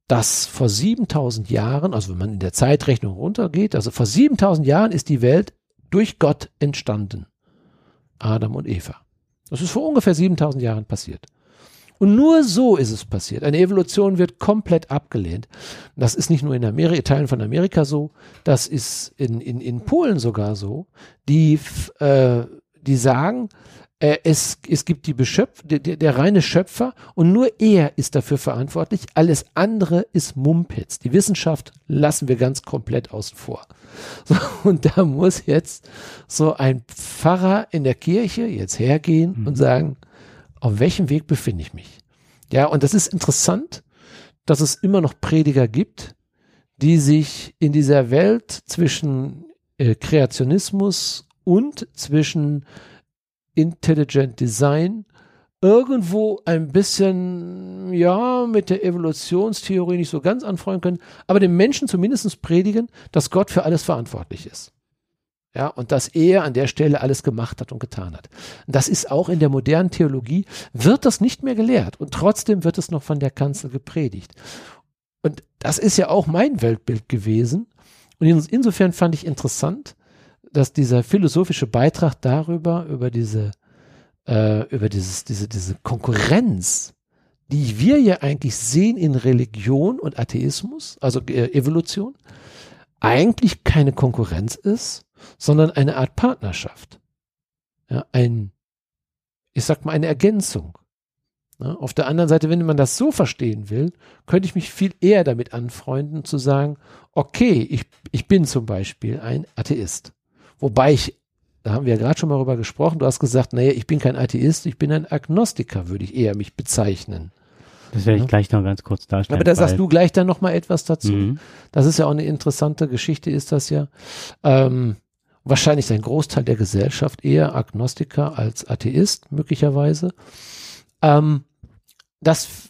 dass vor 7000 Jahren, also wenn man in der Zeitrechnung runtergeht, also vor 7000 Jahren ist die Welt durch Gott entstanden. Adam und Eva. Das ist vor ungefähr 7000 Jahren passiert. Und nur so ist es passiert. Eine Evolution wird komplett abgelehnt. Das ist nicht nur in Amerika, Teilen von Amerika so, das ist in, in, in Polen sogar so. Die, äh, die sagen, äh, es, es gibt die Beschöpf, der, der reine Schöpfer und nur er ist dafür verantwortlich. Alles andere ist Mumpitz. Die Wissenschaft lassen wir ganz komplett außen vor. *laughs* So, und da muss jetzt so ein Pfarrer in der Kirche jetzt hergehen mhm. und sagen, auf welchem Weg befinde ich mich? Ja, und das ist interessant, dass es immer noch Prediger gibt, die sich in dieser Welt zwischen äh, Kreationismus und zwischen Intelligent Design irgendwo ein bisschen, ja, mit der Evolutionstheorie nicht so ganz anfreunden können, aber den Menschen zumindest predigen, dass Gott für alles verantwortlich ist. Ja, und dass er an der Stelle alles gemacht hat und getan hat. Das ist auch in der modernen Theologie, wird das nicht mehr gelehrt und trotzdem wird es noch von der Kanzel gepredigt. Und das ist ja auch mein Weltbild gewesen. Und insofern fand ich interessant, dass dieser philosophische Beitrag darüber, über diese, äh, über dieses, diese, diese Konkurrenz, die wir ja eigentlich sehen in Religion und Atheismus, also äh, Evolution, eigentlich keine Konkurrenz ist, sondern eine Art Partnerschaft. Ja, ein, ich sag mal, eine Ergänzung. Ja, auf der anderen Seite, wenn man das so verstehen will, könnte ich mich viel eher damit anfreunden, zu sagen, okay, ich, ich bin zum Beispiel ein Atheist. Wobei ich, da haben wir ja gerade schon mal drüber gesprochen, du hast gesagt, naja, ich bin kein Atheist, ich bin ein Agnostiker, würde ich eher mich bezeichnen. Das werde ich ja. gleich noch ganz kurz darstellen. Aber da sagst du gleich dann noch mal etwas dazu. Mhm. Das ist ja auch eine interessante Geschichte, ist das ja. Ähm, wahrscheinlich ein Großteil der Gesellschaft eher Agnostiker als Atheist, möglicherweise. Ähm, dass,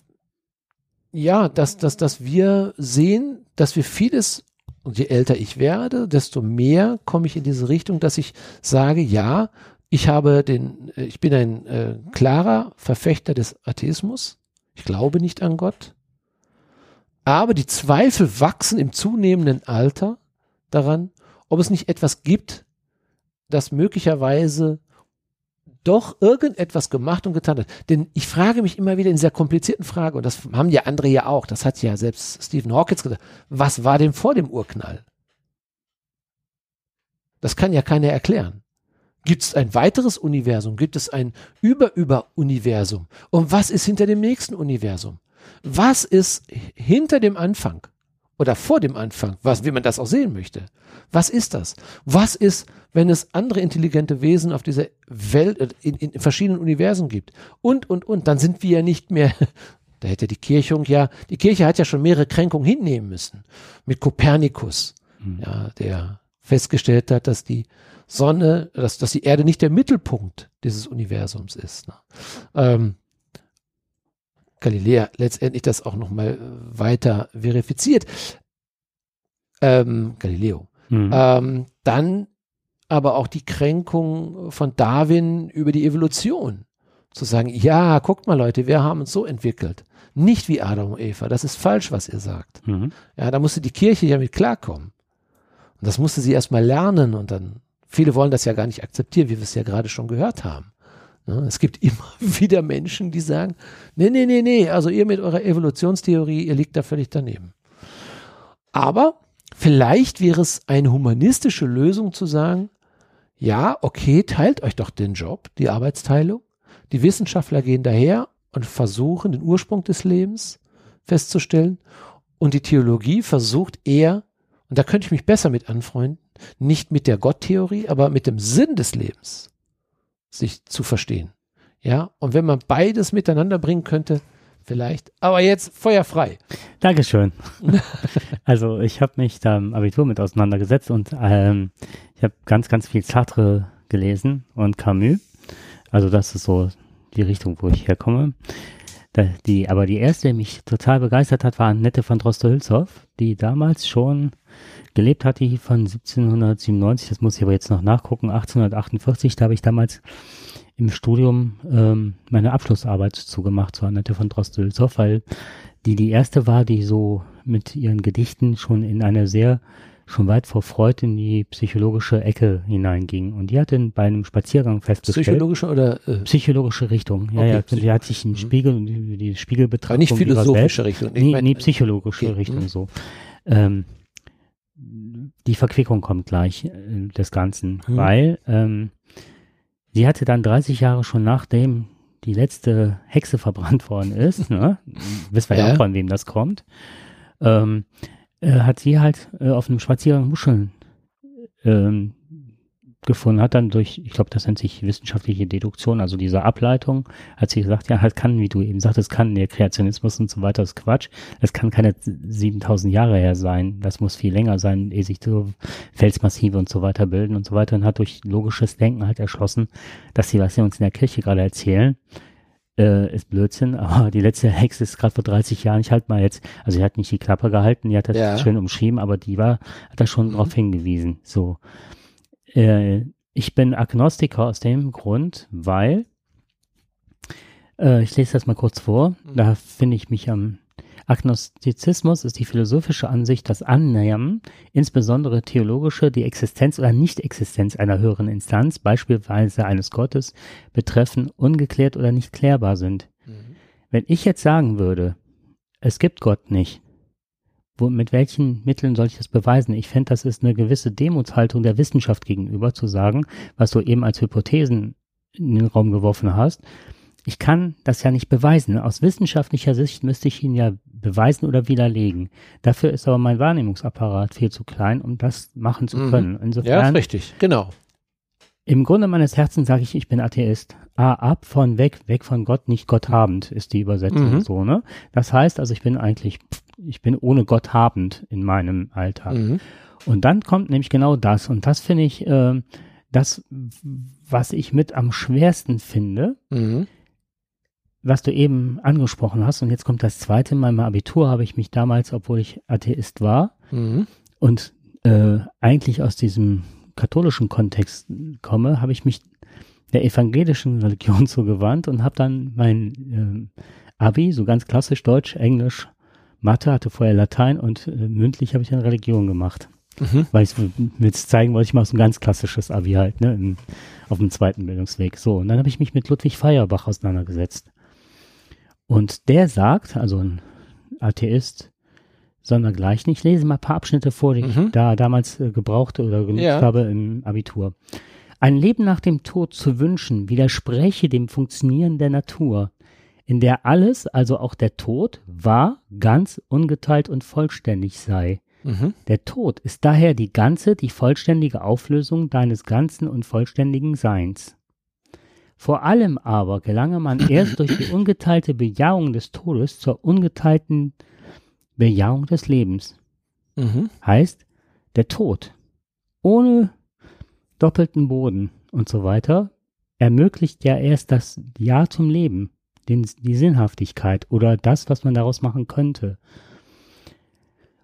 ja, dass, dass, dass wir sehen, dass wir vieles, und je älter ich werde, desto mehr komme ich in diese Richtung, dass ich sage, ja, ich habe den, ich bin ein äh, klarer Verfechter des Atheismus. Ich glaube nicht an Gott. Aber die Zweifel wachsen im zunehmenden Alter daran, ob es nicht etwas gibt, dass möglicherweise doch irgendetwas gemacht und getan hat. Denn ich frage mich immer wieder in dieser komplizierten Frage, und das haben ja andere ja auch, das hat ja selbst Stephen Hawkins gesagt, was war denn vor dem Urknall? Das kann ja keiner erklären. Gibt es ein weiteres Universum? Gibt es ein Über-Über-Universum? Und was ist hinter dem nächsten Universum? Was ist hinter dem Anfang? Oder vor dem Anfang? Was, wie man das auch sehen möchte? Was ist das? Was ist, wenn es andere intelligente Wesen auf dieser Welt, äh, in, in verschiedenen Universen gibt? Und, und, und. Dann sind wir ja nicht mehr, *laughs* da hätte die Kirchung ja, die Kirche hat ja schon mehrere Kränkungen hinnehmen müssen. Mit Kopernikus, mhm. ja, der festgestellt hat, dass die Sonne, dass, dass die Erde nicht der Mittelpunkt dieses Universums ist. Ne? Ähm, Galilea letztendlich das auch nochmal weiter verifiziert. Ähm, Galileo. Mhm. Ähm, dann aber auch die Kränkung von Darwin über die Evolution. Zu sagen, ja, guckt mal Leute, wir haben uns so entwickelt. Nicht wie Adam und Eva. Das ist falsch, was ihr sagt. Mhm. Ja, da musste die Kirche ja mit klarkommen. Und das musste sie erstmal lernen und dann, viele wollen das ja gar nicht akzeptieren, wie wir es ja gerade schon gehört haben. Ne, es gibt immer *laughs* wieder Menschen, die sagen, nee, nee, nee, nee, also ihr mit eurer Evolutionstheorie, ihr liegt da völlig daneben. Aber vielleicht wäre es eine humanistische Lösung zu sagen, ja, okay, teilt euch doch den Job, die Arbeitsteilung. Die Wissenschaftler gehen daher und versuchen, den Ursprung des Lebens festzustellen. Und die Theologie versucht eher, und da könnte ich mich besser mit anfreunden, nicht mit der Gotttheorie, aber mit dem Sinn des Lebens sich zu verstehen. Ja, und wenn man beides miteinander bringen könnte, vielleicht. Aber jetzt feuerfrei. Dankeschön. *laughs* also ich habe mich da im Abitur mit auseinandergesetzt und ähm, ich habe ganz, ganz viel Sartre gelesen und Camus. Also das ist so die Richtung, wo ich herkomme. Da, die, aber die erste, die mich total begeistert hat, war Annette von Droste-Hülshoff, die damals schon gelebt hat, die von 1797, das muss ich aber jetzt noch nachgucken, 1848, da habe ich damals im Studium ähm, meine Abschlussarbeit zugemacht zu Annette von Droste-Hülshoff, weil die die erste war, die so mit ihren Gedichten schon in eine sehr schon weit vor Freud in die psychologische Ecke hineinging. Und die hat dann bei einem Spaziergang festgestellt. Psychologische oder? Äh, psychologische Richtung. Ja, okay, ja. Sie hat sich im mhm. Spiegel und die, die Spiegelbetrachtung. Aber nicht philosophische Richtung. Nee, nee, psychologische okay. Richtung mhm. so. Ähm, die Verquickung kommt gleich äh, des Ganzen, mhm. weil ähm, sie hatte dann 30 Jahre schon nachdem die letzte Hexe verbrannt worden ist, ne? *laughs* wissen wir ja. ja auch, von wem das kommt, ähm, äh, hat sie halt äh, auf einem Spaziergang Muscheln ähm, gefunden, hat dann durch, ich glaube, das nennt sich wissenschaftliche Deduktion, also diese Ableitung, hat sie gesagt, ja, halt kann, wie du eben sagtest, kann der Kreationismus und so weiter, ist Quatsch. Das kann keine 7000 Jahre her sein. Das muss viel länger sein, ehe sich so Felsmassive und so weiter bilden und so weiter und hat durch logisches Denken halt erschlossen, dass sie, was sie uns in der Kirche gerade erzählen, äh, ist Blödsinn, *laughs* aber die letzte Hexe ist gerade vor 30 Jahren, ich halt mal jetzt, also sie hat nicht die Klappe gehalten, die hat das ja. schön umschrieben, aber die war, hat da schon mhm. drauf hingewiesen, so. Äh, ich bin Agnostiker aus dem Grund, weil, äh, ich lese das mal kurz vor, mhm. da finde ich mich am Agnostizismus ist die philosophische Ansicht, dass Annahmen, insbesondere theologische, die Existenz oder Nicht-Existenz einer höheren Instanz, beispielsweise eines Gottes, betreffen, ungeklärt oder nicht klärbar sind. Mhm. Wenn ich jetzt sagen würde, es gibt Gott nicht, wo, mit welchen Mitteln soll ich das beweisen? Ich fände, das ist eine gewisse Demutshaltung der Wissenschaft gegenüber, zu sagen, was du eben als Hypothesen in den Raum geworfen hast. Ich kann das ja nicht beweisen. Aus wissenschaftlicher Sicht müsste ich ihn ja beweisen oder widerlegen. Dafür ist aber mein Wahrnehmungsapparat viel zu klein, um das machen zu mhm. können. Insofern, ja, ist richtig, genau. Im Grunde meines Herzens sage ich, ich bin Atheist. A, ab von weg, weg von Gott, nicht Gott habend, ist die Übersetzung mhm. so, ne? Das heißt also, ich bin eigentlich ich bin ohne Gott habend in meinem Alltag. Mhm. Und dann kommt nämlich genau das. Und das finde ich, äh, das, was ich mit am schwersten finde, mhm. Was du eben angesprochen hast. Und jetzt kommt das zweite. In meinem Abitur habe ich mich damals, obwohl ich Atheist war mhm. und äh, eigentlich aus diesem katholischen Kontext komme, habe ich mich der evangelischen Religion *laughs* zugewandt und habe dann mein äh, Abi, so ganz klassisch Deutsch, Englisch, Mathe, hatte vorher Latein und äh, mündlich habe ich dann Religion gemacht. Mhm. Weil ich mir jetzt zeigen wollte, ich mache so ein ganz klassisches Abi halt, ne, in, auf dem zweiten Bildungsweg. So, und dann habe ich mich mit Ludwig Feuerbach auseinandergesetzt. Und der sagt, also ein Atheist, sondergleichen. Ich lese mal ein paar Abschnitte vor, die mhm. ich da damals äh, gebrauchte oder genutzt ja. habe im Abitur. Ein Leben nach dem Tod zu wünschen, widerspräche dem Funktionieren der Natur, in der alles, also auch der Tod, wahr, ganz, ungeteilt und vollständig sei. Mhm. Der Tod ist daher die ganze, die vollständige Auflösung deines ganzen und vollständigen Seins. Vor allem aber gelange man *coughs* erst durch die ungeteilte Bejahung des Todes zur ungeteilten Bejahung des Lebens. Mhm. Heißt, der Tod ohne doppelten Boden und so weiter ermöglicht ja erst das Ja zum Leben, den, die Sinnhaftigkeit oder das, was man daraus machen könnte.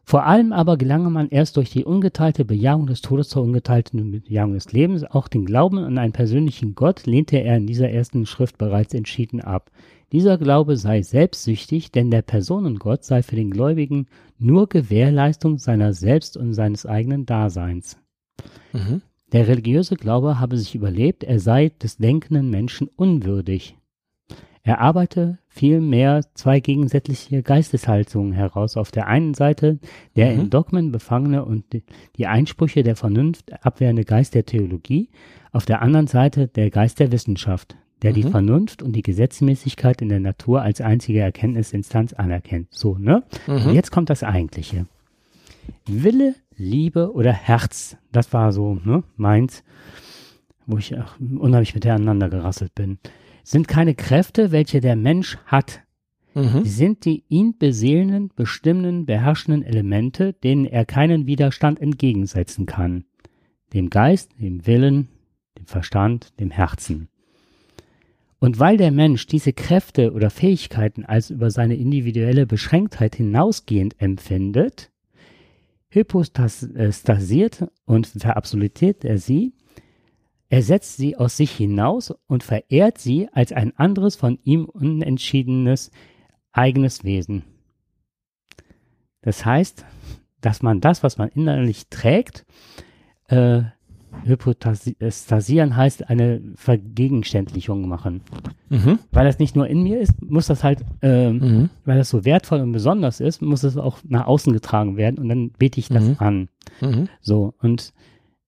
Vor allem aber gelange man erst durch die ungeteilte Bejahung des Todes zur ungeteilten Bejahung des Lebens. Auch den Glauben an einen persönlichen Gott lehnte er in dieser ersten Schrift bereits entschieden ab. Dieser Glaube sei selbstsüchtig, denn der Personengott sei für den Gläubigen nur Gewährleistung seiner selbst und seines eigenen Daseins. Mhm. Der religiöse Glaube habe sich überlebt, er sei des denkenden Menschen unwürdig. Er arbeite vielmehr zwei gegensätzliche Geisteshaltungen heraus. Auf der einen Seite der mhm. in Dogmen befangene und die Einsprüche der Vernunft abwehrende Geist der Theologie, auf der anderen Seite der Geist der Wissenschaft, der mhm. die Vernunft und die Gesetzmäßigkeit in der Natur als einzige Erkenntnisinstanz anerkennt. So, ne? Mhm. Und jetzt kommt das Eigentliche. Wille, Liebe oder Herz, das war so, ne, meins, wo ich unheimlich miteinander gerasselt bin sind keine Kräfte, welche der Mensch hat. Mhm. Sie sind die ihn beseelenden, bestimmenden, beherrschenden Elemente, denen er keinen Widerstand entgegensetzen kann. Dem Geist, dem Willen, dem Verstand, dem Herzen. Und weil der Mensch diese Kräfte oder Fähigkeiten als über seine individuelle Beschränktheit hinausgehend empfindet, hypostasiert und verabsolutiert er sie, er setzt sie aus sich hinaus und verehrt sie als ein anderes von ihm unentschiedenes eigenes Wesen. Das heißt, dass man das, was man innerlich trägt, äh, Hypostasieren heißt eine Vergegenständlichung machen. Mhm. Weil das nicht nur in mir ist, muss das halt, äh, mhm. weil das so wertvoll und besonders ist, muss es auch nach außen getragen werden und dann bete ich das mhm. an. Mhm. So, und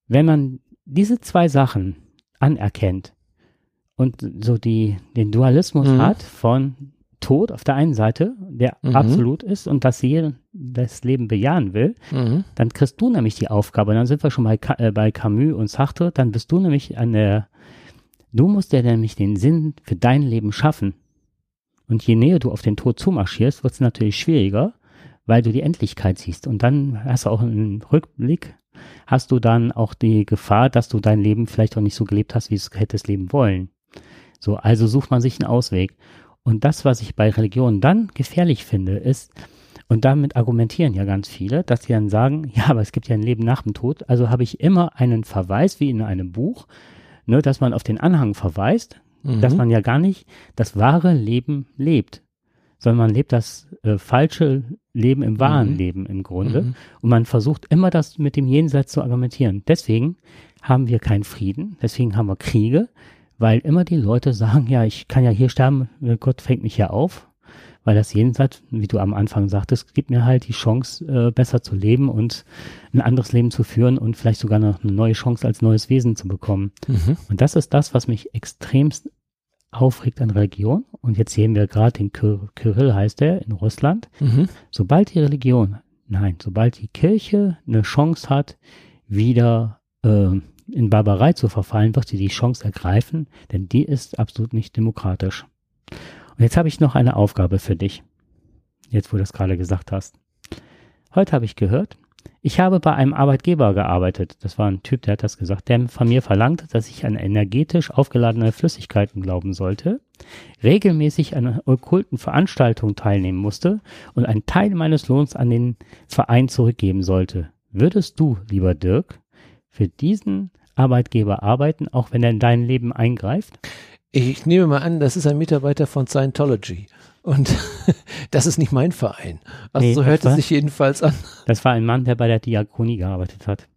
wenn man diese zwei Sachen anerkennt und so die, den Dualismus mhm. hat von Tod auf der einen Seite, der mhm. absolut ist und dass sie das Leben bejahen will, mhm. dann kriegst du nämlich die Aufgabe, und dann sind wir schon bei, äh, bei Camus und Sartre, dann bist du nämlich an der, du musst ja nämlich den Sinn für dein Leben schaffen. Und je näher du auf den Tod zumarschierst, wird es natürlich schwieriger, weil du die Endlichkeit siehst. Und dann hast du auch einen Rückblick hast du dann auch die Gefahr, dass du dein Leben vielleicht auch nicht so gelebt hast, wie du es hättest leben wollen. So, also sucht man sich einen Ausweg. Und das, was ich bei Religion dann gefährlich finde, ist, und damit argumentieren ja ganz viele, dass sie dann sagen, ja, aber es gibt ja ein Leben nach dem Tod, also habe ich immer einen Verweis, wie in einem Buch, ne, dass man auf den Anhang verweist, mhm. dass man ja gar nicht das wahre Leben lebt sondern man lebt das äh, falsche Leben im wahren mhm. Leben im Grunde. Mhm. Und man versucht immer das mit dem Jenseits zu argumentieren. Deswegen haben wir keinen Frieden, deswegen haben wir Kriege, weil immer die Leute sagen, ja, ich kann ja hier sterben, äh, Gott fängt mich ja auf, weil das Jenseits, wie du am Anfang sagtest, gibt mir halt die Chance, äh, besser zu leben und ein anderes Leben zu führen und vielleicht sogar noch eine neue Chance als neues Wesen zu bekommen. Mhm. Und das ist das, was mich extremst aufregt an Religion, und jetzt sehen wir gerade den Kyrill heißt er in Russland, mhm. sobald die Religion, nein, sobald die Kirche eine Chance hat, wieder äh, in Barbarei zu verfallen, wird sie die Chance ergreifen, denn die ist absolut nicht demokratisch. Und jetzt habe ich noch eine Aufgabe für dich, jetzt wo du das gerade gesagt hast. Heute habe ich gehört, ich habe bei einem Arbeitgeber gearbeitet. Das war ein Typ, der hat das gesagt, der von mir verlangt, dass ich an energetisch aufgeladene Flüssigkeiten glauben sollte, regelmäßig an okkulten Veranstaltungen teilnehmen musste und einen Teil meines Lohns an den Verein zurückgeben sollte. Würdest du, lieber Dirk, für diesen Arbeitgeber arbeiten, auch wenn er in dein Leben eingreift? Ich nehme mal an, das ist ein Mitarbeiter von Scientology. Und *laughs* das ist nicht mein Verein. Also Nee, so hört es sich jedenfalls an. Das war ein Mann, der bei der Diakonie gearbeitet hat.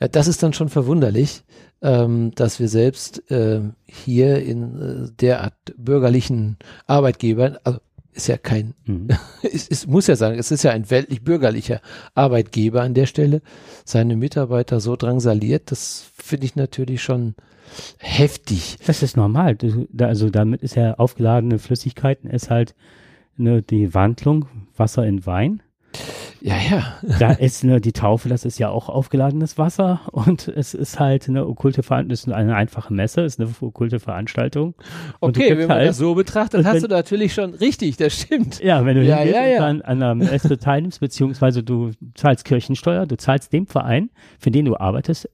Ja, das ist dann schon verwunderlich, ähm, dass wir selbst ähm, hier in äh, derart bürgerlichen Arbeitgebern, also ist ja kein, Mhm. *laughs* es, es muss ja sagen, es ist ja ein weltlich-bürgerlicher Arbeitgeber an der Stelle, seine Mitarbeiter so drangsaliert, das finde ich natürlich schon heftig. Das ist normal. Also damit ist ja aufgeladene Flüssigkeiten, ist halt ne, die Wandlung, Wasser in Wein. Ja, ja. Da ist ne, die Taufe, das ist ja auch aufgeladenes Wasser und es ist halt eine okkulte Veranstaltung, ist eine einfache Messe, ist eine okkulte Veranstaltung. Okay, wenn man halt- das so betrachtet, hast wenn- du natürlich schon richtig, das stimmt. Ja, wenn du Ja, ja, ja. an einer Messe teilnimmst, beziehungsweise du zahlst Kirchensteuer, du zahlst dem Verein, für den du arbeitest.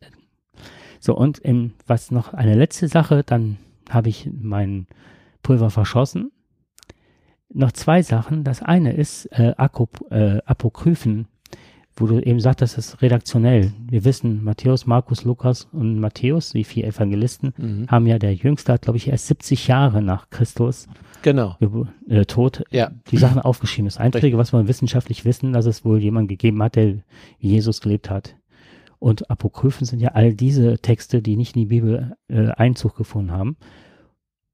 So, und in, was noch eine letzte Sache, dann habe ich mein Pulver verschossen. Noch zwei Sachen. Das eine ist äh, äh, Apokryphen, wo du eben sagtest, das ist redaktionell. Wir wissen, Matthäus, Markus, Lukas und Matthäus, die vier Evangelisten, Mhm. haben ja, der Jüngste hat, glaube ich, erst 70 Jahre nach Christus Genau. Äh, Tod Ja. die Sachen aufgeschrieben. Das Einzige, was wir wissenschaftlich wissen, dass es wohl jemand gegeben hat, der Jesus gelebt hat. Und Apokryphen sind ja all diese Texte, die nicht in die Bibel äh, Einzug gefunden haben.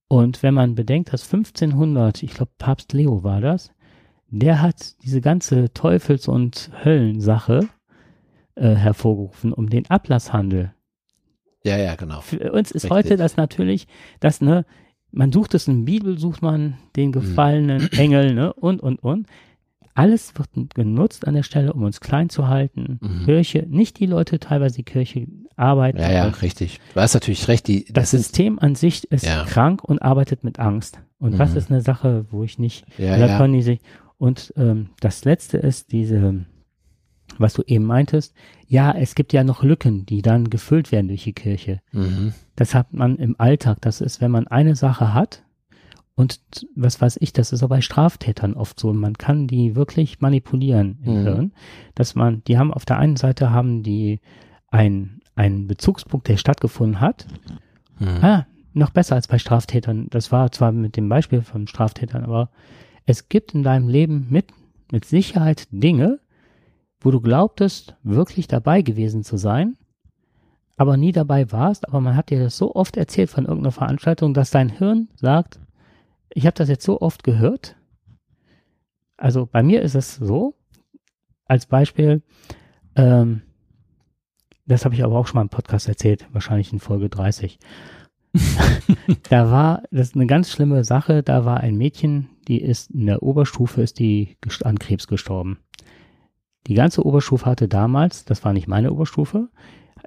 Und wenn man bedenkt, dass 1500, ich glaube Papst Leo war das, der hat diese ganze Teufels- und Höllensache äh, hervorgerufen, um den Ablasshandel Ja, ja, genau. für uns ist Richtig. heute das natürlich, dass, ne, man sucht es in der Bibel, sucht man den gefallenen *clears throat* Engel, ne, und, und, und. Alles wird genutzt an der Stelle, um uns klein zu halten. Mhm. Kirche, nicht die Leute teilweise die Kirche arbeiten. Ja, ja, richtig. Du hast natürlich recht. Die, Das das System an sich ist Ja. krank und arbeitet mit Angst. Und das Mhm. ist eine Sache, wo ich nicht, ja, ja. und ähm, das letzte ist diese, was du eben meintest, ja, es gibt ja noch Lücken, die dann gefüllt werden durch die Kirche. Mhm. Das hat man im Alltag. Das ist, wenn man eine Sache hat und was weiß ich, das ist auch bei Straftätern oft so. Man kann die wirklich manipulieren im Mhm. Hirn, dass man, die haben auf der einen Seite haben die ein, einen Bezugspunkt, der stattgefunden hat. Mhm. Ah, noch besser als bei Straftätern. Das war zwar mit dem Beispiel von Straftätern, aber es gibt in deinem Leben mit, mit Sicherheit Dinge, wo du glaubtest, wirklich dabei gewesen zu sein, aber nie dabei warst, aber man hat dir das so oft erzählt von irgendeiner Veranstaltung, dass dein Hirn sagt, ich habe das jetzt so oft gehört. Also bei mir ist es so, als Beispiel, ähm, das habe ich aber auch schon mal im Podcast erzählt, wahrscheinlich in Folge 30. *laughs* da war, das ist eine ganz schlimme Sache, da war ein Mädchen, die ist in der Oberstufe, ist die an Krebs gestorben. Die ganze Oberstufe hatte damals, das war nicht meine Oberstufe,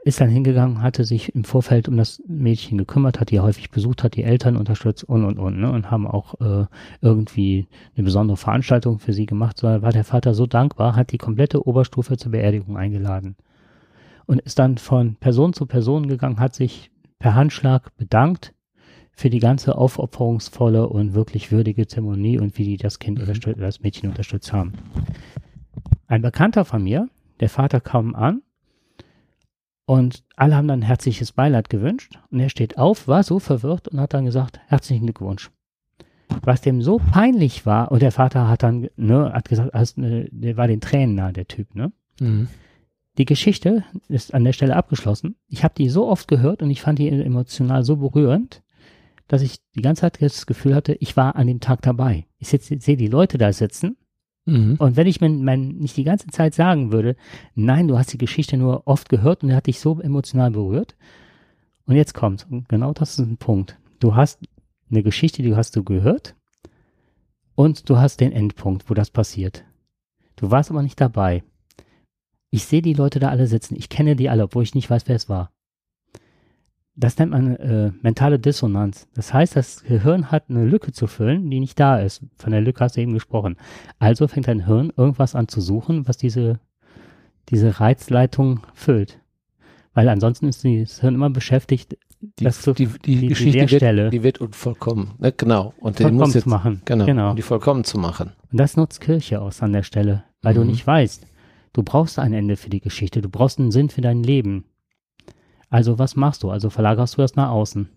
ist dann hingegangen, hatte sich im Vorfeld um das Mädchen gekümmert, hat die häufig besucht, hat die Eltern unterstützt und und und, ne, und haben auch äh, irgendwie eine besondere Veranstaltung für sie gemacht. So war der Vater so dankbar, hat die komplette Oberstufe zur Beerdigung eingeladen und ist dann von Person zu Person gegangen, hat sich per Handschlag bedankt für die ganze aufopferungsvolle und wirklich würdige Zeremonie und wie die das Kind Mhm. unterstützt, das Mädchen unterstützt haben. Ein Bekannter von mir, der Vater kam an und alle haben dann herzliches Beileid gewünscht und er steht auf, war so verwirrt und hat dann gesagt, herzlichen Glückwunsch. Was dem so peinlich war, und der Vater hat dann, ne, hat gesagt, ne, der war den Tränen nah, der Typ, ne? Mhm. Die Geschichte ist an der Stelle abgeschlossen. Ich habe die so oft gehört und ich fand die emotional so berührend, dass ich die ganze Zeit das Gefühl hatte, ich war an dem Tag dabei. Ich sehe die Leute da sitzen Mhm. und wenn ich mir mein, nicht die ganze Zeit sagen würde, nein, du hast die Geschichte nur oft gehört und er hat dich so emotional berührt. Und jetzt kommt, und genau das ist ein Punkt. Du hast eine Geschichte, die hast du gehört und du hast den Endpunkt, wo das passiert. Du warst aber nicht dabei. Ich sehe die Leute da alle sitzen. Ich kenne die alle, obwohl ich nicht weiß, wer es war. Das nennt man äh, mentale Dissonanz. Das heißt, das Gehirn hat eine Lücke zu füllen, die nicht da ist. Von der Lücke hast du eben gesprochen. Also fängt dein Hirn irgendwas an zu suchen, was diese, diese Reizleitung füllt. Weil ansonsten ist das Hirn immer beschäftigt, Die, das zu, die, die, die- die Geschichte Leerstelle. wird, die wird unvollkommen. Ne? Genau. Und den vollkommen muss jetzt, zu machen. Genau, genau. Um die vollkommen zu machen. Und das nutzt Kirche aus an der Stelle, weil du Mhm. nicht weißt, du brauchst ein Ende für die Geschichte, du brauchst einen Sinn für dein Leben. Also was machst du? Also verlagerst du das nach außen.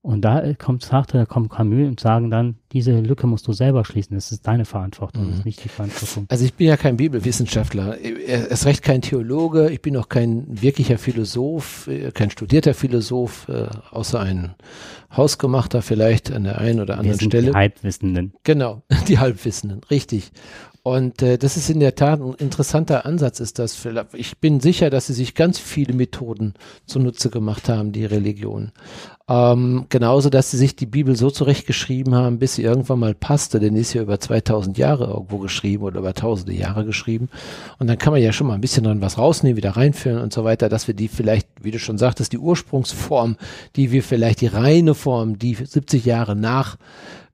Und da kommt Sartre, da kommt Camus und sagen dann, diese Lücke musst du selber schließen. Das ist deine Verantwortung, Mhm. das ist nicht die Verantwortung. Also ich bin ja kein Bibelwissenschaftler, er ist recht kein Theologe, ich bin auch kein wirklicher Philosoph, äh, kein studierter Philosoph, äh, außer ein Hausgemachter vielleicht an der einen oder Wir anderen sind Stelle. die Halbwissenden. Genau, *laughs* die Halbwissenden, richtig. Und äh, das ist in der Tat ein interessanter Ansatz, ist das. Ich bin sicher, dass sie sich ganz viele Methoden zunutze gemacht haben, die Religion. Ähm, genauso, dass sie sich die Bibel so zurechtgeschrieben haben, bis sie irgendwann mal passte, denn die ist ja über 2000 Jahre irgendwo geschrieben oder über tausende Jahre geschrieben. Und dann kann man ja schon mal ein bisschen dran was rausnehmen, wieder reinführen und so weiter, dass wir die vielleicht, wie du schon sagtest, die Ursprungsform, die wir vielleicht die reine Form, die 70 Jahre nach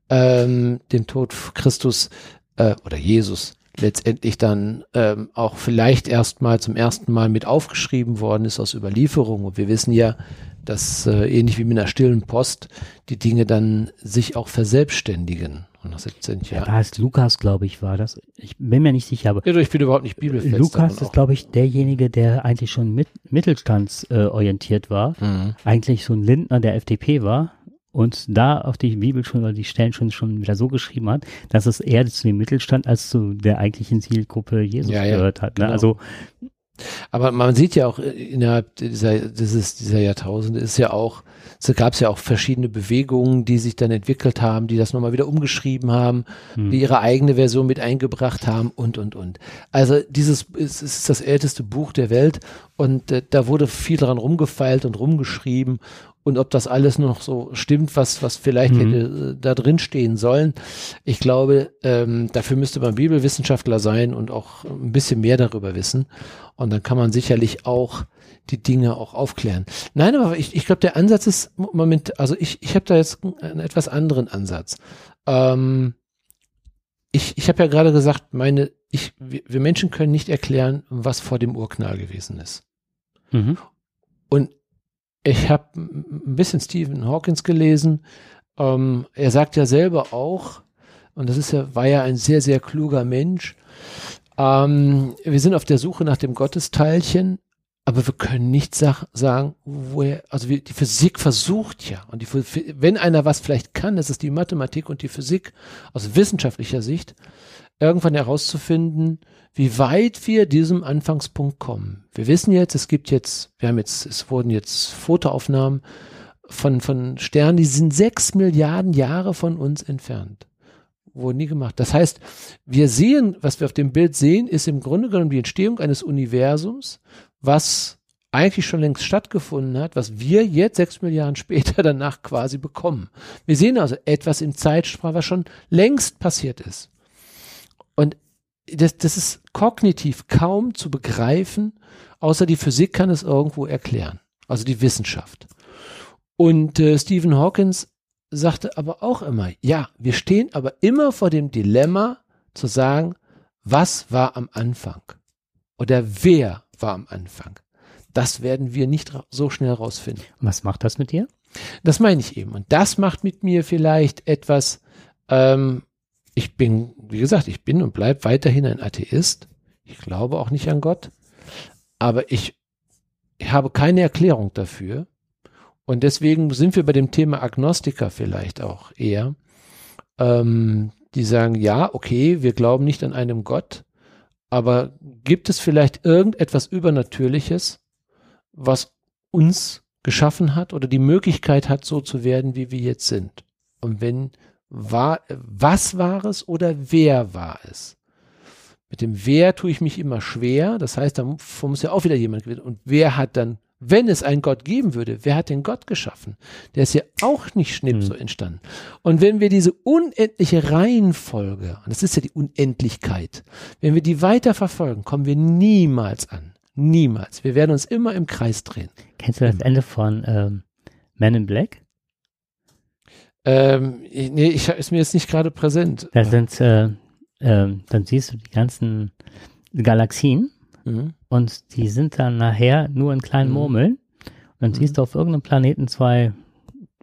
ähm, dem Tod Christus äh, oder Jesus letztendlich dann ähm, auch vielleicht erstmal zum ersten Mal mit aufgeschrieben worden ist aus Überlieferung. Und wir wissen ja, dass äh, ähnlich wie mit einer stillen Post die Dinge dann sich auch verselbstständigen. Und nach 17 Ja. Jahren. Da ist Lukas, glaube ich, war das. Ich bin mir nicht sicher, aber Ja, ich bin überhaupt nicht bibelfest. Lukas ist, glaube ich, derjenige, der eigentlich schon mit, mittelstandsorientiert äh, war. Mhm. Eigentlich so ein Lindner der FDP war und da auf die Bibel schon oder die Stellen schon, schon wieder so geschrieben hat, dass es eher zu dem Mittelstand als zu der eigentlichen Zielgruppe Jesus Ja, ja, gehört hat. Ne? genau. Also Aber man sieht ja auch innerhalb dieser, dieses, dieser Jahrtausende ist ja auch, so gab es ja auch verschiedene Bewegungen, die sich dann entwickelt haben, die das nochmal wieder umgeschrieben haben, hm. die ihre eigene Version mit eingebracht haben und, und, und. Also dieses es ist das älteste Buch der Welt und äh, da wurde viel dran rumgefeilt und rumgeschrieben und ob das alles noch so stimmt, was, was vielleicht Mhm. hätte äh, da drin stehen sollen. Ich glaube, ähm, dafür müsste man Bibelwissenschaftler sein und auch ein bisschen mehr darüber wissen. Und dann kann man sicherlich auch die Dinge auch aufklären. Nein, aber ich, ich glaube, der Ansatz ist Moment, also ich, ich habe da jetzt einen etwas anderen Ansatz. Ähm, ich ich habe ja gerade gesagt, meine, ich, wir wir Menschen können nicht erklären, was vor dem Urknall gewesen ist. mhm. Und ich habe ein bisschen Stephen Hawkins gelesen. Ähm, er sagt ja selber auch, und das ist ja, war ja ein sehr, sehr kluger Mensch. Ähm, wir sind auf der Suche nach dem Gottesteilchen, aber wir können nicht sag, sagen, woher, also wir, die Physik versucht ja, und die, wenn einer was vielleicht kann, das ist die Mathematik und die Physik aus wissenschaftlicher Sicht, irgendwann herauszufinden, wie weit wir diesem Anfangspunkt kommen. Wir wissen jetzt, es gibt jetzt, wir haben jetzt, es wurden jetzt Fotoaufnahmen von, von Sternen, die sind sechs Milliarden Jahre von uns entfernt. Wurden nie gemacht. Das heißt, wir sehen, was wir auf dem Bild sehen, ist im Grunde genommen die Entstehung eines Universums, was eigentlich schon längst stattgefunden hat, was wir jetzt sechs Milliarden später *laughs* danach quasi bekommen. Wir sehen also etwas im Zeitstrahl, was schon längst passiert ist. Und das, das ist kognitiv kaum zu begreifen, außer die Physik kann es irgendwo erklären, also die Wissenschaft. Und äh, Stephen Hawkins sagte aber auch immer, ja, wir stehen aber immer vor dem Dilemma zu sagen, was war am Anfang oder wer war am Anfang. Das werden wir nicht so schnell rausfinden. was macht das mit dir? Das meine ich eben. Und das macht mit mir vielleicht etwas, ähm, ich bin, wie gesagt, ich bin und bleib weiterhin ein Atheist. Ich glaube auch nicht an Gott. Aber ich, ich habe keine Erklärung dafür. Und deswegen sind wir bei dem Thema Agnostiker vielleicht auch eher, ähm, die sagen, ja, okay, wir glauben nicht an einem Gott, aber gibt es vielleicht irgendetwas Übernatürliches, was uns geschaffen hat oder die Möglichkeit hat, so zu werden, wie wir jetzt sind? Und wenn war, was war es oder wer war es? Mit dem Wer tue ich mich immer schwer. Das heißt, da mu- muss ja auch wieder jemand gewinnen. Und wer hat dann, wenn es einen Gott geben würde, wer hat den Gott geschaffen? Der ist ja auch nicht schnipp Hm. so entstanden. Und wenn wir diese unendliche Reihenfolge, und das ist ja die Unendlichkeit, wenn wir die weiter verfolgen, kommen wir niemals an. Niemals. Wir werden uns immer im Kreis drehen. Kennst du das Ende von ähm, Man in Black? Ähm, ich- nee, ich, ist mir jetzt nicht gerade präsent. Da sind, äh, ähm, dann siehst du die ganzen Galaxien Mhm. und die sind dann nachher nur in kleinen Mhm. Murmeln. Und dann Mhm. siehst du auf irgendeinem Planeten zwei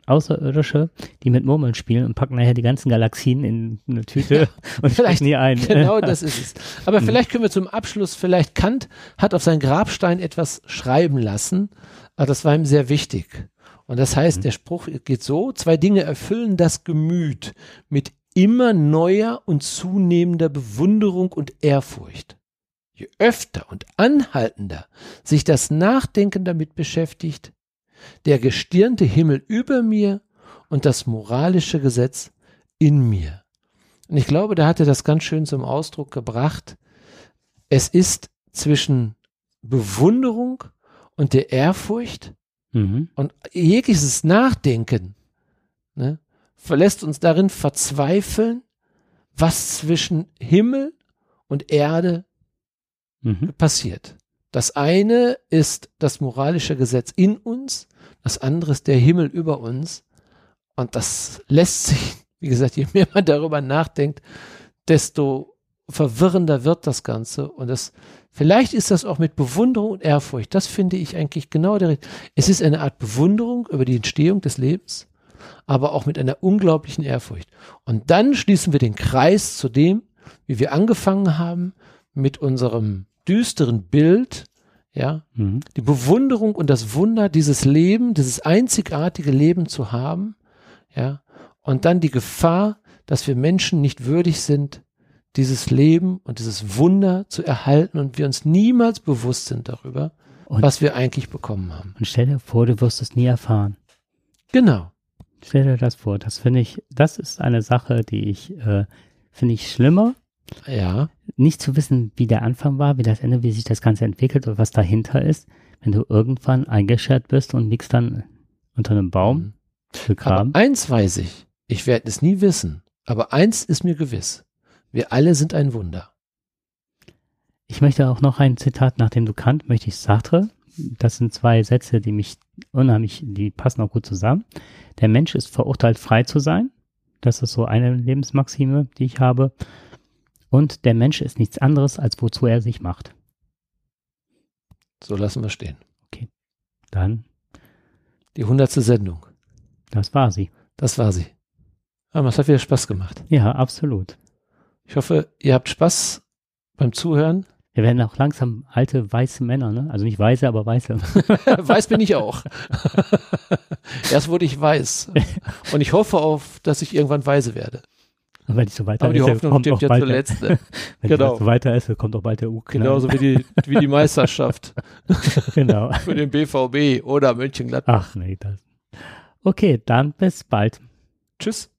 Außerirdische, die mit Murmeln spielen und packen nachher die ganzen Galaxien in eine Tüte *laughs* und vielleicht. die ein. Genau *laughs* das ist es. Aber Mhm. vielleicht können wir zum Abschluss, vielleicht Kant hat auf seinen Grabstein etwas schreiben lassen. Aber das war ihm sehr wichtig. Und das heißt, Mhm. der Spruch geht so, zwei Dinge erfüllen das Gemüt mit immer neuer und zunehmender Bewunderung und Ehrfurcht. Je öfter und anhaltender sich das Nachdenken damit beschäftigt, der gestirnte Himmel über mir und das moralische Gesetz in mir. Und ich glaube, da hat er das ganz schön zum Ausdruck gebracht. Es ist zwischen Bewunderung und der Ehrfurcht Mhm. und jegliches Nachdenken ne, verlässt uns darin verzweifeln, was zwischen Himmel und Erde Mhm. passiert. Das eine ist das moralische Gesetz in uns, das andere ist der Himmel über uns. Und das lässt sich, *laughs* wie gesagt, je mehr man darüber nachdenkt, desto verwirrender wird das Ganze. Und das, vielleicht ist das auch mit Bewunderung und Ehrfurcht. Das finde ich eigentlich genau der. Es ist eine Art Bewunderung über die Entstehung des Lebens, aber auch mit einer unglaublichen Ehrfurcht. Und dann schließen wir den Kreis zu dem, wie wir angefangen haben, mit unserem düsteren Bild, ja, Mhm. die Bewunderung und das Wunder, dieses Leben, dieses einzigartige Leben zu haben, ja, und dann die Gefahr, dass wir Menschen nicht würdig sind, dieses Leben und dieses Wunder zu erhalten und wir uns niemals bewusst sind darüber, Und- was wir eigentlich bekommen haben. Und stell dir vor, du wirst es nie erfahren. Genau. Stell dir das vor. Das finde ich, das ist eine Sache, die ich, äh, finde ich schlimmer, Ja, nicht zu wissen, wie der Anfang war, wie das Ende, wie sich das Ganze entwickelt und was dahinter ist, wenn du irgendwann eingeschert bist und liegst dann unter einem Baum Mhm. begraben. aber eins weiß ich, ich werde es nie wissen, aber eins ist mir gewiss, wir alle sind ein Wunder. Ich möchte auch noch ein Zitat, nachdem du kannt, möchte ich Sartre. Das sind zwei Sätze, die mich unheimlich, die passen auch gut zusammen. Der Mensch ist verurteilt, frei zu sein. Das ist so eine Lebensmaxime, die ich habe. Und der Mensch ist nichts anderes, als wozu er sich macht. So lassen wir stehen. Dann, Die hundertste Sendung, das war sie. das war sie. Aber es hat wieder Spaß gemacht. Ja, absolut. Ich hoffe, ihr habt Spaß beim Zuhören. Wir werden auch langsam alte weiße Männer, ne? Also nicht weiße, aber weiße. *laughs* weiß bin ich auch. *laughs* Erst wurde ich weiß. Und ich hoffe auf, dass ich irgendwann weise werde. Und wenn ich so weiter Aber die esse, Hoffnung kommt auch ja zuletzt. *laughs* Wenn Genau. ich so weiter esse, kommt auch bald der U. Genauso wie die, wie die Meisterschaft Genau. für den BVB oder Mönchengladbach. Ach nee, das. Okay, dann bis bald. Tschüss.